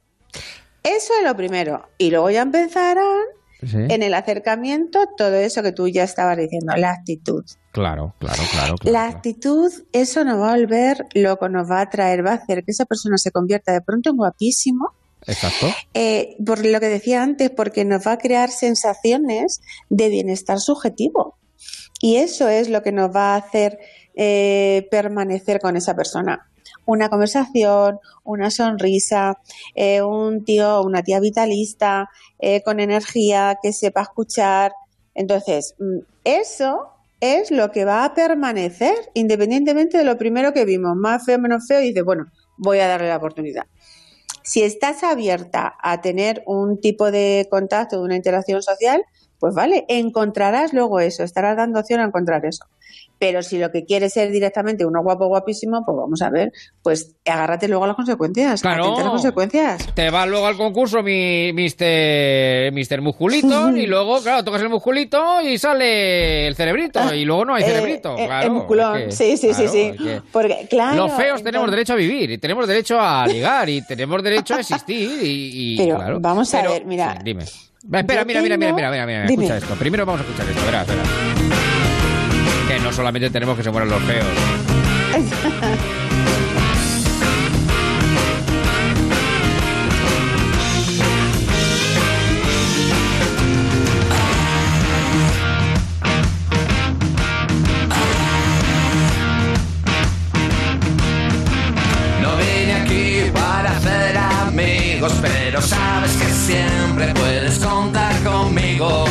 Eso es lo primero. Y luego ya empezarán Sí. en el acercamiento todo eso que tú ya estabas diciendo, la actitud. Claro, claro, claro. claro. La actitud, eso nos va a volver loco, nos va a atraer, va a hacer que esa persona se convierta de pronto en guapísimo Exacto. eh, por lo que decía antes, porque nos va a crear sensaciones de bienestar subjetivo. Y eso es lo que nos va a hacer eh, permanecer con esa persona. Una conversación, una sonrisa, eh, un tío una tía vitalista, eh, con energía, que sepa escuchar. Entonces, mm, eso es lo que va a permanecer independientemente de lo primero que vimos, más feo, menos feo, y dices, bueno, voy a darle la oportunidad. Si estás abierta a tener un tipo de contacto, una interacción social, pues vale, encontrarás luego eso, estarás dando opción a encontrar eso. Pero si lo que quieres es directamente uno guapo, guapísimo, pues vamos a ver, pues agárrate luego a las consecuencias. Claro. las consecuencias. Te va luego al concurso mi Mister, Mister Musculito y luego, claro, tocas el musculito y sale el cerebrito y luego no hay Eh, cerebrito. eh, claro, el musculón, es que- sí, sí, sí, claro, sí. Porque, claro, Los feos tenemos derecho a vivir y tenemos derecho a ligar y tenemos derecho a existir y, y, (laughs) Pero claro. vamos a Pero- ver, mira. sí, dime. Espera, mira, mira, mira, mira, mira, mira, Dime. escucha esto. Primero vamos a escuchar esto, verás, verás. Solamente tenemos que se mueran los feos. No vine aquí para hacer amigos, pero sabes que siempre puedes contar conmigo.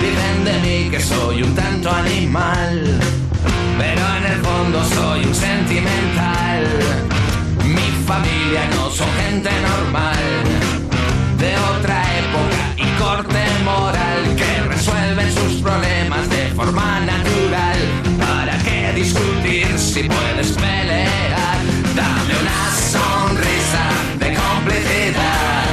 Dicen de mí que soy un tanto animal, gente normal, de otra época y corte moral, que resuelven sus problemas de forma natural. ¿Para qué discutir si puedes pelear? Dame una sonrisa de complicidad.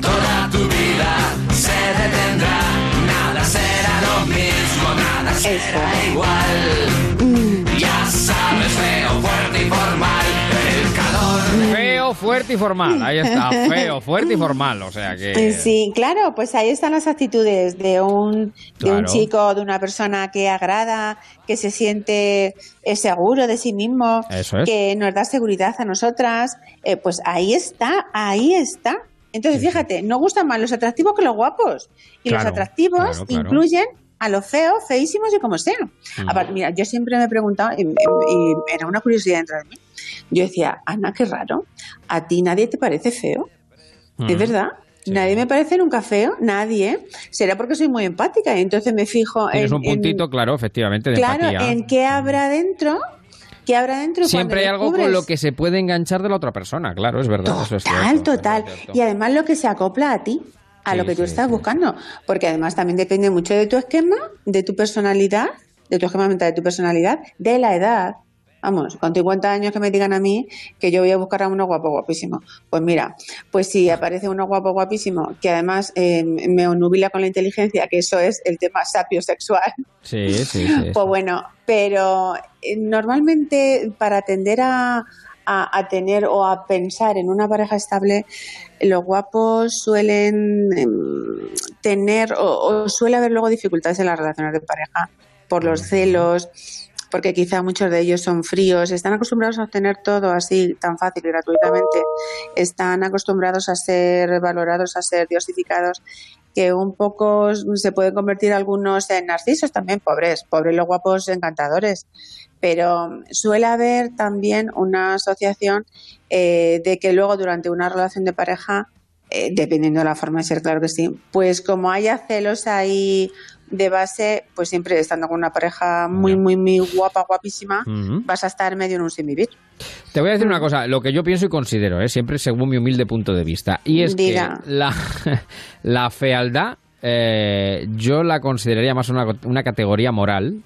Toda tu vida se detendrá. Nada será lo mismo, nada será igual. Feo, fuerte y formal. Ahí está, (laughs) feo, fuerte y formal. O sea que. Eh, Sí, claro, pues ahí están las actitudes de un, de un chico, de una persona que agrada, que se siente eh, seguro de sí mismo, Eso es. que nos da seguridad a nosotras. eh, pues ahí está, ahí está. Entonces, fíjate, no gustan más los atractivos que los guapos. Y los atractivos claro, incluyen a los feos, feísimos y como sean. Mm. Aparte, mira, yo siempre me he preguntado, y, y- y era una curiosidad dentro de mí. Yo decía, Ana, qué raro, ¿a ti nadie te parece feo? Es verdad. Nadie me parece nunca feo, nadie. Será porque soy muy empática y entonces me fijo en, un puntito, claro, efectivamente, de claro, empatía. en qué habrá dentro, qué habrá dentro. Siempre hay algo con lo que se puede enganchar de la otra persona, claro, es verdad. Eso es Total, cierto, total. es cierto. Y además lo que se acopla a ti, a Sí, lo que tú sí, estás buscando. Porque además también depende mucho de tu esquema, de tu personalidad, de tu esquema mental, de tu personalidad, de la edad. Vamos, con 50 años que me digan a mí que yo voy a buscar a uno guapo, guapísimo. Pues mira, pues si aparece uno guapo, guapísimo, que además eh, me onubila con la inteligencia, que eso es el tema sapiosexual, Sí, sí, sí. (laughs) pues bueno, pero eh, normalmente para tender a, a- a tener o a pensar en una pareja estable, los guapos suelen em, tener o, o suele haber luego dificultades en las relaciones de pareja por los celos, porque quizá muchos de ellos son fríos, están acostumbrados a obtener todo así tan fácil y gratuitamente, están acostumbrados a ser valorados, a ser diosificados, que un poco se pueden convertir algunos en narcisos también, pobres, pobres los guapos encantadores. Pero suele haber también una asociación eh, de que luego durante una relación de pareja, eh, dependiendo de la forma de ser, claro que sí, pues como haya celos ahí de base, pues siempre estando con una pareja muy, muy, muy guapa, guapísima, vas a estar medio en un sin vivir. Te voy a decir una cosa, lo que yo pienso y considero, ¿eh? siempre según mi humilde punto de vista, y es Diga. que la, (laughs) la fealdad eh, yo la consideraría más una, una categoría moral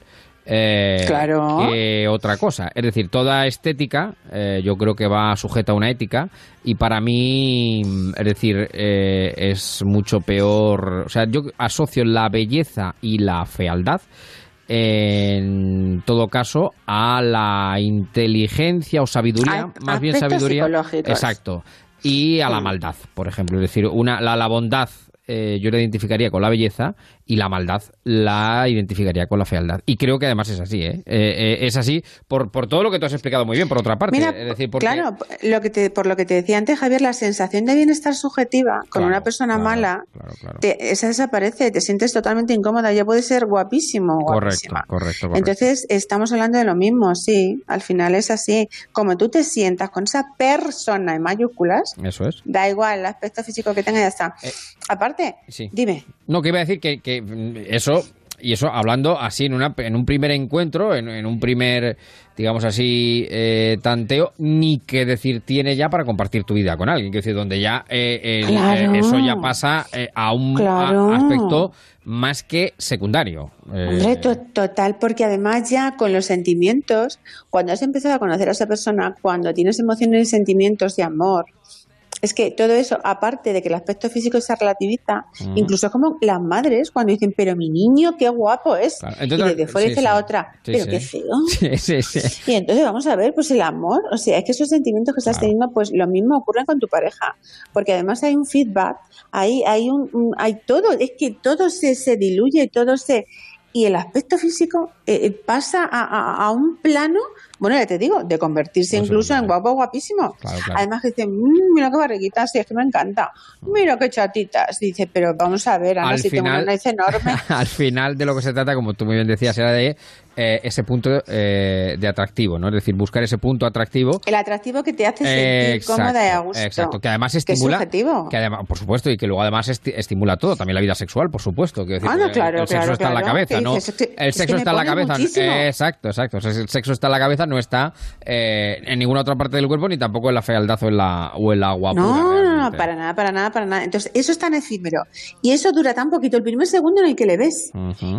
eh, Claro. que otra cosa. Es decir, toda estética eh, yo creo que va sujeta a una ética y para mí, es decir, eh, es mucho peor. O sea, yo asocio la belleza y la fealdad en todo caso a la inteligencia o sabiduría, A- más bien sabiduría, exacto, y a la maldad, por ejemplo, es decir, una la, la bondad eh, yo la identificaría con la belleza y la maldad la identificaría con la fealdad. Y creo que además es así, ¿eh? Eh, eh, es así por, por todo lo que tú has explicado muy bien, por otra parte. Mira, es decir, porque, claro, lo que te, por lo que te decía antes, Javier, la sensación de bienestar subjetiva con Claro, una persona claro, mala, claro, te- esa desaparece, te sientes totalmente incómoda, ya puede ser guapísimo Correcto, correcto, correcto. Entonces, estamos hablando de lo mismo, sí, al final es así. Como tú te sientas con esa persona en mayúsculas, Eso es. da igual el aspecto físico que tenga, ya está. Aparte, Eh, Sí. dime. No, que iba a decir que, que, mm, eso, y eso hablando así en, una, en un primer encuentro, en, en un primer, digamos así, eh, tanteo, ni que decir tiene ya para compartir tu vida con alguien. Quiero decir, donde ya eh, el- Claro. eh, eso ya pasa eh, a un a- aspecto más que secundario. Eh, Hombre, to- total, porque además ya con los sentimientos, cuando has empezado a conocer a esa persona, cuando tienes emociones y sentimientos de amor, es que todo eso, aparte de que el aspecto físico se relativiza, Mm. incluso como las madres cuando dicen, pero mi niño, qué guapo es. Claro, y desde fuera sí, dice sí. la otra, pero sí. qué feo. (laughs) Y entonces vamos a ver, pues el amor, o sea, es que esos sentimientos que estás teniendo, pues lo mismo ocurre con tu pareja, porque además hay un feedback, hay, hay un, un- hay todo, es que todo se, se diluye, todo se y el aspecto físico eh, eh, pasa a, a- a un plano, bueno, ya te digo, de convertirse incluso en guapo, guapísimo. Claro, claro. Además que dicen, "Mm, mira qué barriguitas, sí, es que me encanta, mira qué chatitas, dice, pero vamos a ver, Ana, Al si tengo final- una nariz enorme, (laughs) Al final de lo que se trata, como tú muy bien decías, era de eh, ese punto eh, de atractivo, ¿no? Es decir, buscar ese punto atractivo el atractivo que te hace sentir Exacto, cómoda y a gusto. Exacto, que además Que es estimula. que además, por supuesto, y que luego además esti- estimula todo, también la vida sexual, por supuesto. Decir, Ah, no, claro, el sexo claro, está en la cabeza, ¿Qué ¿no? dices? Es que- el sexo está en la cabeza. exacto, exacto. O sea, el sexo está en la cabeza, no está eh, en ninguna otra parte del cuerpo, ni tampoco en la fealdad o en la, o en la guapura. No, no, no, para nada, para nada, para nada. Entonces, eso es tan efímero. Y eso dura tan poquito. El primer segundo en el que le ves.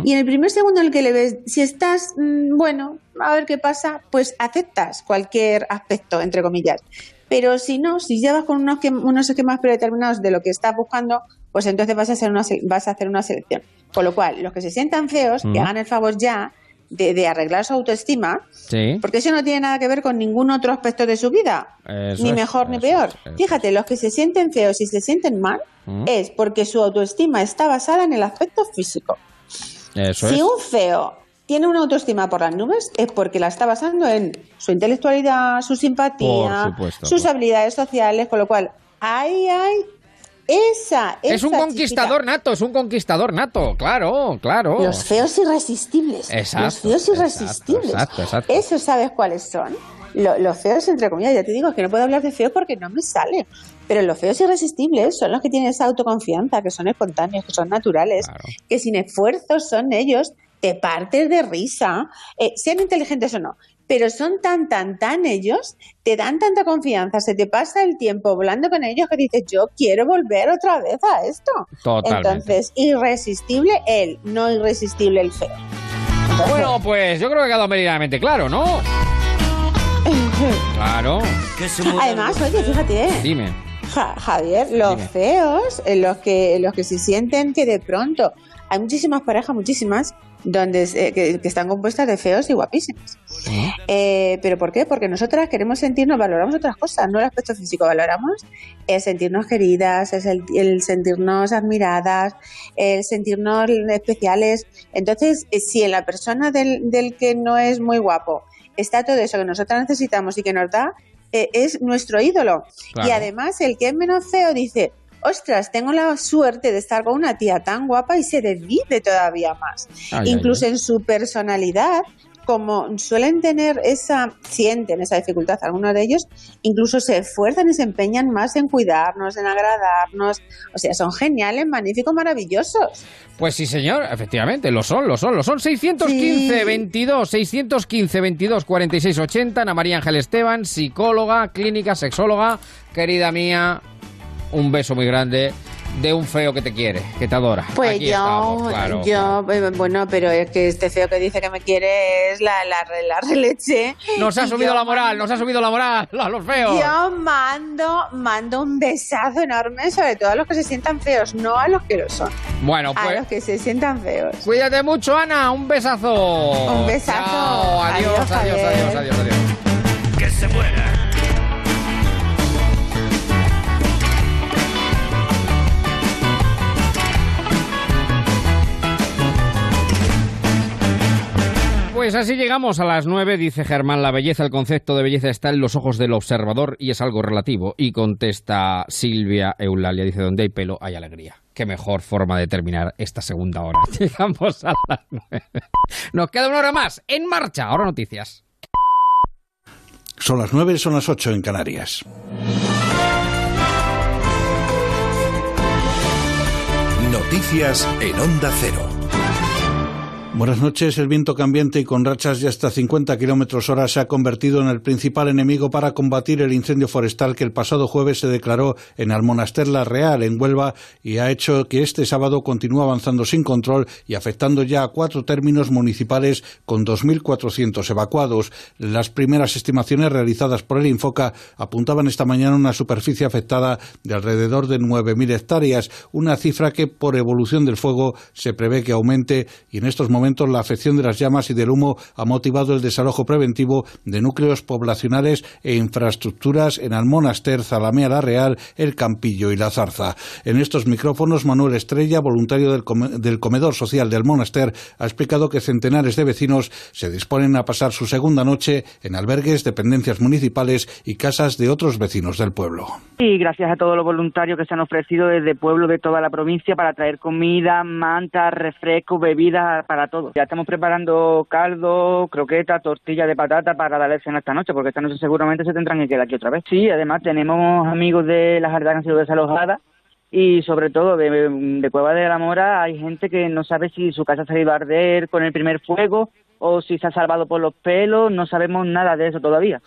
Y en el primer segundo en el que le ves, si estás, mm, bueno, a ver qué pasa, pues aceptas cualquier aspecto, entre comillas. Pero si no, si llevas con unos, unos esquemas predeterminados de lo que estás buscando, pues entonces vas a hacer una, vas a hacer una selección. Con lo cual, los que se sientan feos, Mm. que hagan el favor ya de, de arreglar su autoestima, Sí. porque eso no tiene nada que ver con ningún otro aspecto de su vida Eso ni es, mejor ni peor. es, Fíjate, los que se sienten feos y se sienten mal Mm. es porque su autoestima está basada en el aspecto físico. Eso si es. un feo tiene una autoestima por las nubes es porque la está basando en su intelectualidad, su simpatía, supuesto, sus por- habilidades sociales, con lo cual, ay, ay, esa, Es un conquistador nato, es un conquistador nato, claro, claro. Los feos irresistibles. Exacto, los feos irresistibles. exacto, exacto. ¿Eso sabes cuáles son? Lo- los feos, entre comillas, ya te digo que no puedo hablar de feo porque no me sale. Pero los feos irresistibles son los que tienen esa autoconfianza, que son espontáneos, que son naturales, que sin esfuerzo son ellos, te partes de risa, eh, sean inteligentes o no. Pero son tan, tan, tan ellos, te dan tanta confianza, se te pasa el tiempo volando con ellos que dices, yo quiero volver otra vez a esto. Totalmente. Entonces, irresistible él, no irresistible el feo. Bueno, pues yo creo que ha quedado meridianamente claro, ¿no? (laughs) Claro. Además, oye, fíjate, ¿eh? Dime. Ja- Javier, los Dime. feos, eh, los que, los que se sienten que de pronto hay muchísimas parejas, muchísimas, donde se- que, que están compuestas de feos y guapísimas. Eh, ¿Pero por qué? Porque nosotras queremos sentirnos, valoramos otras cosas, no el aspecto físico, valoramos el sentirnos queridas, es el, el sentirnos admiradas, el sentirnos especiales. Entonces, eh, si en la persona del, del que no es muy guapo está todo eso que nosotras necesitamos y que nos da, eh, es nuestro ídolo. Claro. Y además, el que es menos feo dice, ostras, tengo la suerte de estar con una tía tan guapa y se divide todavía más. Ay, ay, Incluso en su personalidad, como suelen tener esa, sienten esa dificultad algunos de ellos, incluso se esfuerzan y se empeñan más en cuidarnos, en agradarnos. O sea, son geniales, magníficos, maravillosos. Pues sí, señor, efectivamente, lo son, lo son, lo son. 615 Sí. 22, 615 22 46 80. Ana María Ángel Esteban, psicóloga, clínica, sexóloga. Querida mía, un beso muy grande de un feo que te quiere, que te adora. Pues Aquí yo, estamos, claro. yo, eh, bueno, pero es que este feo que dice que me quiere es la, la, la releche. Nos ha subido yo la moral, nos ha subido la moral a los feos. Yo mando, mando un besazo enorme, sobre todo a los que se sientan feos, no a los que lo son. Bueno, A pues los que se sientan feos. cuídate mucho, Ana. Un besazo. Un besazo. Chao, adiós, Adiós, adiós, adiós, adiós, adiós. Que se muera. Pues así llegamos a las nueve, dice Germán. La belleza, el concepto de belleza está en los ojos del observador y es algo relativo. Y contesta Silvia Eulalia, dice, donde hay pelo hay alegría. Qué mejor forma de terminar esta segunda hora. (laughs) Llegamos a las nueve. Nos queda una hora más. En marcha. Ahora noticias. Son las 9, son las 8 en Canarias. Noticias en Onda Cero. Buenas noches. El viento cambiante y con rachas de hasta 50 kilómetros hora se ha convertido en el principal enemigo para combatir el incendio forestal que el pasado jueves se declaró en Almonaster La Real, en Huelva, y ha hecho que este sábado continúe avanzando sin control y afectando ya a cuatro términos municipales con 2.400 evacuados. Las primeras estimaciones realizadas por el Infoca apuntaban esta mañana una superficie afectada de alrededor de 9.000 hectáreas, una cifra que por evolución del fuego se prevé que aumente y en estos momentos la afección de las llamas y del humo ha motivado el desalojo preventivo de núcleos poblacionales e infraestructuras en Almonaster, Zalamea la Real, El Campillo y La Zarza. En estos micrófonos, Manuel Estrella, voluntario del, come- del comedor social de Almonaster, ha explicado que centenares de vecinos se disponen a pasar su segunda noche en albergues, dependencias municipales y casas de otros vecinos del pueblo. Y gracias a todos los voluntarios que se han ofrecido desde pueblos de toda la provincia para traer comida, mantas, refrescos, bebidas para todos. Ya estamos preparando caldo, croquetas, tortillas de patata para darle cena esta noche, porque esta noche seguramente se tendrán que quedar aquí otra vez. Sí, además tenemos amigos de las jardas que han sido desalojadas y sobre todo de, de Cueva de la Mora hay gente que no sabe si su casa se ha ido a arder con el primer fuego o si se ha salvado por los pelos, no sabemos nada de eso todavía.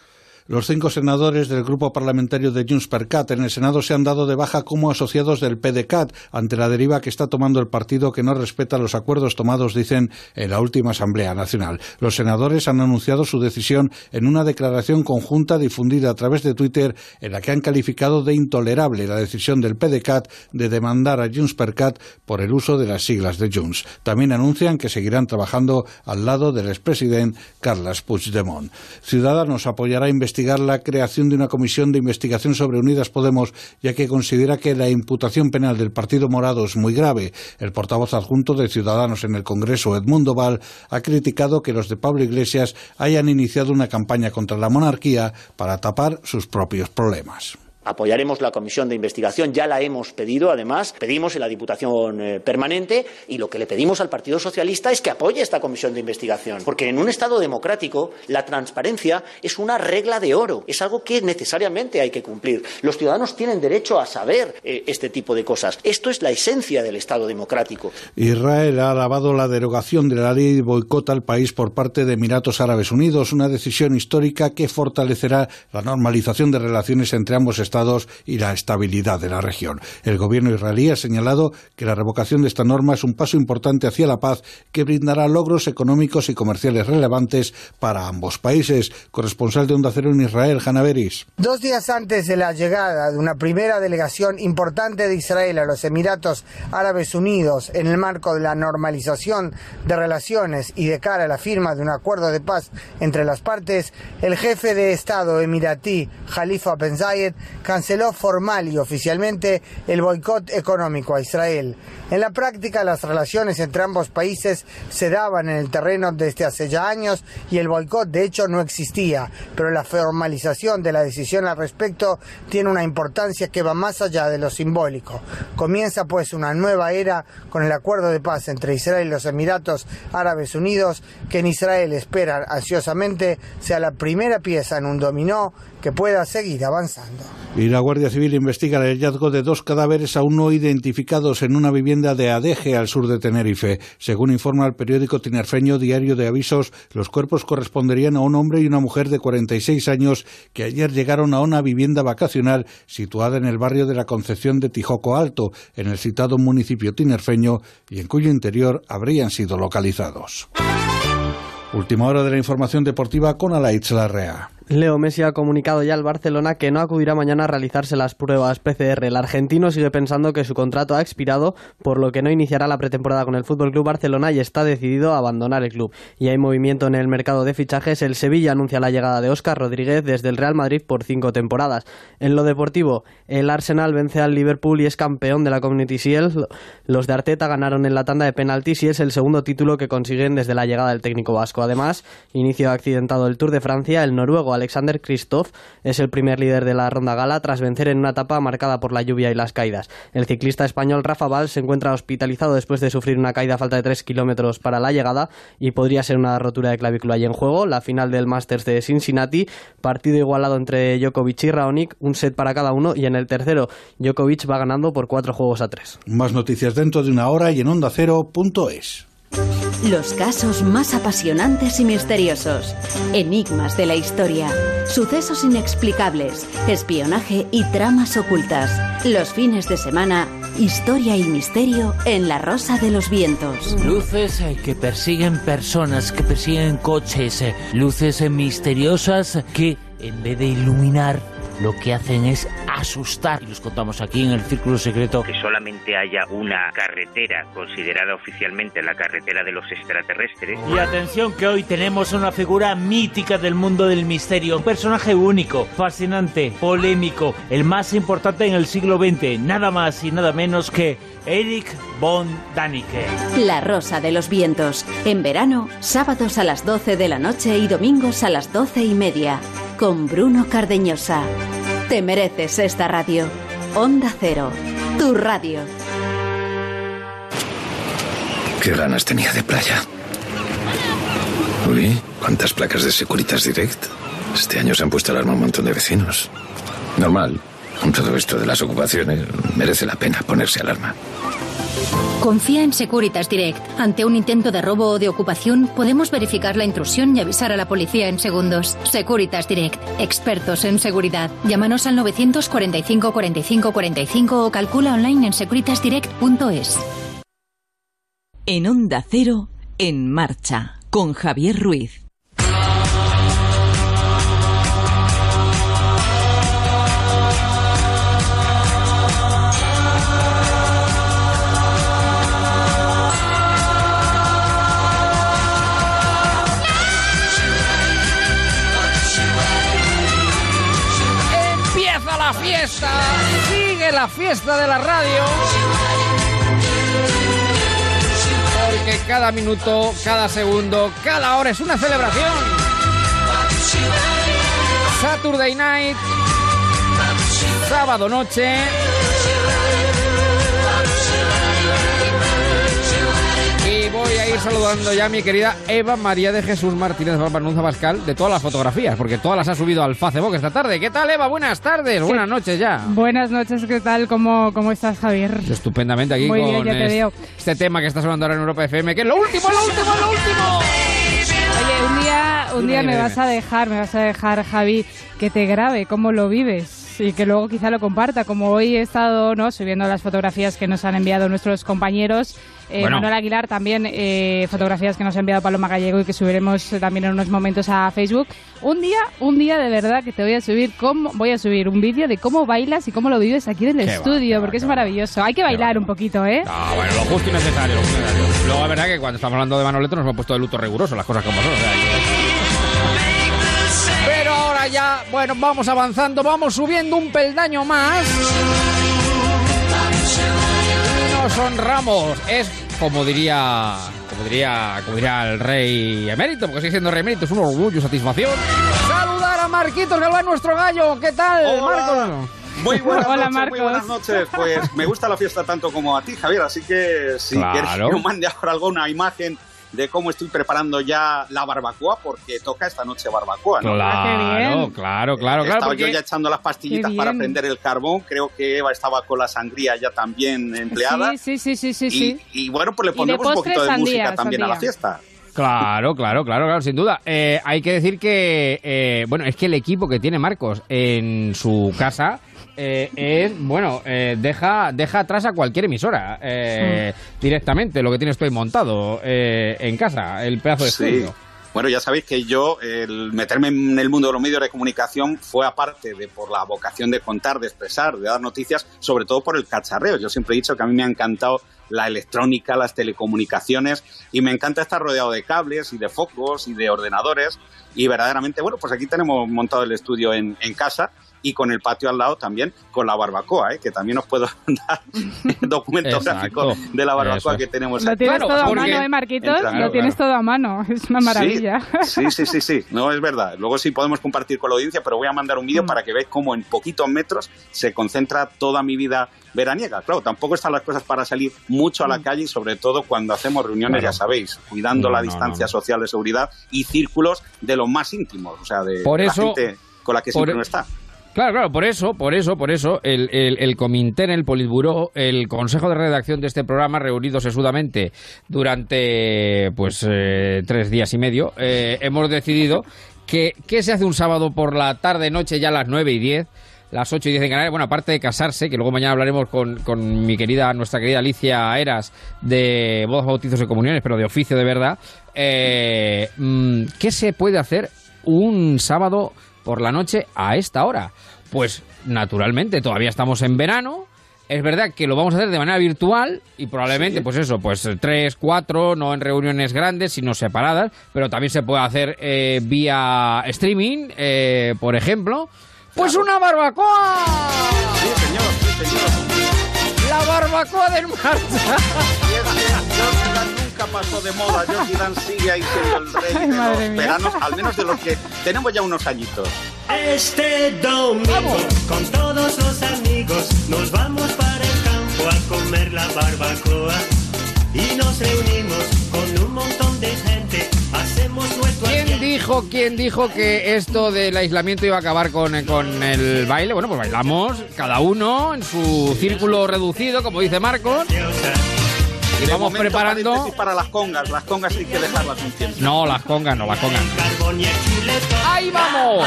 Los cinco senadores del grupo parlamentario de Junts per Cat en el Senado se han dado de baja como asociados del PDCAT ante la deriva que está tomando el partido que no respeta los acuerdos tomados, dicen, en la última Asamblea Nacional. Los senadores han anunciado su decisión en una declaración conjunta difundida a través de Twitter en la que han calificado de intolerable la decisión del PDCAT de demandar a Junts per Cat por el uso de las siglas de Junts. También anuncian que seguirán trabajando al lado del expresidente Carles Puigdemont. Ciudadanos apoyará investigar la creación de una comisión de investigación sobre Unidas Podemos, ya que considera que la imputación penal del Partido Morado es muy grave. El portavoz adjunto de Ciudadanos en el Congreso, Edmundo Val, ha criticado que los de Pablo Iglesias hayan iniciado una campaña contra la monarquía para tapar sus propios problemas. Apoyaremos la comisión de investigación, ya la hemos pedido, además, pedimos en la Diputación eh, Permanente y lo que le pedimos al Partido Socialista es que apoye esta comisión de investigación, porque en un Estado democrático la transparencia es una regla de oro, es algo que necesariamente hay que cumplir. Los ciudadanos tienen derecho a saber eh, este tipo de cosas. Esto es la esencia del Estado democrático. Israel ha alabado la derogación de la ley de boicot al país por parte de Emiratos Árabes Unidos, una decisión histórica que fortalecerá la normalización de relaciones entre ambos estados y la estabilidad de la región. El gobierno israelí ha señalado que la revocación de esta norma es un paso importante hacia la paz que brindará logros económicos y comerciales relevantes para ambos países. Corresponsal de Onda Cero en Israel, Hanna Beris. Dos días antes de la llegada de una primera delegación importante de Israel a los Emiratos Árabes Unidos en el marco de la normalización de relaciones y de cara a la firma de un acuerdo de paz entre las partes, el jefe de Estado emiratí, Khalifa Ben Zayed, canceló formal y oficialmente el boicot económico a Israel. En la práctica, las relaciones entre ambos países se daban en el terreno desde hace ya años y el boicot de hecho no existía, pero la formalización de la decisión al respecto tiene una importancia que va más allá de lo simbólico. Comienza pues una nueva era con el acuerdo de paz entre Israel y los Emiratos Árabes Unidos, que en Israel esperan ansiosamente sea la primera pieza en un dominó que pueda seguir avanzando. Y la Guardia Civil investiga el hallazgo de dos cadáveres aún no identificados en una vivienda de Adeje, al sur de Tenerife. Según informa el periódico tinerfeño Diario de Avisos, los cuerpos corresponderían a un hombre y una mujer de 46 años que ayer llegaron a una vivienda vacacional situada en el barrio de la Concepción de Tijoco Alto, en el citado municipio tinerfeño, y en cuyo interior habrían sido localizados. Última hora de la información deportiva con Alaitz Larrea. Leo Messi ha comunicado ya al Barcelona que no acudirá mañana a realizarse las pruebas PCR. El argentino sigue pensando que su contrato ha expirado, por lo que no iniciará la pretemporada con el Fútbol Club Barcelona y está decidido a abandonar el club. Y hay movimiento en el mercado de fichajes. El Sevilla anuncia la llegada de Óscar Rodríguez desde el Real Madrid por cinco temporadas. En lo deportivo, el Arsenal vence al Liverpool y es campeón de la Community Shield. Los de Arteta ganaron en la tanda de penaltis y es el segundo título que consiguen desde la llegada del técnico vasco. Además, inicio accidentado el Tour de Francia, el noruego Alexander Kristoff es el primer líder de la ronda gala tras vencer en una etapa marcada por la lluvia y las caídas. El ciclista español Rafa Val se encuentra hospitalizado después de sufrir una caída a falta de 3 kilómetros para la llegada y podría ser una rotura de clavícula. Y en juego, la final del Masters de Cincinnati, partido igualado entre Djokovic y Raonic, un set para cada uno y en el tercero Djokovic va ganando por cuatro juegos a tres. Más noticias dentro de una hora y en ondacero.es. Los casos más apasionantes y misteriosos. Enigmas de la historia. Sucesos inexplicables. Espionaje y tramas ocultas. Los fines de semana. Historia y misterio en La Rosa de los Vientos. Luces eh, que persiguen personas, que persiguen coches. eh, Luces eh, misteriosas que, en vez de iluminar, lo que hacen es asustar. Y los contamos aquí en el Círculo Secreto. que solamente haya una carretera considerada oficialmente la carretera de los extraterrestres. Y atención que hoy tenemos una figura mítica del mundo del misterio, un personaje único, fascinante, polémico, el más importante en el siglo XX, nada más y nada menos que Eric von Daniken. La Rosa de los Vientos. En verano, sábados a las 12 de la noche y domingos a las 12 y media. Con Bruno Cardeñosa. Te mereces esta radio. Onda Cero. Tu radio. Qué ganas tenía de playa. Uy, cuántas placas de Securitas Direct. Este año se han puesto alarma un montón de vecinos. Normal. Con todo esto de las ocupaciones, merece la pena ponerse alarma. Confía en Securitas Direct. Ante un intento de robo o de ocupación, podemos verificar la intrusión y avisar a la policía en segundos. Securitas Direct. Expertos en seguridad. Llámanos al 945 45 45 o calcula online en securitasdirect.es. En Onda Cero, en marcha, con Javier Ruiz. Sigue la fiesta de la radio. Porque cada minuto, cada segundo, cada hora es una celebración. Saturday night, sábado noche. Voy a ir saludando ya a mi querida Eva María de Jesús Martínez Barbanunza Pascal de todas las fotografías, porque todas las ha subido al Facebook esta tarde. ¿Qué tal, Eva? Buenas tardes, buenas noches ya. Buenas noches, ¿qué tal? ¿Cómo, cómo estás, Javier? Estupendamente aquí Muy bien, con ya te veo. este tema que está sonando ahora en Europa FM, que es lo último, lo último, lo último. Oye, un día, un día me vas a dejar, me vas a dejar, Javi, que te grabe cómo lo vives y que luego quizá lo comparta. Como hoy he estado ¿no? subiendo las fotografías que nos han enviado nuestros compañeros. Eh, Bueno. Manuel Aguilar también, eh, fotografías que nos ha enviado Paloma Gallego y que subiremos eh, también en unos momentos a Facebook. Un día, un día de verdad que te voy a subir cómo, voy a subir un vídeo de cómo bailas y cómo lo vives aquí en el Qué va, estudio, porque es maravilloso. Hay que bailar un poquito, ¿eh? Ah, bueno, lo justo y necesario, lo justo y necesario. Luego es verdad que cuando estamos hablando de Manoleto nos hemos puesto de luto riguroso, las cosas como son. o sea, que- Pero ahora ya, bueno, vamos avanzando, vamos subiendo un peldaño más. Y nos honramos. Es como diría, como diría, como diría el rey emérito, porque sigue siendo rey emérito, es un orgullo, satisfacción. Saludar a Marquitos Galván, nuestro gallo. ¿Qué tal, Hola. Marcos? Muy buenas (laughs) Hola, noches, muy buenas noches. Pues me gusta la fiesta tanto como a ti, Javier, así que si Claro. quieres que mande ahora alguna imagen de cómo estoy preparando ya la barbacoa, porque toca esta noche barbacoa, ¿no? Claro, claro, claro, claro. Estaba yo ya echando las pastillitas para prender el carbón. Creo que Eva estaba con la sangría ya también empleada. Sí, sí, sí, sí, sí. y, sí. y bueno, pues le pondremos un poquito de sandía, música también a la fiesta. Claro, claro, claro, claro, sin duda. Eh, hay que decir que, eh, bueno, es que el equipo que tiene Marcos en su casa eh, es, bueno, eh, deja, deja atrás a cualquier emisora eh, directamente, lo que tienes tú ahí montado eh, en casa, el pedazo de Sí. estudio. Bueno, ya sabéis que yo, el meterme en el mundo de los medios de comunicación fue aparte de por la vocación de contar, de expresar, de dar noticias, sobre todo por el cacharreo. Yo siempre he dicho que a mí me ha encantado la electrónica, las telecomunicaciones y me encanta estar rodeado de cables y de focos y de ordenadores y verdaderamente, bueno, pues aquí tenemos montado el estudio en, en casa y con el patio al lado también con la barbacoa, ¿eh? que también os puedo (laughs) dar (laughs) documento Exacto. gráfico de la barbacoa Eso. que tenemos Lo aquí. tienes todo a mano, ¿eh, Marquitos? Claro, Lo tienes claro. todo a mano. (laughs) Es una maravilla. Sí, sí, sí, sí, no es verdad. Luego sí podemos compartir con la audiencia, pero voy a mandar un Mm. vídeo para que veáis cómo en poquitos metros se concentra toda mi vida veraniega. Claro, tampoco están las cosas para salir mucho a la calle y sobre todo cuando hacemos reuniones, Mm. Claro. ya sabéis, cuidando No, la no, distancia no. social de seguridad y círculos de los más íntimos, o sea, de Por la eso- gente con la que por- siempre uno está. Claro, claro, por eso, por eso, por eso, el, el, el el Politburó, el Consejo de Redacción de este programa, reunidos sesudamente durante pues eh, tres días y medio, eh, hemos decidido que, ¿qué se hace un sábado por la tarde, noche, ya a las 9 y 10? Las 8 y 10 en Canarias, bueno, aparte de casarse, que luego mañana hablaremos con, con mi querida, nuestra querida Alicia Eras de bodas, bautizos y comuniones, pero de oficio de verdad, eh, mm, ¿qué se puede hacer un sábado por la noche a esta hora? Pues naturalmente, todavía estamos en verano. Es verdad que lo vamos a hacer de manera virtual y probablemente, pues eso, pues tres, cuatro, no en reuniones grandes, sino separadas, pero también se puede hacer eh, vía streaming, eh, por ejemplo. Pues una barbacoa. Sí, señor, sí, señor. La barbacoa del marcha. Nunca pasó de moda. George Dan sigue ahí siendo el rey Ay, de los mía. veranos, al menos de los que tenemos ya unos añitos. Este domingo con todos los amigos nos vamos para el campo a comer la barbacoa y nos reunimos con un montón de gente, hacemos nuestro ¿Quién dijo, quién dijo que esto del aislamiento iba a acabar con, con el baile? Bueno, pues bailamos cada uno en su círculo reducido, como dice Marcos. Y De vamos momento, preparando. para las congas. Las congas hay que dejarlas un tiempo. No, las congas, no las congas. ¡Ahí vamos!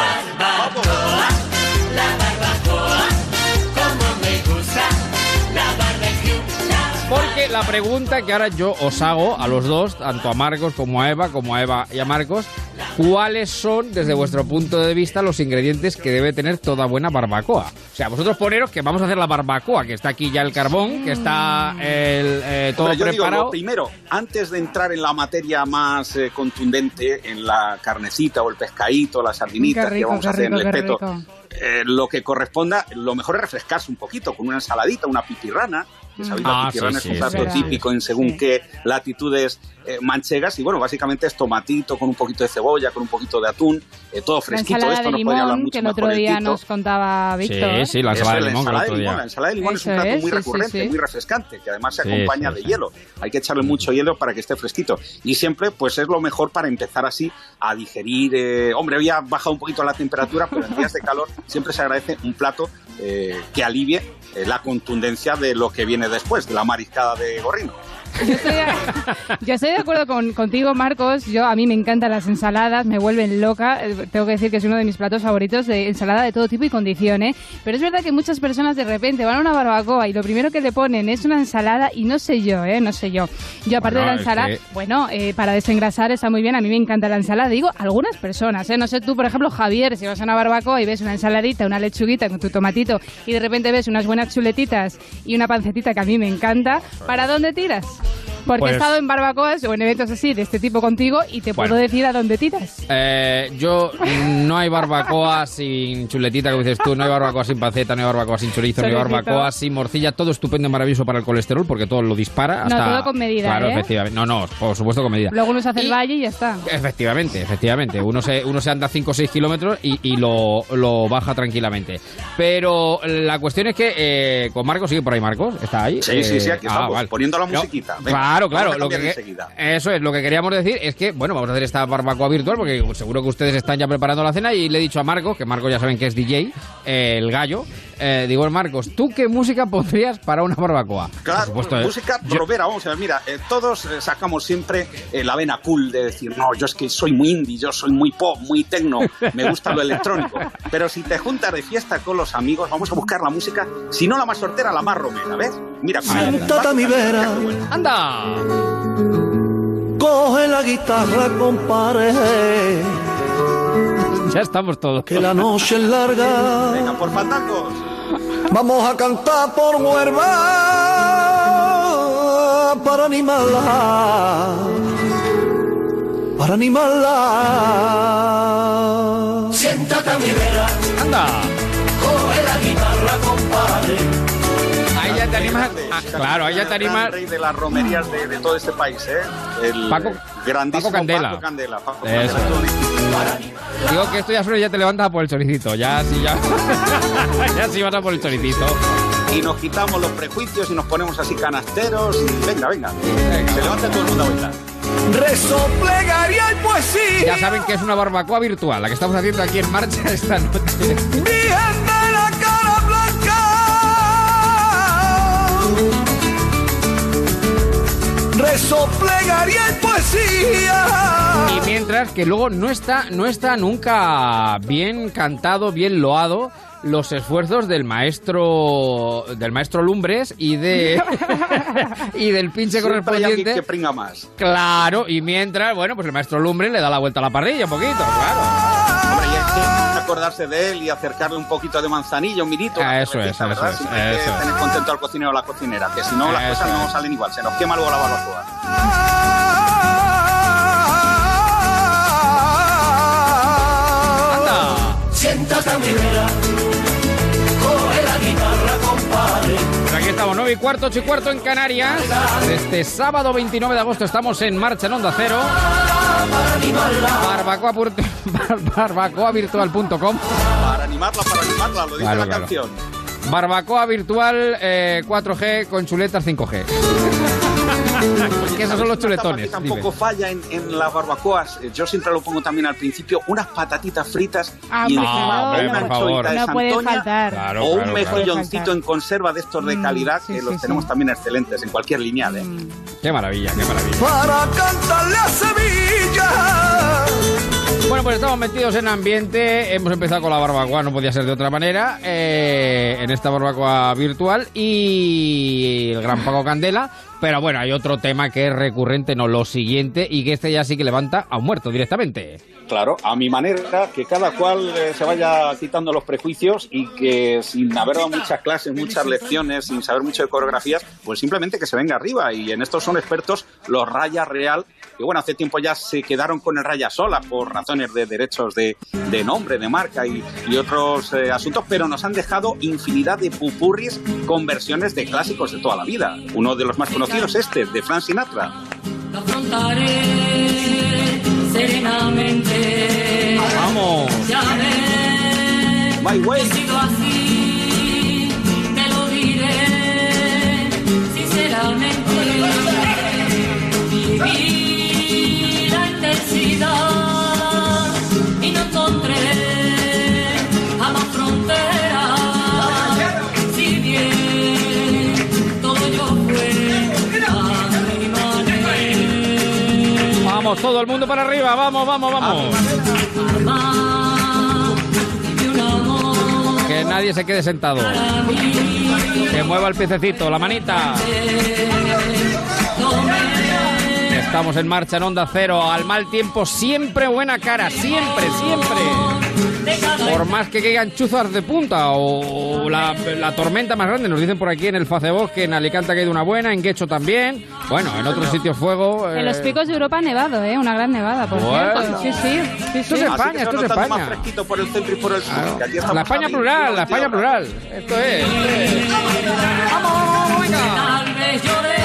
La Porque la pregunta que ahora yo os hago a los dos, tanto a Marcos como a Eva, como a Eva y a Marcos, ¿cuáles son, desde vuestro punto de vista, los ingredientes que debe tener toda buena barbacoa? O sea, vosotros poneros que vamos a hacer la barbacoa, que está aquí ya el carbón, que está el, eh, todo Hombre, yo digo, preparado. lo primero, antes de entrar en la materia más eh, contundente, en la carnecita o el pescadito, la sardinita que vamos a hacer en el espeto, eh, lo que corresponda, lo mejor es refrescarse un poquito con una ensaladita, una pipirrana. Que sabéis, Ah, la sí, es un plato típico en según qué latitudes eh, manchegas. Y bueno, básicamente es tomatito con un poquito de cebolla, con un poquito de atún, eh, todo La fresquito. ensalada Esto de podría hablar limón mucho que el otro el día Tito. nos contaba Víctor. Sí, sí, la ensalada de limón el limón. La ensalada de limón es un plato es, muy sí, sí, recurrente, sí. muy refrescante, que además se Sí, acompaña sí, de sí. hielo. Hay que echarle mucho hielo para que esté fresquito. Y siempre, pues es lo mejor para empezar así a digerir. eh, hombre, había bajado un poquito la temperatura, pero en días de calor siempre se agradece un plato eh, que alivie eh, la contundencia de lo que viene después, de la mariscada de gorrino. Yo estoy, yo estoy de acuerdo con, contigo, Marcos. Yo a mí me encantan las ensaladas, me vuelven loca. Eh, Tengo que decir que es uno de mis platos favoritos de ensalada de todo tipo y condición, ¿eh? Pero es verdad que muchas personas de repente van a una barbacoa y lo primero que le ponen es una ensalada y no sé yo, ¿eh? No sé yo. Yo aparte Bueno, de la es ensalada, que- bueno, eh, para desengrasar está muy bien. A mí me encanta la ensalada. Digo, algunas personas, ¿eh? No sé tú, por ejemplo, Javier, si vas a una barbacoa y ves una ensaladita, una lechuguita con tu tomatito y de repente ves unas buenas chuletitas y una pancetita que a mí me encanta, ¿para dónde tiras? Porque Pues- he estado en barbacoas o en eventos así de este tipo contigo y te Bueno. puedo decir a dónde tiras. Eh, yo no hay barbacoa sin chuletita, como dices tú, no hay barbacoa sin panceta, no hay barbacoa sin chorizo, no hay barbacoa sin morcilla, todo estupendo y maravilloso para el colesterol porque todo lo dispara. No, Hasta, todo con medida, Claro, ¿eh? efectivamente. No, no, por supuesto con medida. Luego uno se hace el valle y ya está. Efectivamente, efectivamente. Uno se, uno se anda 5 o 6 kilómetros y, y lo, lo baja tranquilamente. Pero la cuestión es que eh, con Marcos, sigue por ahí Marcos, ¿está ahí? Sí, sí, sí, Eh, aquí ah, estamos, vale. poniendo la No, Venga. Claro, claro. Lo que, enseguida. eso es, lo que queríamos decir es que, bueno, vamos a hacer esta barbacoa virtual porque seguro que ustedes están ya preparando la cena y le he dicho a Marcos, que Marcos ya saben que es DJ, eh, el gallo, eh, digo, Marcos, ¿tú qué música pondrías para una barbacoa? Claro, Por supuesto, eh, música yo- robera, vamos a ver, mira, eh, todos eh, sacamos siempre eh, la vena cool de decir, no, yo es que soy muy indie, yo soy muy pop, muy tecno, me gusta lo electrónico. (laughs) Pero si te juntas de fiesta con los amigos, vamos a buscar la música, si no la más sortera, la más romera, ¿ves? Mira, Siéntate a mi vera. ¡Anda! Coge la guitarra, compadre. Ya estamos todos. Que la noche es larga. Venga, por fandangos. Vamos a cantar por Huerva para animarla. Para animarla. Siéntate a mi vera. ¡Anda! Coge la guitarra, compadre. Animas. ah, claro, ahí ya te El gran animas. rey de las romerías de, de todo este país, ¿eh? El Paco- grandísimo Paco Candela. Paco Candela. Paco Eso. Candela. Digo que esto ya ya te levantas por el choricito. Ya sí, ya. (laughs) ya sí vas a por el choricito. Y nos quitamos los prejuicios y nos ponemos así canasteros y venga, venga. Se levanta todo el mundo a bailar. Rezo, plegaria y poesía. Ya saben que es una barbacoa virtual, la que estamos haciendo aquí en marcha esta noche. Rezo, plegaria y poesía. Y mientras que luego no está, no está nunca bien cantado, bien loado los esfuerzos del maestro del maestro Lumbres y de (laughs) y del pinche Siempre correspondiente. que pringa más. Claro, y mientras, bueno, pues el maestro Lumbres le da la vuelta a la parrilla un poquito, claro. Que acordarse de él y acercarle un poquito de manzanilla, un minito. Ah, eso es, eso ¿verdad? es, Siempre hay que eso es. tener contento al cocinero o a la cocinera, que si no las Eso cosas no salen igual, se nos quema luego la barbacoa. Anda. Siéntate a mi vera. Estamos, 9 y cuarto, 8 y cuarto en Canarias. Este sábado 29 de agosto estamos en marcha en Onda Cero. Barbacoa, (laughs) barbacoavirtual.com. Para animarla, para animarla, lo dice Claro, la claro. canción. Barbacoa virtual eh, 4G con chuletas 5G. (laughs) que esos son los chuletones. que tampoco dime. falla en, en las barbacoas. Eh, Yo siempre lo pongo también al principio, unas patatitas fritas Ah, y encima favor. una anchoita de No puede Santoña faltar. Claro, o un claro, claro. mejilloncito en conserva de estos de Mm, calidad sí, que sí, los sí. tenemos también excelentes en cualquier lineal. ¿eh? Qué maravilla, qué maravilla. Para cantarle a Sevilla. Bueno, pues estamos metidos en ambiente. Hemos empezado con la barbacoa, no podía ser de otra manera. eh, en esta barbacoa virtual y el gran Paco Candela. Pero bueno, hay otro tema que es recurrente, no lo siguiente, y que este ya sí que levanta a un muerto directamente. Claro, a mi manera, que cada cual eh, se vaya quitando los prejuicios y que sin haber dado muchas clases, muchas lecciones, sin saber mucho de coreografías, pues simplemente que se venga arriba. Y en estos son expertos los Raya Real, que bueno, hace tiempo ya se quedaron con el Raya sola por razones de derechos de, de nombre, de marca y, y otros eh, asuntos, pero nos han dejado infinidad de pupurris con versiones de clásicos de toda la vida. Uno de los más conocidos, este, de Frank Sinatra. afrontaré serenamente. Vamos. Ya ves, My way. he sido así, te lo diré sinceramente. Viví Todo el mundo para arriba, vamos, vamos, vamos. Que nadie se quede sentado. Que mueva el piececito, la manita. Estamos en marcha en Onda Cero. Al mal tiempo, siempre buena cara. Siempre, siempre. Por más que caigan chuzas de punta o la, la tormenta más grande. Nos dicen por aquí en el Facebook que en Alicante ha caído una buena, en Guecho también. Bueno, en otros sitios fuego. En los eh, picos de Europa ha nevado, ¿eh? Una gran nevada, por Bueno. cierto. Sí, sí. sí, Esto sí. es Así España, esto es España. más fresquito por el centro y por el sur. estamos La España plural, 21 la España plural. Esto es. esto es. ¡Vamos, venga!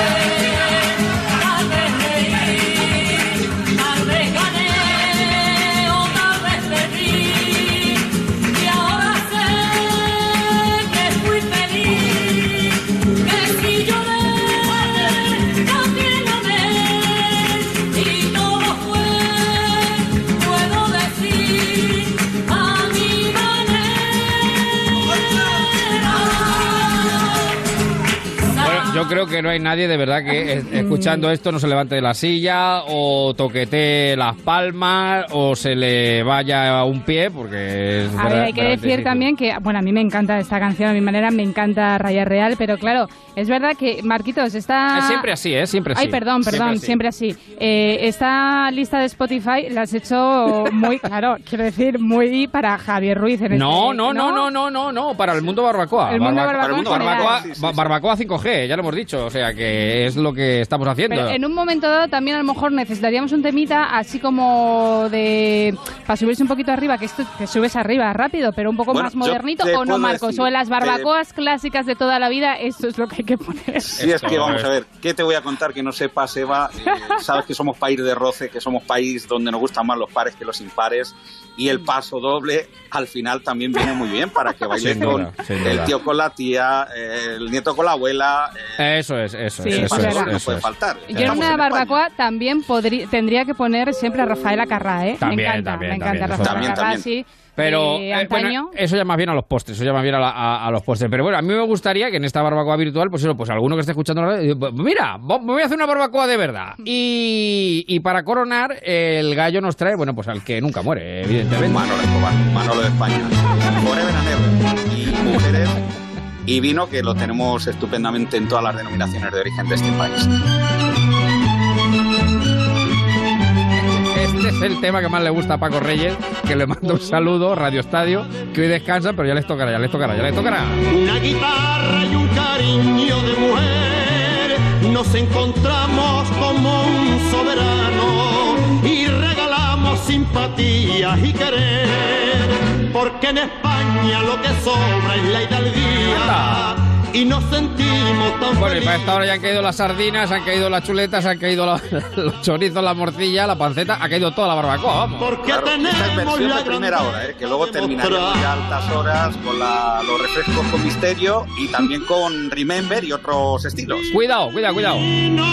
Espero que no hay nadie de verdad que escuchando esto no se levante de la silla o toquetee las palmas o se le vaya un pie porque es A ver, hay que decir difícil. también que, bueno, a mí me encanta esta canción, a mi manera me encanta Raya Real, pero claro, es verdad que Marquitos está... Es siempre así, ¿eh? Siempre así. Ay, perdón, perdón, siempre así. Eh, esta lista de Spotify la has hecho muy, (laughs) claro, quiero decir, muy para Javier Ruiz. En No, este- no, no, no, no, no, no, para el mundo barbacoa. El mundo Barbacoa- barbacoa barbacoa, barbacoa 5G, ya lo hemos dicho, o sea que es lo que estamos haciendo. Pero en un momento dado también a lo mejor necesitaríamos un temita así como de para subirse un poquito arriba, que esto te subes arriba rápido, pero un poco Bueno, más modernito te o no, Marcos, decir o en las barbacoas clásicas de toda la vida, esto es lo que hay que poner. Sí, es que vamos a ver, ¿qué te voy a contar que no sepas, Eva? Eh, (laughs) sabes que somos país de roce, que somos país donde nos gustan más los pares que los impares y el paso doble al final también viene muy bien para que (laughs) bailes con el tío con la tía, eh, el nieto con la abuela. Eh, Eso es, eso Sí, es, es eso es, no eso puede es. faltar. Yo en una España. barbacoa también podría, tendría que poner siempre a Rafaela Carrá, ¿eh? También, me encanta, también, me encanta también, Rafaela también, Carrá, también. sí. Pero eh, bueno, antaño. eso ya más bien a los postres, eso ya más bien a, la- a- a los postres. Pero bueno, a mí me gustaría que en esta barbacoa virtual, pues eso, pues alguno que esté escuchando, la radio, pues mira, me voy a hacer una barbacoa de verdad. Y, y para coronar, el gallo nos trae, bueno, pues al que nunca muere, evidentemente. Manolo Escobar, Manolo de España. Forever and ever. Y mujeres y vino que lo tenemos estupendamente en todas las denominaciones de origen de este país. Este es el tema que más le gusta a Paco Reyes, que le mando un saludo, Radio Estadio, que hoy descansa, pero ya les tocará, ya les tocará, ya les tocará. Una guitarra y un cariño de mujer, nos encontramos como un soberano y regalamos simpatía y querer, porque en España lo que sobra es la hidalguía y nos sentimos tan Bueno, y para esta hora ya han caído las sardinas, han caído las chuletas, han caído la- (laughs) los chorizos, la morcilla, la panceta, ha caído toda la barbacoa, vamos. Porque Claro, tenemos la de primera hora, ¿eh? que luego terminaríamos ya altas horas con la- los refrescos con misterio y también con Remember y otros estilos. Cuidado, cuidado, cuidado. y mujeres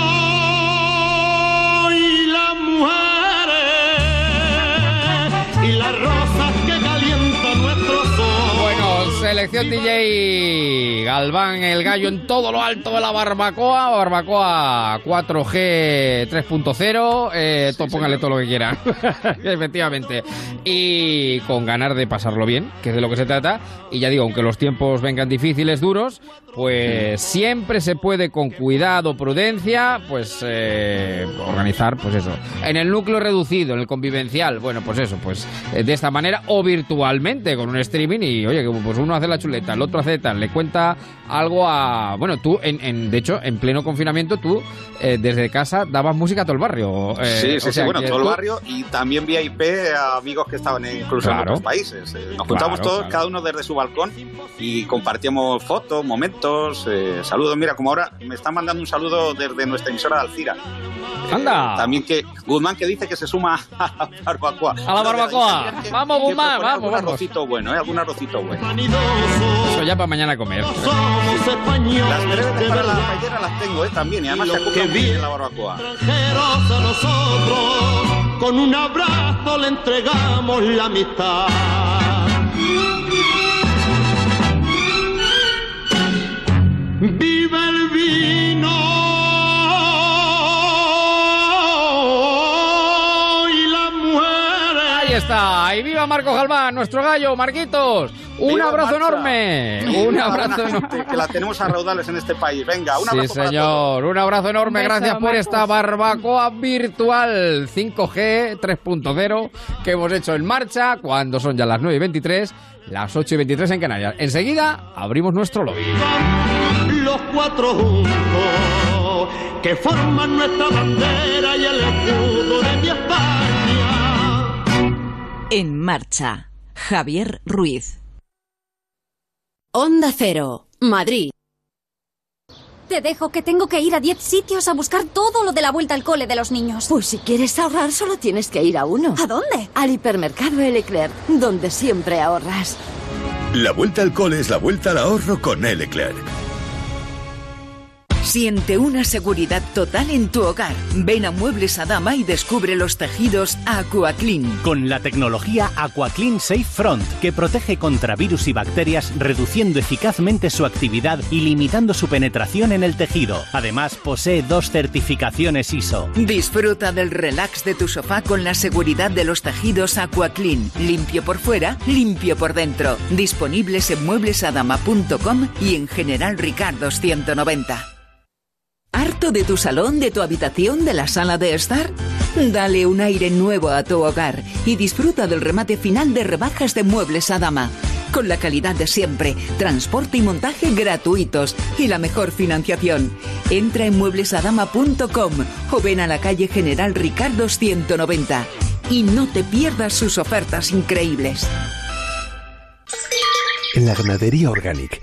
y que calientan nuestro sol. Bueno, selección DJ Galván, el gallo en todo lo alto de la barbacoa, barbacoa 4G 3.0, eh, póngale todo lo que quiera, (laughs) efectivamente, y con ganas de pasarlo bien, que es de lo que se trata, y ya digo, aunque los tiempos vengan difíciles, duros, pues siempre se puede con cuidado, prudencia, pues eh, organizar, pues eso, en el núcleo reducido, en el convivencial, bueno, pues eso, pues eh, de esta manera o virtualmente con un streaming y oye, que pues uno hace la chuleta, el otro hace tal, le cuenta algo a, bueno, tú, en, en- de hecho, en pleno confinamiento, tú eh, desde casa dabas música a todo el barrio. eh, sí, o sí, sí, bueno, todo el barrio y también vía IP a amigos que estaban incluso Claro. en otros países. Eh, Nos Claro, juntamos todos, claro. cada uno desde su balcón y compartíamos fotos, momentos, eh, saludos. Mira, como ahora me están mandando un saludo desde nuestra emisora de Alcira. Eh, Anda. también que Guzmán que dice que se suma (laughs) a la barbacoa. A la barbacoa. Vamos, Guzmán, vamos, Algún vamos. arrocito bueno, ¿eh? Algún arrocito bueno. Eso ya para mañana comer. Somos españoles Las breves de para la verdad. paellera las tengo, ¿eh? También, y además se bien en la barbacoa. extranjeros a nosotros, con un abrazo le entregamos la amistad. Viva y viva Marco Galván, nuestro gallo, Marquitos. Un ¡Viva abrazo Marcha! enorme. Un abrazo enorme. Que la tenemos a raudales en este país. Venga, un Sí, abrazo para todos. señor. Un abrazo enorme. Beso, Gracias por Marcos. esta barbacoa virtual 5G 3.0 que hemos hecho en marcha cuando son ya las 9 y 23, las 8 y 23 en Canarias. Enseguida abrimos nuestro lobby. los cuatro juntos que forman nuestra bandera y el escudo de mi España. En marcha. Javier Ruiz. Onda Cero, Madrid. Te dejo que tengo que ir a 10 sitios a buscar todo lo de la vuelta al cole de los niños. Pues si quieres ahorrar, solo tienes que ir a uno. ¿A dónde? Al hipermercado El Eclair, donde siempre ahorras. La vuelta al cole es la vuelta al ahorro con L. Siente una seguridad total en tu hogar. Ven a Muebles Adama y descubre los tejidos AquaClean. Con la tecnología AquaClean Safe Front, que protege contra virus y bacterias, reduciendo eficazmente su actividad y limitando su penetración en el tejido. Además, posee dos certificaciones ISO. Disfruta del relax de tu sofá con la seguridad de los tejidos AquaClean. Limpio por fuera, limpio por dentro. Disponibles en mueblesadama.com y en General Ricardo 190. ¿Harto de tu salón, de tu habitación, de la sala de estar? Dale un aire nuevo a tu hogar y disfruta del remate final de rebajas de Muebles Adama. Con la calidad de siempre, transporte y montaje gratuitos y la mejor financiación. Entra en mueblesadama.com o ven a la calle General Ricardo 190 y no te pierdas sus ofertas increíbles. En la ganadería Organic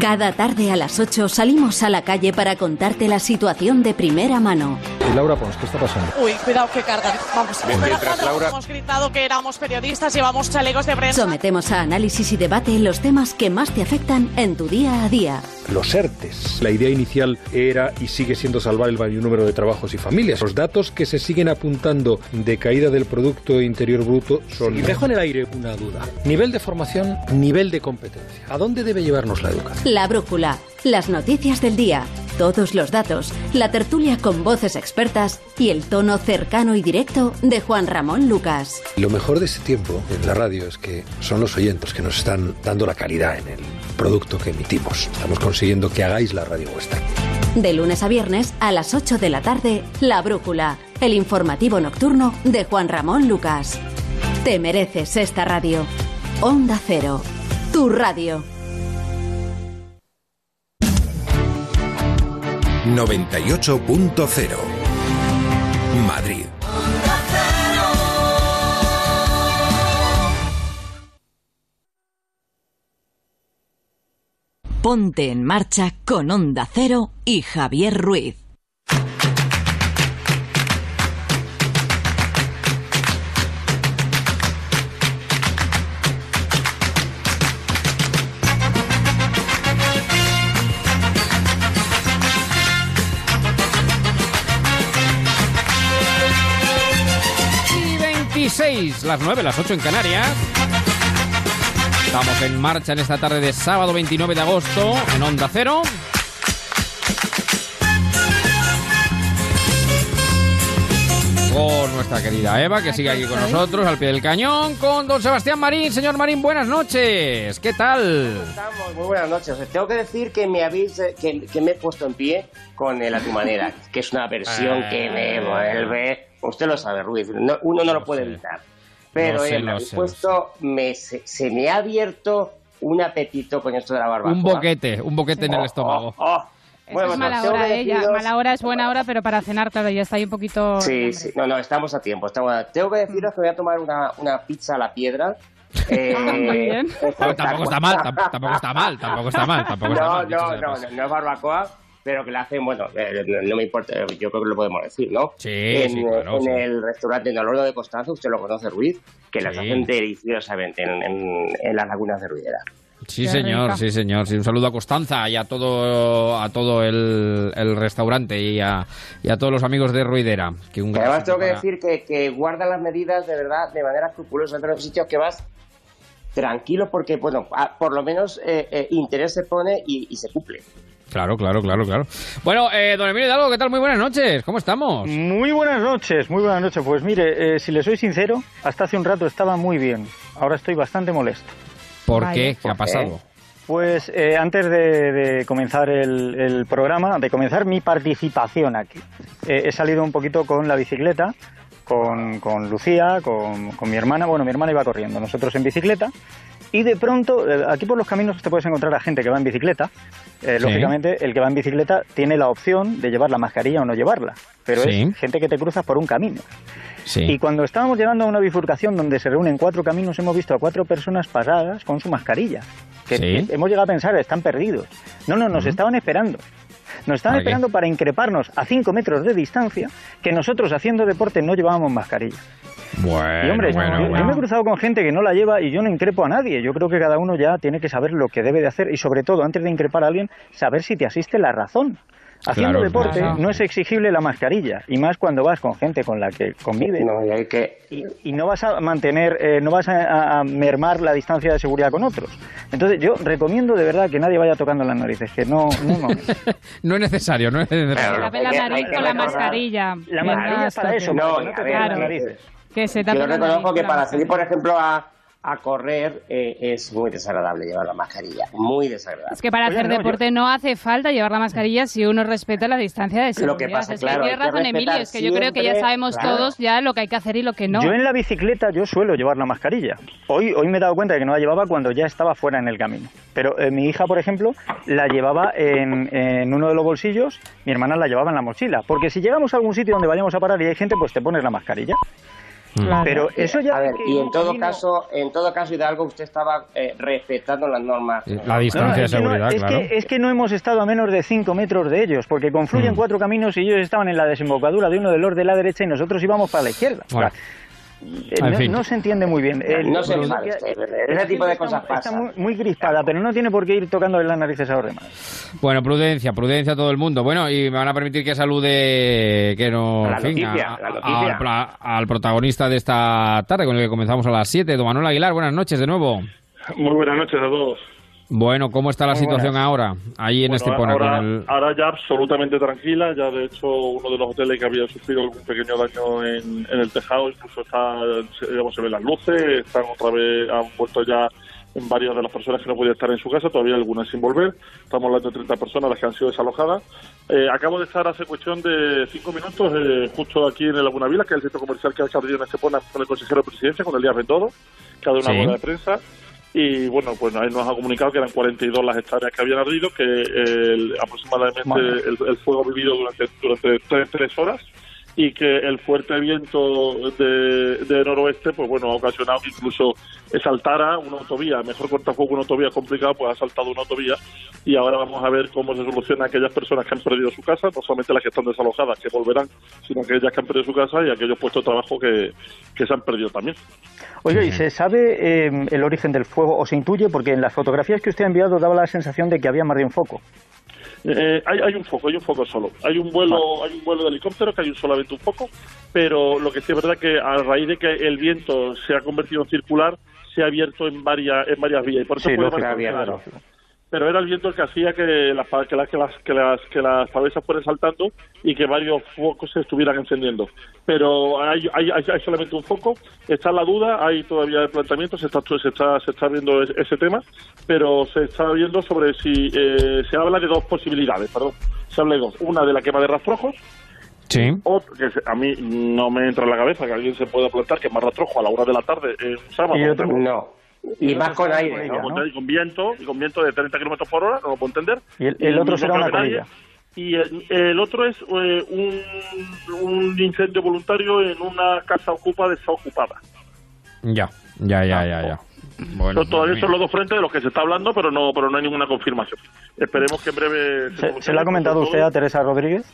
Cada tarde a las 8 salimos a la calle para contarte la situación de primera mano. Y Laura Pons, ¿qué está pasando? Uy, cuidado que cargan. Vamos, mientras Laura- hemos gritado que éramos periodistas, llevamos chalecos de prensa. Sometemos a análisis y debate los temas que más te afectan en tu día a día. Los ERTES. La idea inicial era y sigue siendo salvar el mayor número de trabajos y familias. Los datos que se siguen apuntando de caída del Producto Interior Bruto son... Y dejo en el aire una duda. Nivel de formación, nivel de competencia. ¿A dónde debe llevarnos la educación? La brújula, las noticias del día, todos los datos, la tertulia con voces expertas y el tono cercano y directo de Juan Ramón Lucas. Lo mejor de este tiempo en la radio es que son los oyentes que nos están dando la calidad en el producto que emitimos. Estamos consiguiendo que hagáis la radio vuestra. De lunes a viernes a las 8 de la tarde, La Brújula, el informativo nocturno de Juan Ramón Lucas. Te mereces esta radio. Onda Cero, tu radio. 98.0 Madrid. Ponte en marcha con Onda Cero y Javier Ruiz. 26, las 9, las 8 en Canarias. Estamos en marcha en esta tarde de sábado 29 de agosto en Onda Cero. Con nuestra querida Eva, que sigue aquí con nosotros al pie del cañón, con don Sebastián Marín. Señor Marín, buenas noches. ¿Qué tal? Estamos, muy buenas noches. Os tengo que decir que me habéis eh, que, que me he puesto en pie con el A tu manera, que es una versión que me vuelve. Usted lo sabe, Ruiz. no- uno no lo puede evitar. Pero Lo sé, lo puesto, me, se, se me ha abierto un apetito con esto de la barbacoa. Un boquete, un boquete en el estómago. oh. Esta Bueno, es mala hora, que ¿eh? Ya, deciros- mala hora es buena hora, pero para cenar, claro, ya está ahí un poquito... Sí, sí. No, no, estamos a tiempo. Estamos a- Tengo que deciros que voy a tomar una, una pizza a la piedra. (laughs) Eh, Ah, muy bien. Bueno, tampoco está mal, tam- tampoco está mal, tampoco está mal, tampoco está no, mal, No, no, paso. no, no es barbacoa, pero que la hacen, bueno, eh, no, no me importa, yo creo que lo podemos decir, ¿no? Sí, en, sí, claro, En sí. el restaurante en el horno de Constanza, usted lo conoce, Ruiz, que las hacen deliciosamente en, en- en las lagunas de Ruidera. Sí, señor, sí, señor. Sí, un saludo a Constanza y a todo, a todo el, el restaurante y a, y a todos los amigos de Ruidera. Que un además tengo que para- decir que, que guardan las medidas de verdad de manera escrupulosa en los sitios que vas tranquilo porque, bueno, a- por lo menos eh, eh, interés se pone y, y se cumple. Claro, claro, claro, claro. Bueno, eh, don Emilio Hidalgo, ¿qué tal? Muy buenas noches. ¿Cómo estamos? Muy buenas noches, muy buenas noches. Pues mire, eh, si le soy sincero, hasta hace un rato estaba muy bien. Ahora estoy bastante molesto. ¿Por qué? ¿Qué ha pasado? Pues eh, antes de, de comenzar el, el programa, de comenzar mi participación aquí, eh, he salido un poquito con la bicicleta, con, con Lucía, con, con mi hermana. Bueno, mi hermana iba corriendo, nosotros en bicicleta. Y de pronto, eh, aquí por los caminos te puedes encontrar a gente que va en bicicleta. Eh, Sí. Lógicamente, el que va en bicicleta tiene la opción de llevar la mascarilla o no llevarla, pero Sí. es gente que te cruzas por un camino. Sí. Y cuando estábamos llegando a una bifurcación donde se reúnen cuatro caminos, hemos visto a cuatro personas paradas con su mascarilla. Que hemos llegado a pensar, están perdidos. No, no, nos estaban esperando. Nos estaban ¿Para qué? esperando para increparnos a cinco metros de distancia que nosotros haciendo deporte no llevábamos mascarilla. Bueno, Y hombre, bueno, yo, yo bueno. me he cruzado con gente que no la lleva y yo no increpo a nadie. Yo creo que cada uno ya tiene que saber lo que debe de hacer y sobre todo, antes de increpar a alguien, saber si te asiste la razón. Haciendo Claro, deporte claro. no es exigible la mascarilla y más cuando vas con gente con la que convive No, y hay que... y, y no vas a mantener, eh, no vas a, a- a mermar la distancia de seguridad con otros. Entonces yo recomiendo de verdad que nadie vaya tocando las narices, que no, no, no. (laughs) No es necesario, no es necesario. Claro. La nariz con mascarilla. La Que mascarilla es para eso, No, no te ver, las narices. Que se Yo reconozco que para salir, por ejemplo, a, a correr eh, es muy desagradable llevar la mascarilla. Muy desagradable. Es que para Oye, hacer no, yo- deporte no hace falta llevar la mascarilla si uno respeta la distancia de seguridad. Lo que pasa, es claro, que hay tiene que razón Emilio, es que yo creo que ya sabemos claro. todos ya lo que hay que hacer y lo que no. Yo en la bicicleta yo suelo llevar la mascarilla. Hoy, hoy me he dado cuenta de que no la llevaba cuando ya estaba fuera en el camino. Pero eh, mi hija, por ejemplo, la llevaba en, en uno de los bolsillos, mi hermana la llevaba en la mochila. Porque si llegamos a algún sitio donde vayamos a parar y hay gente, pues te pones la mascarilla. Claro. Pero eso ya... A ver, que y en todo caso, en todo caso, Hidalgo, usted estaba eh, respetando las normas. La distancia de es que no- seguridad, es, claro. que, es que no hemos estado a menos de 5 metros de ellos, porque confluyen Mm. cuatro caminos y ellos estaban en la desembocadura de uno de los de la derecha y nosotros íbamos para la izquierda. Bueno. O sea, eh, En no, fin. no se entiende muy bien. El- No se el- usted, el- ese tipo de está- cosas Está pasan. muy, muy crispada, pero no tiene por qué ir tocándole las narices a los demás. Bueno, prudencia, prudencia a todo el mundo. Bueno, y me van a permitir que salude que no, La en fin, noticia, a- la a- noticia. al, pla- al protagonista de esta tarde con el que comenzamos a las 7, don Manuel Aguilar. Buenas noches de nuevo. Muy buenas noches a todos. Bueno, ¿cómo está la Muy situación buenas. ahora? Ahí en Bueno, Estepona ahora, con el... ahora ya absolutamente tranquila. Ya de hecho uno de los hoteles que había sufrido algún pequeño daño en, en el tejado incluso está, digamos, se ven las luces, están otra vez, han vuelto ya en varias de las personas que no podían estar en su casa, todavía algunas sin volver. Estamos hablando de 30 personas las que han sido desalojadas. Eh, acabo de estar hace cuestión de cinco minutos eh, justo aquí en el Laguna Vila, que es el centro comercial que ha abierto en Estepona con el consejero de presidencia, con Elías Bendodo, que ha dado una Sí. rueda de prensa. Y bueno, pues ahí nos ha comunicado que eran 42 las hectáreas que habían ardido, que el- aproximadamente el, el fuego vivido durante, durante tres, tres horas y que el fuerte viento de, de noroeste, pues bueno, ha ocasionado que incluso saltara una autovía, mejor cortafuego una autovía complicada, pues ha saltado una autovía y ahora vamos a ver cómo se soluciona aquellas personas que han perdido su casa, no solamente las que están desalojadas, que volverán, sino aquellas que han perdido su casa y aquellos puestos de trabajo que, que se han perdido también. Oye, ¿y se sabe eh, el origen del fuego o se intuye? Porque en las fotografías que usted ha enviado daba la sensación de que había más de un foco. Eh, hay, hay un foco, hay un foco solo. Hay un vuelo, hay un vuelo de helicóptero que hay un solamente un foco, pero lo que sí es verdad que a raíz de que el viento se ha convertido en circular, se ha abierto en varias en varias vías y por eso Sí, puede raro. Pero era el viento el que hacía que las pa- que las que las que las que las pavesas fueran saltando y que varios focos se estuvieran encendiendo. Pero hay, hay, hay, hay solamente un foco. Está la duda, hay todavía el planteamiento, se está se está se está viendo es- ese tema, pero se está viendo sobre si eh, se habla de dos posibilidades, perdón. Se habla de dos, una de la quema de rastrojos Sí. otra que a mí no me entra en la cabeza que alguien se pueda plantar quemar rastrojo a la hora de la tarde en un sábado. Y otro- No. Y más con aire, ¿no? ¿no? Con, y con viento, y con viento de 30 kilómetros por hora, no lo puedo entender. Y el- el otro no será una colilla. Y el, el otro es eh, un, un incendio voluntario en una casa ocupa desocupada. Ya, ya, ya, ya, ya. Bueno, todavía son los dos frentes de los que se está hablando, pero no pero no hay ninguna confirmación. Esperemos que en breve... ¿Se, se lo ha comentado usted a Teresa Rodríguez?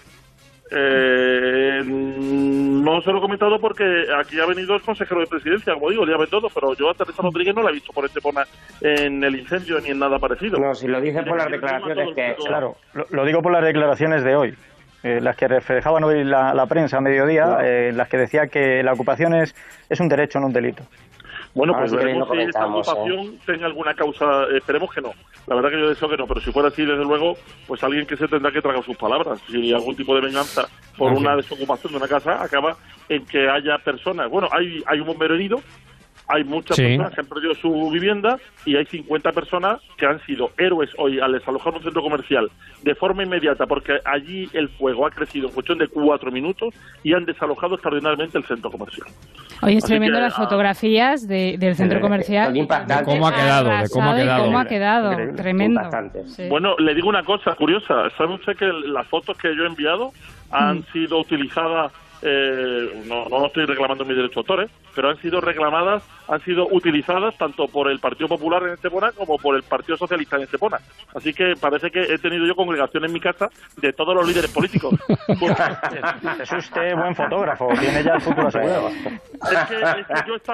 Eh, no se lo he comentado porque aquí ha venido el consejero de presidencia, como digo, le ha todo, pero yo a Teresa Rodríguez no la he visto por este pona en el incendio ni en nada parecido. No, si lo dice por las declaraciones que... Claro, lo, lo digo por las declaraciones de hoy, eh, las que reflejaban hoy la, la prensa a mediodía, eh, las que decía que la ocupación es, es un derecho, no un delito. Bueno, Ah, pues veremos si esta ¿eh? ocupación tenga alguna causa. Esperemos que no. La verdad que yo deseo que no, pero si fuera así, desde luego, pues alguien que se tendrá que tragar sus palabras. Si algún tipo de venganza por una desocupación de una casa acaba en que haya personas. Bueno, hay, hay un bombero herido Hay muchas Sí. personas que han perdido su vivienda y hay 50 personas que han sido héroes hoy al desalojar un centro comercial de forma inmediata porque allí el fuego ha crecido en cuestión de cuatro minutos y han desalojado extraordinariamente el centro comercial. Oye, es Así tremendo que, las ah, fotografías de- del centro Eh, comercial. son impactantes. De cómo ha quedado, de cómo ha quedado. cómo ha quedado. Increíble. Tremendo. Sí. Bueno, le digo una cosa curiosa. ¿Sabe usted que las fotos que yo he enviado han Mm. sido utilizadas? Eh, no, no estoy reclamando mis derechos de autores, pero han sido reclamadas, han sido utilizadas tanto por el Partido Popular en Estepona como por el Partido Socialista en Estepona. Así que parece que he tenido yo congregación en mi casa de todos los líderes políticos. (laughs) Es usted buen fotógrafo, tiene ya el futuro asegurado.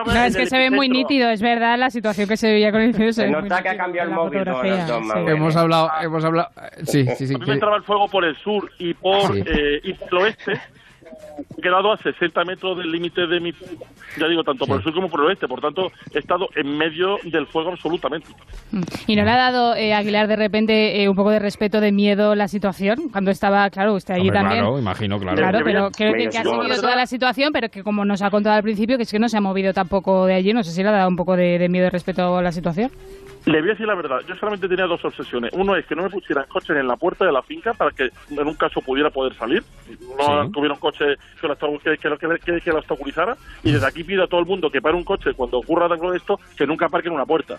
No, es que se ve muy nítido, es verdad, la situación que se veía con el incendio. Se, Se ve nota que ha cambiado el móvil, sí. Hemos hablado, hemos hablado. Sí, sí, sí. A mí me que- entraba el fuego por el sur y por, Sí. eh, y por el oeste. He quedado a 60 metros del límite de mi... Ya digo, tanto por el sur como por el oeste. Por tanto, he estado en medio del fuego absolutamente. ¿Y no le ha dado eh, Aguilar de repente eh, un poco de respeto, de miedo la situación? Cuando estaba, claro, usted allí Hombre, también. claro, imagino, claro. Claro, pero creo que, ha seguido toda la situación, pero que como nos ha contado al principio, que es que no se ha movido tampoco de allí, no sé si le ha dado un poco de, de miedo y respeto a la situación. Le voy a decir la verdad, yo solamente tenía dos obsesiones. Uno es que no me pusieran coches en la puerta de la finca para que en un caso pudiera poder salir. No Sí. tuviera un coche que lo, obstacu- que, que, lo- que, que- que lo obstaculizara. Y desde aquí pido a todo el mundo que pare un coche cuando ocurra algo de esto, que nunca aparque en una puerta.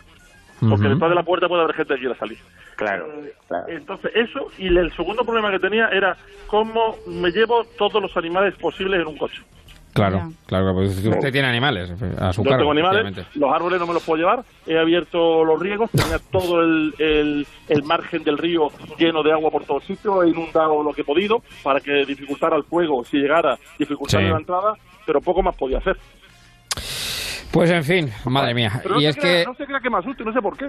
Porque detrás de la puerta puede haber gente que quiera salir. Claro, claro. Entonces, eso. Y el segundo problema que tenía era cómo me llevo todos los animales posibles en un coche. Claro, claro, pues usted tiene animales a su Yo cargo. tengo animales, los árboles no me los puedo llevar, he abierto los riegos, tenía todo el, el, el margen del río lleno de agua por todos sitios, he inundado lo que he podido para que dificultara el fuego, si llegara, dificultar Sí. la entrada, pero poco más podía hacer. Pues en fin, madre mía. Pero no, Y se es crea, que... no se crea que me asuste, no sé por qué.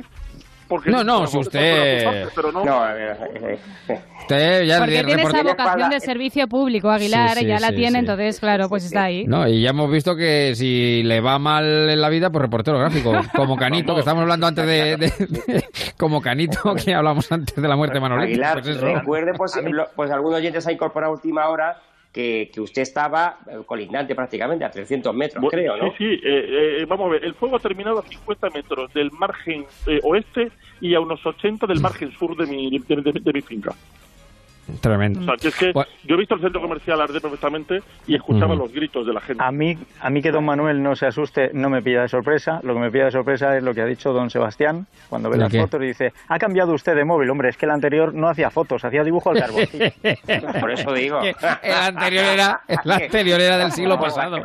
Porque No, no, si usted- pero no. No, a ver, eh, eh, Usted ya Porque tiene esa vocación de servicio público, Aguilar, Sí, sí, ya la sí, tiene, sí. entonces, claro, pues está ahí. No, y ya hemos visto que si le va mal en la vida, pues reportero gráfico, (laughs) como Canito, que estamos hablando antes de, de- (laughs) de- como Canito, que hablamos antes de la muerte de Manolete. Aguilar, Pues eso. recuerde, pues, lo- pues algún oyente se ha incorporado a última hora que, que usted estaba eh, colindante prácticamente a 300 metros, Bueno, creo, ¿no? Sí, sí, eh, eh, vamos a ver, el fuego ha terminado a 50 metros del margen eh, oeste y a unos 80 del margen sur de mi, de, de- de mi finca. Tremendo. O sea, que es que yo he visto el centro comercial arder perfectamente y escuchaba los gritos de la gente. A mí, a mí que don Manuel no se asuste, no me pilla de sorpresa. Lo que me pilla de sorpresa es lo que ha dicho don Sebastián cuando ve ¿De las qué? fotos y dice, ha cambiado usted de móvil. Hombre, es que el anterior no hacía fotos, hacía dibujo al carbón. (laughs) Por eso digo. El anterior era, el anterior era del siglo pasado.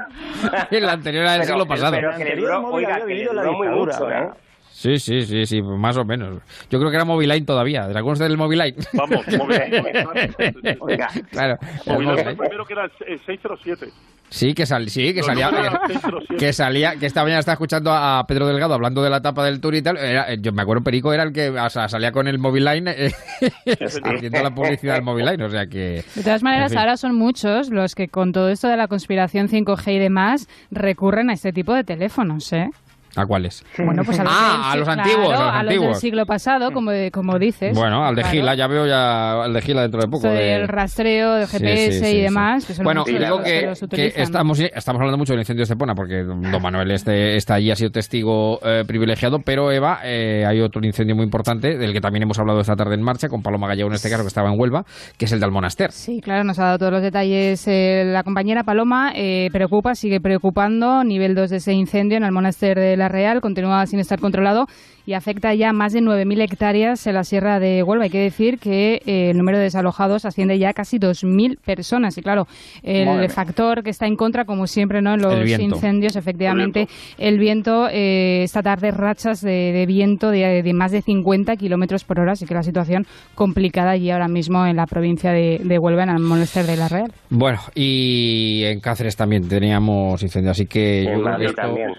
El anterior era del Pero- siglo pasado. pero que le duró, oiga, que le duró muy mucho, ¿eh? Sí, sí, sí, sí, más o menos. Yo creo que era Moviline todavía. ¿Te acuerdas del Moviline? Vamos, (laughs) Oiga, Claro. Moviline. el primero que era el el 607. Sí, que, sal, sí, que salía. números eran 607. Que salía, que esta mañana estaba escuchando a Pedro Delgado hablando de la tapa del tour y tal. Era, yo me acuerdo, Perico era el que o sea, salía con el Moviline eh, (laughs) haciendo la publicidad del Moviline. O sea que. De todas maneras, en fin. ahora son muchos los que con todo esto de la conspiración 5G y demás recurren a este tipo de teléfonos, ¿eh? ¿A cuáles? Bueno, pues a los, ah, del- a los claro, antiguos. a los a los del antiguos. siglo pasado, como, como dices. Bueno, al de Claro. Gila, ya veo ya al de Gila dentro de poco. De- del rastreo, de GPS sí, sí, y demás. que son Bueno, muchos digo que, estamos, estamos hablando mucho del incendio de Estepona porque don Manuel este, está allí, ha sido testigo eh, privilegiado, pero Eva, eh, hay otro incendio muy importante del que también hemos hablado esta tarde en marcha, con Paloma Gallego en este caso, que estaba en Huelva, que es el del Monaster. Sí, claro, nos ha dado todos los detalles eh, la compañera Paloma. eh, preocupa, sigue preocupando. Nivel 2 de ese incendio en el monaster de La Real continúa sin estar controlado y afecta ya más de 9.000 hectáreas en la sierra de Huelva. Hay que decir que eh, el número de desalojados asciende ya a casi 2.000 personas. Y claro, el Madre mía. factor que está en contra, como siempre, ¿no? en los incendios, efectivamente, el viento, eh, esta tarde rachas de, de viento de, de más de 50 kilómetros por hora, así que la situación complicada allí ahora mismo en la provincia de, de Huelva, en el monasterio de La Real. Bueno, y en Cáceres también teníamos incendio, así que yo En creo que esto- también.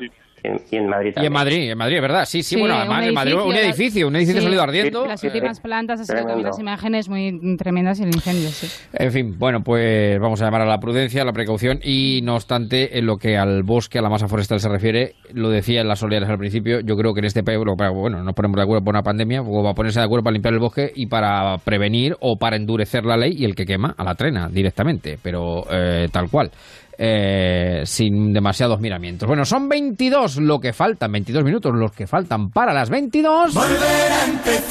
En- y en Madrid Y en también. Madrid, en Madrid, ¿verdad? Sí, sí, Sí, bueno, un además en Madrid un edificio, un edificio sí, ha salido ardiendo. Las últimas plantas, así que unas imágenes muy tremendas y el incendio, sí. En fin, bueno, pues vamos a llamar a la prudencia, a la precaución y no obstante, en lo que al bosque, a la masa forestal se refiere, lo decía en las oleadas al principio, yo creo que en este país, bueno, nos ponemos de acuerdo por una pandemia, o va a ponerse de acuerdo para limpiar el bosque y para prevenir o para endurecer la ley y el que quema a la trena directamente, pero eh, tal cual. Eh, sin demasiados miramientos. Bueno, son 22 lo que faltan, 22 minutos los que faltan para las 22. Volver a empezar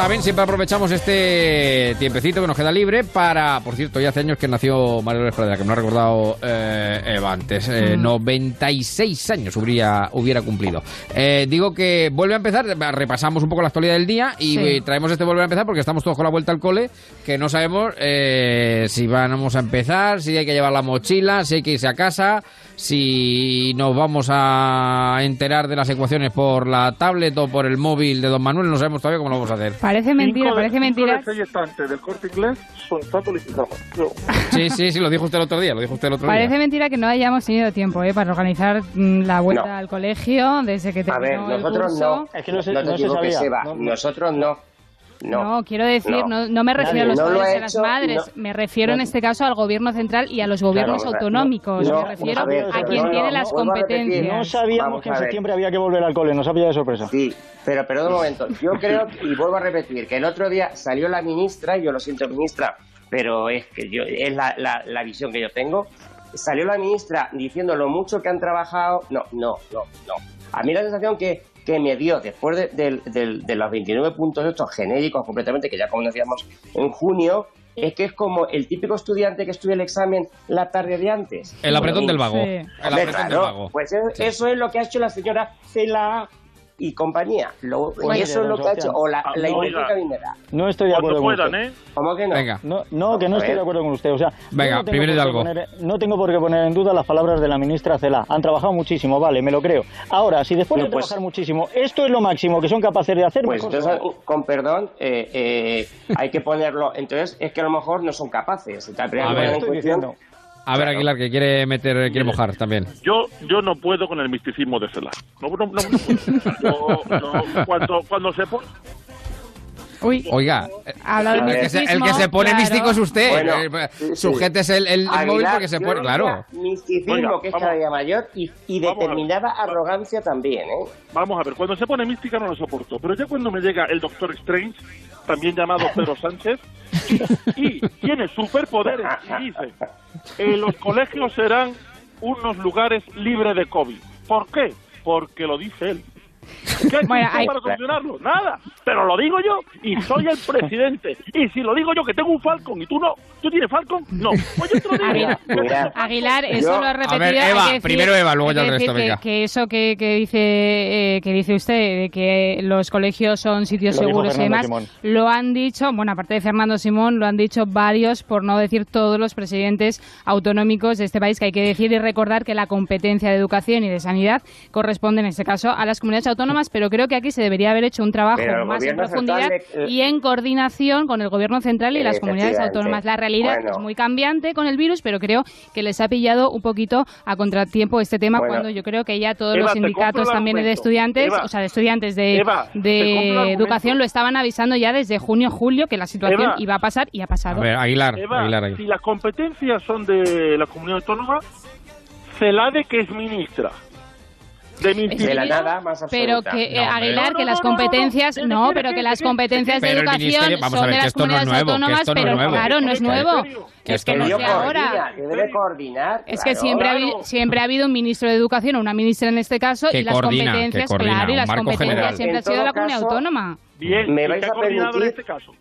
saben, siempre aprovechamos este tiempecito que nos queda libre para, por cierto, ya hace años que nació Mario López Pradera, que me lo ha recordado eh, Eva antes, eh, Mm. 96 años hubiera, hubiera cumplido. Eh, digo que vuelve a empezar, repasamos un poco la actualidad del día y Sí. traemos este vuelve a empezar porque estamos todos con la vuelta al cole, que no sabemos eh, si vamos a empezar, si hay que llevar la mochila, si hay que irse a casa, si nos vamos a enterar de las ecuaciones por la tablet o por el móvil de don Manuel, no sabemos todavía cómo lo vamos a hacer. Parece mentira, Cinco de- parece cinco mentira. del corte inglés son (laughs) Sí, sí, sí, lo dijo usted el otro día, lo dijo usted el otro Parece día. mentira que no hayamos tenido tiempo ¿eh? para organizar mm, la vuelta No. al colegio desde que A ver, terminó el nosotros curso. no. no te equivoques, Eva. Nosotros no. No. No, quiero decir, no, no me refiero Nadie. a los lo padres y a las hecho, madres, no. me refiero en este caso al gobierno central y a los gobiernos Claro, autonómicos, no, me refiero a ver, a quien no, tiene no, las competencias. No sabíamos que en septiembre había que volver al cole, no sabía de sorpresa. Sí, pero perdón un momento. Yo creo, y vuelvo a repetir, que el otro día salió la ministra, y yo lo siento, ministra, pero es que yo es la, la, la visión que yo tengo. Salió la ministra diciendo lo mucho que han trabajado. No, no, no, no. A mí la sensación que, que me dio después de, los 29 puntos estos genéricos completamente, que ya conocíamos en junio, es que es como el típico estudiante que estudia el examen la tarde de antes. El apretón del vago. Sí. El apretón del vago. Pues eso, eso es lo que ha hecho la señora Cela y compañía. Lo- Pues y eso es lo que ha hecho, o la, la No, industria caminera. No estoy de acuerdo con usted. ¿eh? ¿Cómo que no? Venga. No, no, que no A estoy de acuerdo con usted. O sea, Venga, no primero de algo. poner- no tengo por qué poner en duda las palabras de la ministra Cela. Han trabajado muchísimo, vale, me lo creo. Ahora, si después No, de pues- trabajar muchísimo, esto es lo máximo que son capaces de hacer, Pues entonces, con perdón, eh, eh, hay que ponerlo. Entonces, es que a lo mejor no son capaces. A ver. Estoy A ver, Aguilar, que quiere meter, quiere mojar también. Yo, yo no puedo con el misticismo de Cela. No, no, no, no puedo. (laughs) Yo- yo- cuando, cuando se pone... Uy, Oiga, Habla de el que, se, el que misticismo, se pone claro. místico es usted. Bueno, Eh, sí, sí. Sujétese el, el- Aguilar, móvil porque se pone. Claro. Misticismo, Oiga, que es vamos. cada día mayor, y, determinada arrogancia también, ¿eh? Vamos a ver, cuando se pone mística no lo soporto, pero ya cuando me llega el Doctor Strange, también llamado Pedro Sánchez, y, y tiene superpoderes y dice, eh, los colegios serán unos lugares libres de COVID. ¿Por qué? Porque lo dice él. ¿Qué hay que Bueno, hay- para solucionarlo? Nada, pero lo digo yo y soy el presidente. Y si lo digo yo que tengo un Falcon y tú no, ¿tú tienes Falcon? No, pues yo te lo digo. Aguilar, Aguilar, eso Yo- lo ha A repetido. ver, hay Eva, decir- primero Eva, luego que el resto, que- venga. Que, eso que, que dice eh, que dice usted, de que los colegios son sitios Lo seguros y demás, Simón. lo han dicho, bueno, aparte de Fernando Simón, lo han dicho varios, por no decir todos los presidentes autonómicos de este país, que hay que decir y recordar que la competencia de educación y de sanidad corresponde en este caso a las comunidades autónomas, pero creo que aquí se debería haber hecho un trabajo más en profundidad central le- y en coordinación con el gobierno central y las comunidades autónomas. La realidad Bueno. es muy cambiante con el virus, pero creo que les ha pillado un poquito a contratiempo este tema Bueno. cuando yo creo que ya todos Eva, los sindicatos también de estudiantes, Eva, o sea, de estudiantes de, Eva, de educación lo estaban avisando ya desde junio, julio que la situación Eva. iba a pasar y ha A pasado. ver, Aguilar, Eva, Aguilar, si las competencias son de la comunidad autónoma, Celade que es ministra. De de la nada más Pero que, No. Aguilar, No, que las no, no, no. competencias, ¿De no, pero que las competencias de educación son de las comunidades autónomas, pero nuevo. claro, no es ¿En nuevo. Que Es esto que no es ahora. Coordina, que debe coordinar. Es que siempre, ha siempre ha habido un ministro de educación o una ministra en este caso y las competencias, claro, y las competencias siempre han sido de la comunidad autónoma. Bien, Me ¿y vais ha a coordinado en permitir- este caso?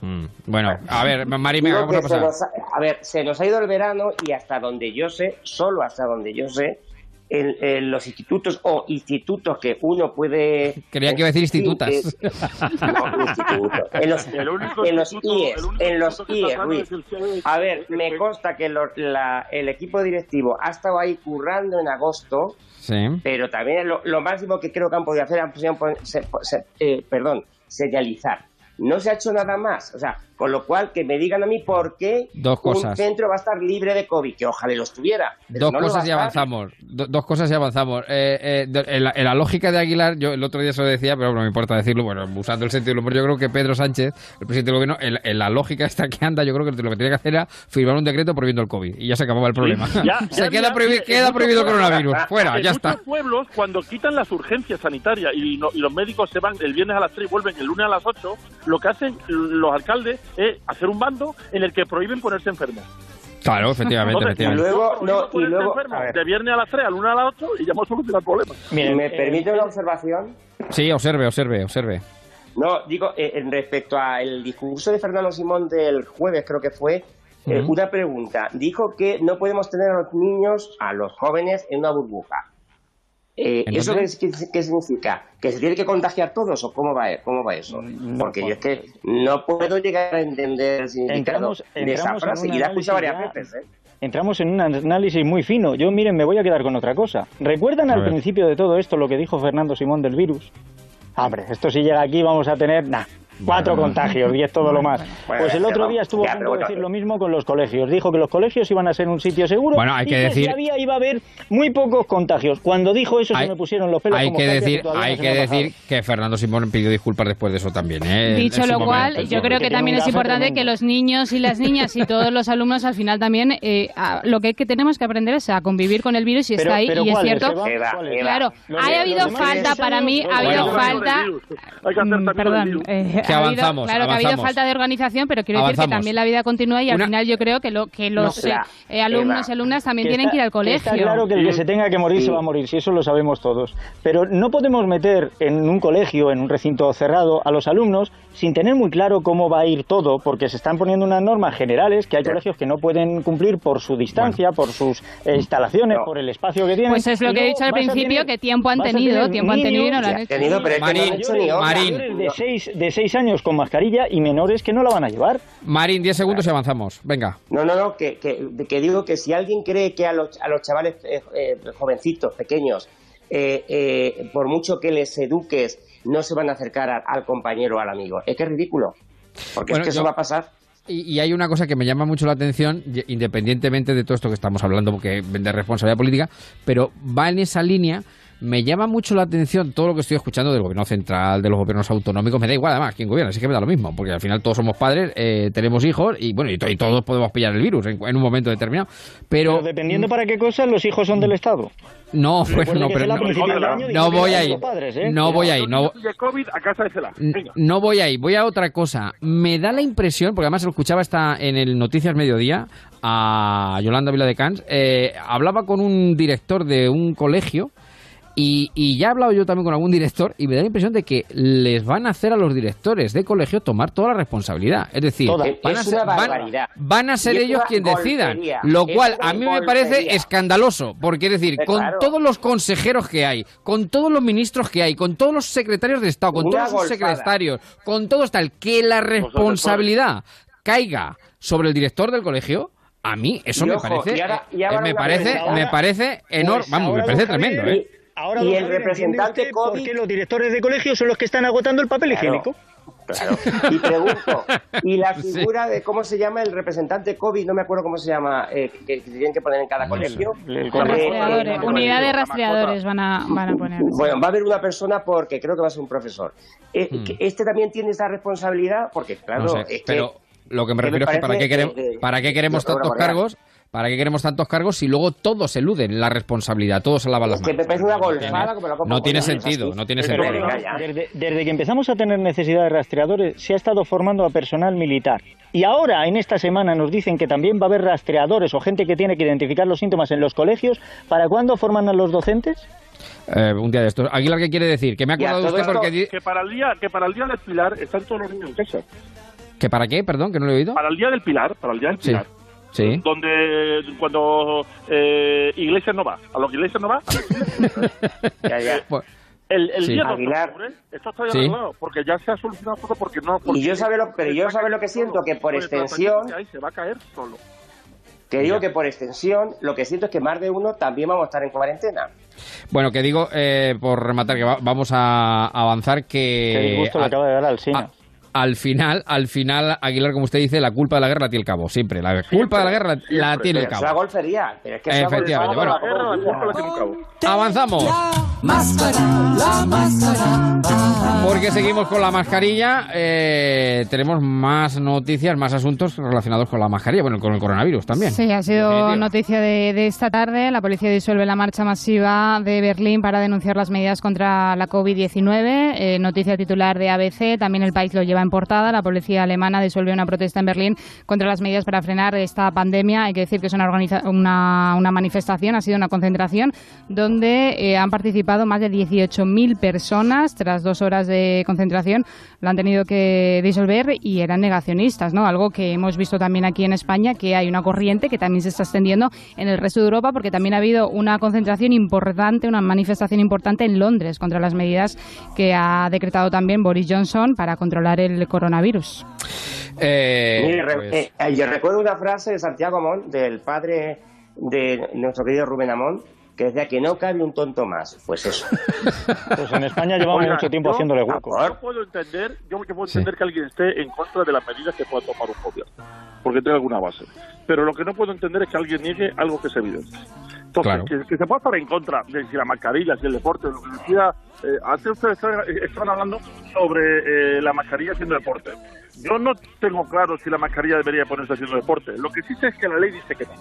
Mm, Bueno, a ver, Mari, venga, vamos a pasar. ha- a ver, se nos ha ido el verano y hasta donde yo sé, solo hasta donde yo sé, en, en los institutos o institutos que uno puede... Creía que iba a decir Sí, institutas. es- (laughs) no, institutos. (laughs) En los, El único en los IES, en los IES, CIE. A ver, me consta que lo- la- el equipo directivo ha estado ahí currando en agosto, Sí. pero también lo, lo máximo que creo que han podido hacer han podido se- eh, perdón, señalizar. No se ha hecho nada más. O sea, Con lo cual, que me digan a mí por qué Dos un cosas. centro va a estar libre de COVID, que ojalá lo estuviera. pero Dos no lo cosas va y a estar. avanzamos. Do- dos cosas y avanzamos. Eh, eh, de- en, la, en la lógica de Aguilar, yo el otro día se lo decía, pero no me importa decirlo, bueno, usando el sentido del humor, yo creo que Pedro Sánchez, el presidente del gobierno, en, en la lógica esta que anda, yo creo que lo que tenía que hacer era firmar un decreto prohibiendo el COVID. Y ya se acababa el problema. Ya- (laughs) se ya queda, prohibi- en queda prohibido el pueblos- coronavirus. Fuera, en ya está. muchos pueblos, cuando quitan las urgencias sanitarias y, no- y los médicos se van el viernes a las 3 y vuelven el lunes a las 8, lo que hacen los alcaldes es hacer un bando en el que prohíben ponerse enfermos. Claro, efectivamente, Entonces, efectivamente. luego- no, y luego- a de viernes a las 3, al lunes a las 8 y ya hemos solucionado el problema. ¿Me eh, permite una observación? Sí, observe, observe, observe. No, digo, eh, en respecto al discurso de Fernando Simón del jueves, creo que fue, eh, una pregunta. Dijo que no podemos tener a los niños, a los jóvenes, en una burbuja. Eh, ¿En ¿Eso qué, es- qué- qué significa? ¿Que se tiene que contagiar todos o cómo va, cómo va eso? Porque yo es que no puedo llegar a entender el significado Entramos- de esa entramos frase un y la he escuchado varias veces. ¿eh? Entramos en un análisis muy fino. Yo, miren, me voy a quedar con otra cosa. ¿Recuerdan A al ver. principio de todo esto lo que dijo Fernando Simón del virus? Hombre, esto si llega aquí vamos a tener, nah, cuatro Bueno. contagios, diez todo lo más. Bueno, Pues el otro día estuvo a punto de decir lo mismo con los colegios. Dijo que los colegios iban a ser un sitio seguro Bueno, hay y que que decir- había iba a haber muy pocos contagios. Cuando dijo eso Hay- se me pusieron los pelos Hay como que y decir, hay que decir que Fernando Simón pidió disculpas después de eso también. ¿eh? Dicho lo cual, momento. yo creo que también es importante tremendo. que los niños y las niñas y todos los alumnos al final también eh, a- lo que, que tenemos que aprender es a convivir con el virus y Pero- está ahí pero y es ¿cuáles, cierto. Claro, ha habido falta para mí, ha habido falta. Hay que hacer Mm, Perdón, eh, Que ha habido- avanzamos, claro que ha habido falta de organización, pero quiero decir que también la vida continúa y al Una- final yo creo que, lo, que los No, eh, la- eh, alumnos y alumnas también Que tienen está- que ir al colegio. Está claro que el que se tenga que morir Sí. se va a morir, si eso lo sabemos todos. Pero no podemos meter en un colegio, en un recinto cerrado, a los alumnos sin tener muy claro cómo va a ir todo, porque se están poniendo unas normas generales que hay colegios que no pueden cumplir por su distancia, por sus instalaciones, No. por el espacio que tienen. Pues es lo que he dicho al principio, tener- que tiempo han tenido, tiempo han tenido y no lo han hecho. tenido, pero es que no han Marín, hecho ni horas. Marín. de seis, de seis años con mascarilla y menores que no la van a llevar. Marín, 10 segundos y avanzamos. Venga. No, no, no, que, que, que digo que si alguien cree que a los, a los chavales eh, eh, jovencitos, pequeños, eh, eh, por mucho que les eduques, no se van a acercar a- al compañero o al amigo, es que es ridículo. Porque Bueno, es que eso yo- va a pasar. Y, hay una cosa que me llama mucho la atención, independientemente de todo esto que estamos hablando, porque de responsabilidad política, pero va en esa línea. Me llama mucho la atención todo lo que estoy escuchando del gobierno central, de los gobiernos autonómicos. Me da igual, además, quién gobierna, así que me da lo mismo, porque al final todos somos padres, eh, tenemos hijos y bueno, y, to- y todos podemos pillar el virus en, en un momento determinado. Pero, Pero dependiendo para qué cosas, los hijos son del Estado. no, bueno, no, pero a no, de voy ahí, padres, ¿eh? no voy ahí, no, de no voy ahí, voy a otra cosa. Me da la impresión, porque además lo escuchaba esta en el Noticias Mediodía a Yolanda Viladecans, eh, hablaba con un director de un colegio y, y ya he hablado yo también con algún director y me da la impresión de que les van a hacer a los directores de colegio tomar toda la responsabilidad. Es decir, Toda. van, a ser, van- a ser ellos quienes decidan. Lo Es cual a mí me parece escandaloso, porque es decir, Eh, con claro. todos los consejeros que hay, con todos los ministros que hay, con todos los secretarios de Estado, con Una todos sus golfada. secretarios, con todos tal, que la responsabilidad caiga sobre el director del colegio, a mí eso Y me ojo, parece, y ahora- y eh, ahora me parece, pregunta. me parece enorme, Pues vamos, me parece tremendo, ¿eh? Ahora, Y el representante ¿entiende usted COVID- ¿Por qué los directores de colegios son los que están agotando el papel Claro. higiénico? Claro. Y pregunto, ¿y la (laughs) Sí. figura de cómo se llama el representante COVID? No me acuerdo cómo se llama, eh, que, que tienen que poner en cada No colegio. Eh, Rastreadores, eh, unidad de rastreadores van a, van a poner. Bueno, va a haber una persona porque creo que va a ser un profesor. Eh, Hmm. ¿Este también tiene esa responsabilidad? Porque, claro, No sé, es que... pero lo que me que me refiero es que para qué queremos, eh, eh, para qué queremos tantos cargos, para qué queremos tantos cargos si luego todos eluden la responsabilidad, todos se lavan las Es que manos. me parece una No tiene- golfada como la copa No tiene sentido, no tiene sentido. Desde, desde que empezamos a tener necesidad de rastreadores, se ha estado formando a personal militar. Y ahora, en esta semana, nos dicen que también va a haber rastreadores o gente que tiene que identificar los síntomas en los colegios. ¿Para cuándo forman a los docentes? Eh, un día de estos. Aguilar, ¿qué quiere decir? Que me ha acordado usted porque... Que para el día, que para el día del Pilar están todos los niños en casa. ¿Que para qué? Perdón, que no lo he oído. Para el día del Pilar, para el día del. Pilar. Sí. Donde cuando eh, Iglesias no va, a los Iglesias no va, (laughs) Ya, ya. Bueno, el, el Sí. día 2 de Aguilar. octubre, esto está ya Sí. arreglado, porque ya se ha solucionado todo porque no... porque Y yo sabe lo, pero yo sabe lo que siento, que por extensión, que hay se va a caer solo. que digo que por extensión, lo que siento es que más de uno también vamos a estar en cuarentena. Bueno, que digo, eh, por rematar, que va- vamos a avanzar que... Qué disgusto le a- acaba de dar al Sina. Al final, al final, Aguilar, como usted dice, la culpa de la guerra la tiene el cabo, siempre. La culpa de la guerra la tiene el Pero es cabo. la golfería. Pero es que Efectivamente, bueno. La guerra, la tiene un cabo. Avanzamos. Máscara, la máscara. Porque seguimos con la mascarilla. eh, tenemos más noticias, más asuntos relacionados con la mascarilla, bueno, con el coronavirus también. Sí, ha sido Definitiva. noticia de, de esta tarde. La policía disuelve la marcha masiva de Berlín para denunciar las medidas contra la COVID-19. Eh, noticia titular de ABC. También el país lo lleva en portada. La policía alemana disuelve una protesta en Berlín contra las medidas para frenar esta pandemia. Hay que decir que es una, una, una manifestación, ha sido una concentración donde eh, han participado más de 18.000 personas. Tras dos horas de concentración, lo han tenido que disolver y eran negacionistas, ¿no? Algo que hemos visto también aquí en España, que hay una corriente que también se está extendiendo en el resto de Europa, porque también ha habido una concentración importante, una manifestación importante en Londres contra las medidas que ha decretado también Boris Johnson para controlar el coronavirus. Eh, pues- eh, eh, yo recuerdo una frase de Santiago Amón, del padre de nuestro querido Rubén Amón, que decía que no cabe un tonto más. Pues eso. (laughs) Pues en España llevamos Oiga, mucho tiempo yo- haciéndole hueco. Yo puedo entender, yo que puedo entender que alguien esté en contra de las medidas que pueda tomar un gobierno, porque tenga alguna base. Pero lo que no puedo entender es que alguien niegue algo que es evidente. Entonces, Claro. que, que se pueda estar en contra de si la mascarilla, si el deporte, lo que decía, eh, antes ustedes estaban, estaban hablando sobre eh, la mascarilla haciendo deporte. Yo no tengo claro si la mascarilla debería ponerse haciendo deporte. Lo que sí sé es que la ley dice que no.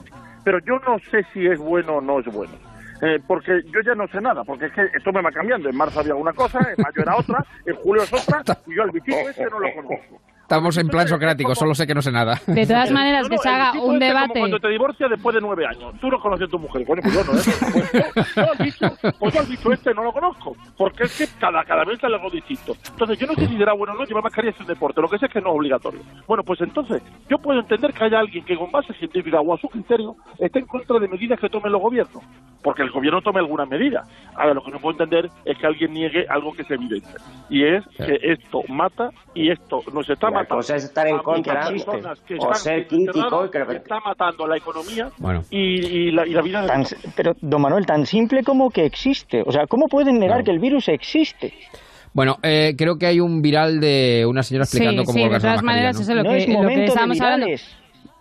Pero yo no sé si es bueno o no es bueno. Eh, porque yo ya no sé nada, porque es que esto me va cambiando. En marzo había una cosa, en mayo era otra, en julio es otra, y yo al bichito ese no lo conozco. Estamos en plan socrático, solo sé que no sé nada. De todas (laughs) maneras, No, que no, se haga un este como debate. cuando te divorcias después de nueve años. Tú no conoces a tu mujer. Coño, pues yo no, ¿eh? Pues pues yo al bicho este no lo conozco. Porque es que cada, cada vez sale algo distinto. Entonces, yo no sé si será bueno o no llevar mascarilla es un deporte. Lo que sé es que no es obligatorio. Bueno, pues entonces, yo puedo entender que haya alguien que con base científica o a su criterio esté en contra de medidas que tomen los gobiernos. Porque el gobierno tome alguna medida. Ahora, lo que no puedo entender es que alguien niegue algo que es evidente. Y es que esto mata y esto nos está Matando. cosa es estar en contra o ser crítico que- está matando la economía Bueno. y, y la, y la vida de Tan- pero, don Manuel, tan simple como que existe. O sea, ¿cómo pueden negar que el virus existe? Bueno, eh, creo que hay un viral de una señora explicando sí, cómo sí, de todas mascarilla, maneras, ¿no? eso es lo No que, es lo que hablando.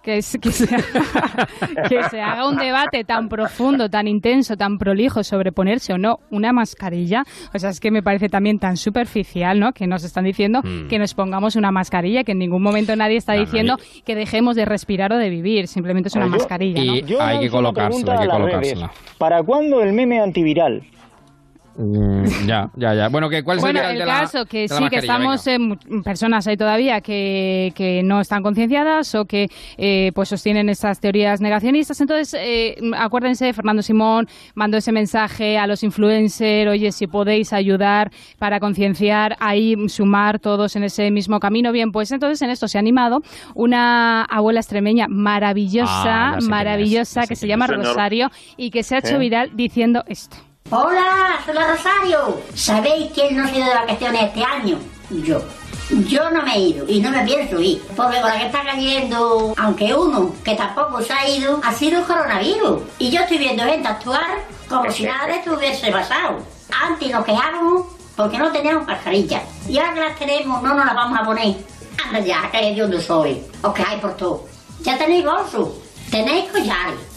Que, es- que se, (laughs) que se haga un debate tan profundo, tan intenso, tan prolijo sobre ponerse o no una mascarilla. O sea, es que me parece también tan superficial, ¿no? Que nos están diciendo Mm. que nos pongamos una mascarilla, que en ningún momento nadie está No, no, diciendo que dejemos de respirar o de vivir. Simplemente es una Yo- mascarilla, ¿no? Y Yo hay que colocársela, hay que colocársela. ¿Para cuándo el meme antiviral? Mm, ya, ya, ya. Bueno, ¿qué, ¿cuál es Bueno, el viral el de la caso que de la sí, que mascarilla? estamos eh, mu- personas hay todavía que, que no están concienciadas o que eh, pues sostienen estas teorías negacionistas. Entonces, eh, acuérdense, Fernando Simón mandó ese mensaje a los influencers, oye, si podéis ayudar para concienciar, ahí sumar todos en ese mismo camino. Bien, pues entonces en esto se ha animado una abuela extremeña maravillosa, Ah, maravillosa, que se llama. Rosario y que se ha hecho ¿Eh? viral diciendo esto. Hola, soy la Rosario. ¿Sabéis quién no ha ido de vacaciones este año? Yo. Yo no me he ido y no me pienso ir. Porque con la que está cayendo, aunque uno que tampoco se ha ido, ha sido el coronavirus. Y yo estoy viendo gente actuar como si nada de esto hubiese pasado. Antes nos quejábamos porque no teníamos mascarilla. Y ahora que las tenemos, no nos las vamos a poner. Anda ya, que de dónde soy. Os quejáis por todo. Ya tenéis bolso, tenéis collares.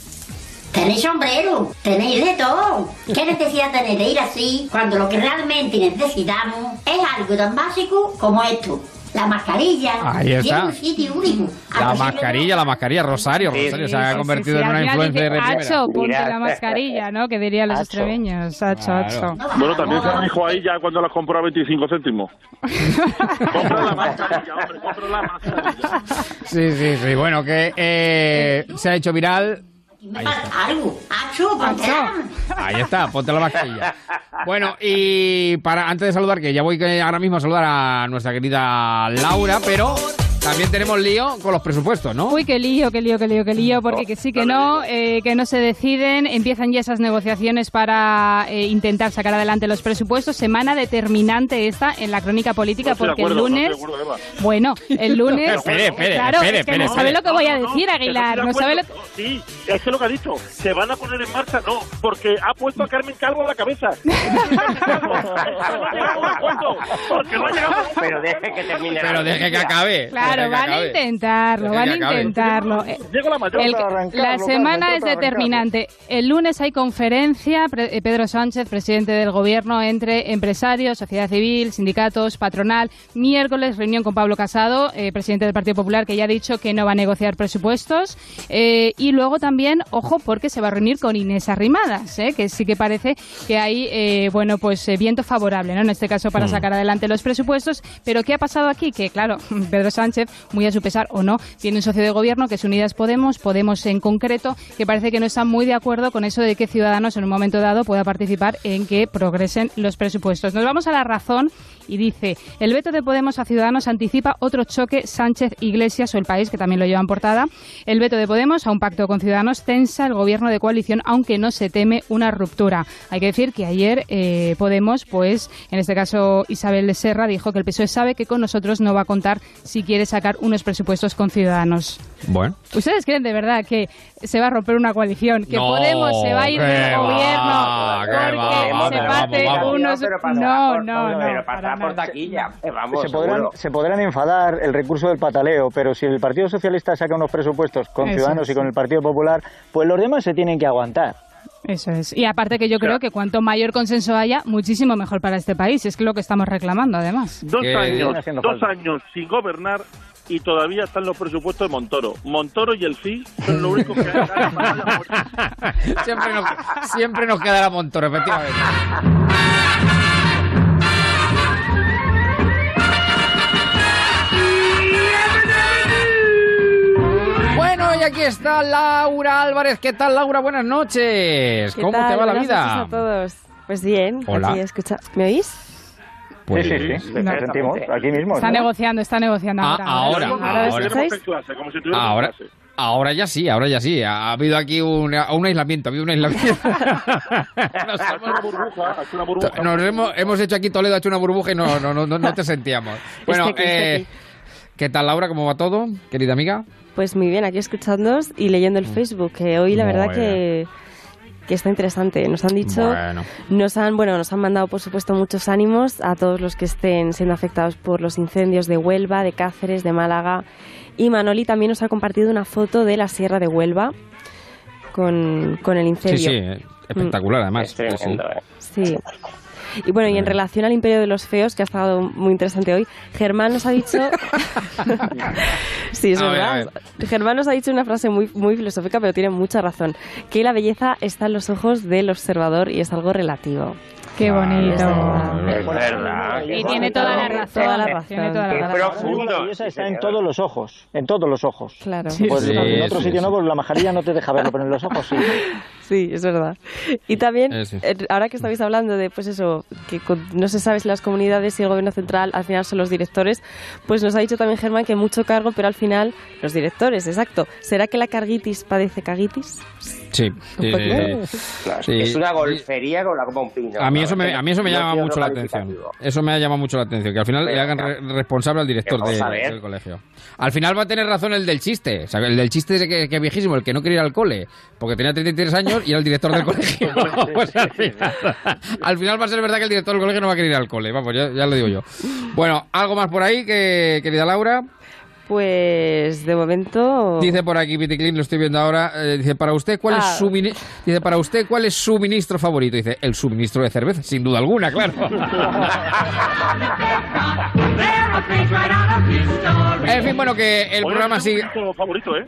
Tenéis sombrero, tenéis de todo. ¿Qué necesidad tenéis de ir así cuando lo que realmente necesitamos es algo tan básico como esto? La mascarilla. Ahí está. Un sitio único. La mascarilla, la mascarilla, Rosario. Rosario se ha convertido Sí, en una final influencer de. Hacho, ponte la mascarilla, ¿no? Que dirían los extremeños. Hacho, Claro. hacho. Bueno, también se lo dijo ahí ya cuando las compró a 25 céntimos. (laughs) compra la mascarilla, hombre, compra la mascarilla. Sí, sí, sí. Bueno, que eh, se ha hecho viral. Me falta algo. Ahí está, ponte la mascarilla. Bueno, y para antes de saludar, que ya voy ahora mismo a saludar a nuestra querida Laura, pero También tenemos lío con los presupuestos, ¿no? Uy, qué lío, qué lío, qué lío, qué lío, porque que sí, que no, eh, que no se deciden, empiezan ya esas negociaciones para eh, intentar sacar adelante los presupuestos. Semana determinante esta en la crónica política, No porque acuerdo, el lunes, acuerdo, bueno, el lunes, Espere, espere, claro, espere, es que espere, no sabe lo que voy a decir, que Aguilar, no sabe lo acuerdo. Sí, es que lo que ha dicho, se van a poner en marcha, no, porque ha puesto a Carmen Calvo a la cabeza. (laughs) porque no ha llegado a un Pero deje que termine Pero deje que acabe. Claro, que van a intentarlo, van a intentarlo. La mayor. el- para la arrancarlo, semana es determinante. El lunes hay conferencia, eh, Pedro Sánchez, presidente del gobierno, entre empresarios, sociedad civil, sindicatos, patronal. Miércoles, reunión con Pablo Casado, eh, presidente del Partido Popular, que ya ha dicho que no va a negociar presupuestos. Eh, y luego también, ojo, porque se va a reunir con Inés Arrimadas, eh, que sí que parece que hay, eh, bueno, pues eh, viento favorable, ¿no? En este caso, para Mm. sacar adelante los presupuestos. Pero ¿qué ha pasado aquí? Que, claro, (laughs) Pedro Sánchez, muy a su pesar o no, tiene un socio de gobierno que es Unidas Podemos, Podemos en concreto, que parece que no está muy de acuerdo con eso de que Ciudadanos en un momento dado pueda participar en que progresen los presupuestos. Nos vamos a la razón y dice, el veto de Podemos a Ciudadanos anticipa otro choque Sánchez-Iglesias o el país, que también lo lleva en portada. El veto de Podemos a un pacto con Ciudadanos tensa el gobierno de coalición, aunque no se teme una ruptura. Hay que decir que ayer eh, Podemos, pues en este caso Isabel de Serra, dijo que el PSOE sabe que con nosotros no va a contar si quiere sacar unos presupuestos con Ciudadanos. Bueno. ¿Ustedes creen de verdad que se va a romper una coalición? ¿Que No, Podemos se va a ir del gobierno que porque va, se vamos. unos... No, no, no. Pero pasará por taquilla. Eh, vamos, se, podrán, seguro. se podrán enfadar el recurso del pataleo, pero si el Partido Socialista saca unos presupuestos con Eso Ciudadanos es. y con el Partido Popular, pues los demás se tienen que aguantar. Eso es. Y aparte que yo creo que cuanto mayor consenso haya, muchísimo mejor para este país. Es lo que estamos reclamando, además. Dos falta. años sin gobernar y todavía están los presupuestos de Montoro. Montoro y el FI son lo único que hay. (laughs) siempre, nos, siempre nos quedará Montoro, efectivamente. Bueno, y aquí está Laura Álvarez. ¿Qué tal, Laura? Buenas noches. ¿Qué ¿Cómo tal? te va la Buenas vida? noches a todos. Pues bien, Hola. aquí escucha. ¿Me oís? Pues sí, sí, sí. te sentimos, aquí mismo. Está ¿no? negociando, está negociando Ah, ahora. ahora, ¿Ahora ahora. ya sí, ahora ya sí. Ha habido aquí un, un aislamiento, ha habido un aislamiento. (laughs) Nos Ha hecho una burbuja, ha hecho una burbuja. Nos hemos, hemos hecho aquí Toledo, ha hecho una burbuja y no, no, no, no, no te sentíamos. (laughs) Bueno, Estoy aquí, estoy eh, aquí. ¿qué tal Laura? ¿Cómo va todo, querida amiga? Pues muy bien, aquí escuchándoos y leyendo el Facebook, que hoy la Mm. Verdad que, que está interesante. Nos han dicho, Bueno. nos han, bueno, nos han mandado por supuesto muchos ánimos a todos los que estén siendo afectados por los incendios de Huelva, de Cáceres, de Málaga. Y Manoli también nos ha compartido una foto de la Sierra de Huelva con, con el Sí, incendio. sí, eh, espectacular además. Es Sí, sí. eh. Sí. Y bueno, y en relación al Imperio de los Feos, que ha estado muy interesante hoy, Germán nos ha dicho... (laughs) sí, es A ver, a verdad. Germán nos ha dicho una frase muy, muy filosófica, pero tiene mucha razón. Que la belleza está en los ojos del observador y es algo relativo. Qué bonito. Es verdad. Y tiene toda la razón. Toda la razón. Tiene toda la Qué razón. profundo. La belleza está en todos los ojos, en todos los ojos. Claro. Pues Sí, en otro sí, sitio sí. no, pues la majarilla no te deja verlo, pero en los ojos sí. (laughs) Sí, es verdad. Y también, Eh, eh, ahora que estabais hablando de, pues eso, que con- no se sabe si las comunidades y el gobierno central al final son los directores, pues nos ha dicho también Germán que mucho cargo, pero al final los directores, exacto. ¿Será que la carguitis padece caguitis? Sí, poquito. Claro, Sí. Es una golfería con la copa un pino. A mí. Eso me, Que a mí eso me llama mucho la atención. Eso me ha llamado mucho la atención, que al final le hagan re- responsable al director de- del colegio. Al final va a tener razón el del chiste, o sea, el del chiste de que, que es viejísimo, el que no quería ir al cole, porque tenía 33 años y era el director del (laughs) colegio. (laughs) Pues al, final, al final va a ser verdad que el director del colegio no va a querer ir al cole, vamos, ya, ya lo digo yo. Bueno, ¿algo más por ahí, que, querida Laura? Pues de momento... Dice por aquí Piticlin, lo estoy viendo ahora, eh, dice, para usted, ¿cuál Ah. es su mini- dice, para usted, ¿cuál es su ministro favorito? Dice, el suministro de cerveza, sin duda alguna, claro. (laughs) en fin, bueno, que el Oye, programa sigue... Favorito, ¿eh?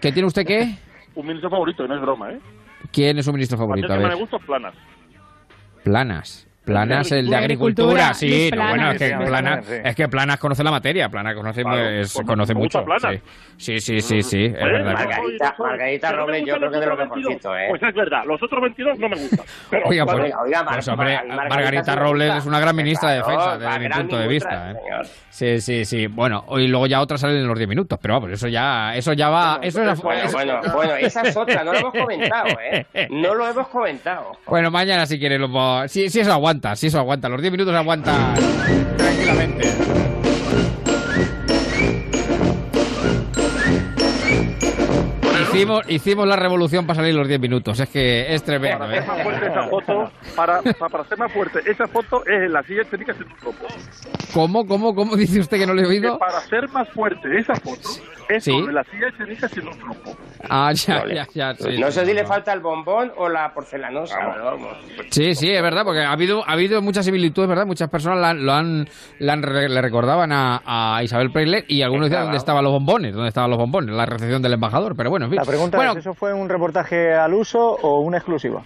¿Que tiene usted qué? Un ministro favorito, no es broma, ¿eh? ¿Quién es su ministro A mí favorito? A ver. me gusta es Planas. Planas. Planas, el de De agricultura, agricultura, sí. No, bueno, es que, Planas. Es que Planas conoce la materia, Planas conoce, Claro, pues, pues conoce mucho. Sí, sí, sí, sí, sí, es verdad. Margarita, Margarita Robles, yo creo que es de lo otros 22. mejorcito, ¿eh? Pues es verdad, los otros 22 no me gustan. Pero, Oiga, pues, Oiga, oiga, Mar- pues, hombre, Margarita Robles es una gran ministra de defensa, desde mi punto de vista. ¿eh? Sí, sí, sí. Bueno, y luego ya otras salen en los 10 minutos, pero vamos, eso ya, eso ya va, eso es Bueno, eso- bueno, bueno, (laughs) esa es otra, no lo hemos comentado, ¿eh? No lo hemos comentado. Bueno, mañana si quieres, lo, si, si eso aguanta, si eso aguanta, los 10 minutos aguanta (laughs) tranquilamente. Hicimos, hicimos la revolución para salir los 10 minutos, es que es tremendo. Para ¿eh? hacer más fuerte esa foto, para, para, para hacer más fuerte esa foto es en la silla técnica sin un tropo. ¿Cómo, cómo, cómo dice usted que no le he Que oído? para hacer más fuerte esa foto es Sí. con la silla técnica sin un tropo. Ah, ya, Vale. ya, ya. sí, no sé si le falta el bombón o la porcelanosa, vamos. Sí, sí, es verdad, porque ha habido, ha habido muchas similitudes, ¿verdad? Muchas personas la han- lo han, la han re- le recordaban a, a Isabel Preisler y algunos decían dónde estaban los bombones, dónde estaban los bombones, la recepción del embajador, pero bueno, en fin. Pregunta bueno, es, ¿eso fue un reportaje al uso o una exclusiva?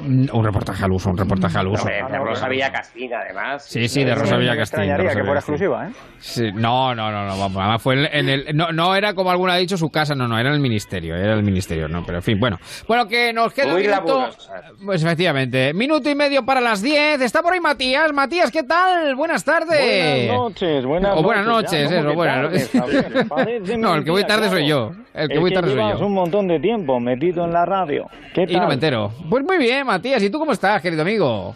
mm, un reportaje al uso, un reportaje al uso. Hombre, de Rosa Villacastina, además. Sí, sí, de Rosa Me Villacastín. de extrañaría Rosa que fuera exclusiva, ¿eh? Sí, no, no, no, no, vamos, además fue en el, no, no era como alguno ha dicho su casa, no, no, era el ministerio, era el ministerio, no, pero en fin, bueno. Bueno, que nos queda Muy un minuto, pues efectivamente, minuto y medio para las 10, está por ahí Matías, Matías, ¿qué tal? Buenas tardes. Buenas noches, buenas o buenas noches. noches, ya, eso, ¿cómo que buenas tardes, noches. (laughs) No, el que voy tarde soy yo, el que Es voy tarde soy llevas yo. un montón de tiempo metido en la radio. ¿Qué tal? Y no me entero. Pues muy bien, Matías, ¿y tú cómo estás, querido amigo?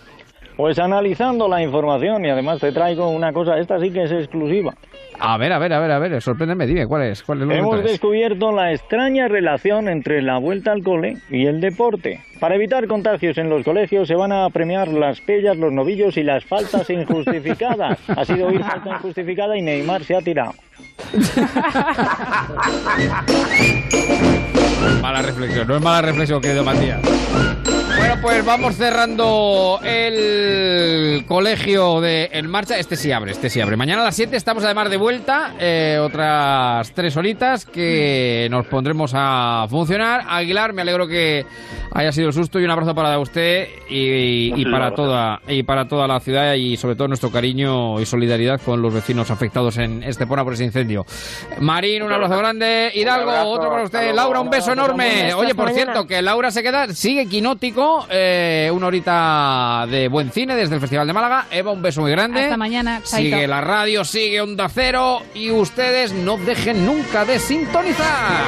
Pues analizando la información y además te traigo una cosa, esta sí que es exclusiva. A ver, a ver, a ver, a ver, sorpréndeme, dime, ¿cuál es? ¿Cuál es lo Hemos descubierto la extraña relación entre la vuelta al cole y el deporte. Para evitar contagios en los colegios se van a premiar las pellas, los novillos y las faltas injustificadas. (laughs) Ha sido oír falta injustificada y Neymar se ha tirado. (laughs) Mala reflexión, no es mala reflexión, querido Matías. Bueno, pues vamos cerrando el colegio de En Marcha. Este sí abre, este sí abre. Mañana a las 7 estamos además de vuelta, eh, otras tres horitas que nos pondremos a funcionar. Aguilar, me alegro que haya sido el susto y un abrazo para usted y, y para toda y para toda la ciudad y sobre todo nuestro cariño y solidaridad con los vecinos afectados en Estepona por ese incendio. Marín, un abrazo grande. Hidalgo, abrazo, otro para usted. Laura, un beso enorme. Oye, por cierto, que Laura se queda, sigue quinótico, eh, una horita de buen cine desde el Festival de Málaga. Eva, un beso muy grande. Hasta mañana. chaito. Sigue la radio, sigue Onda Cero y ustedes no dejen nunca de sintonizar.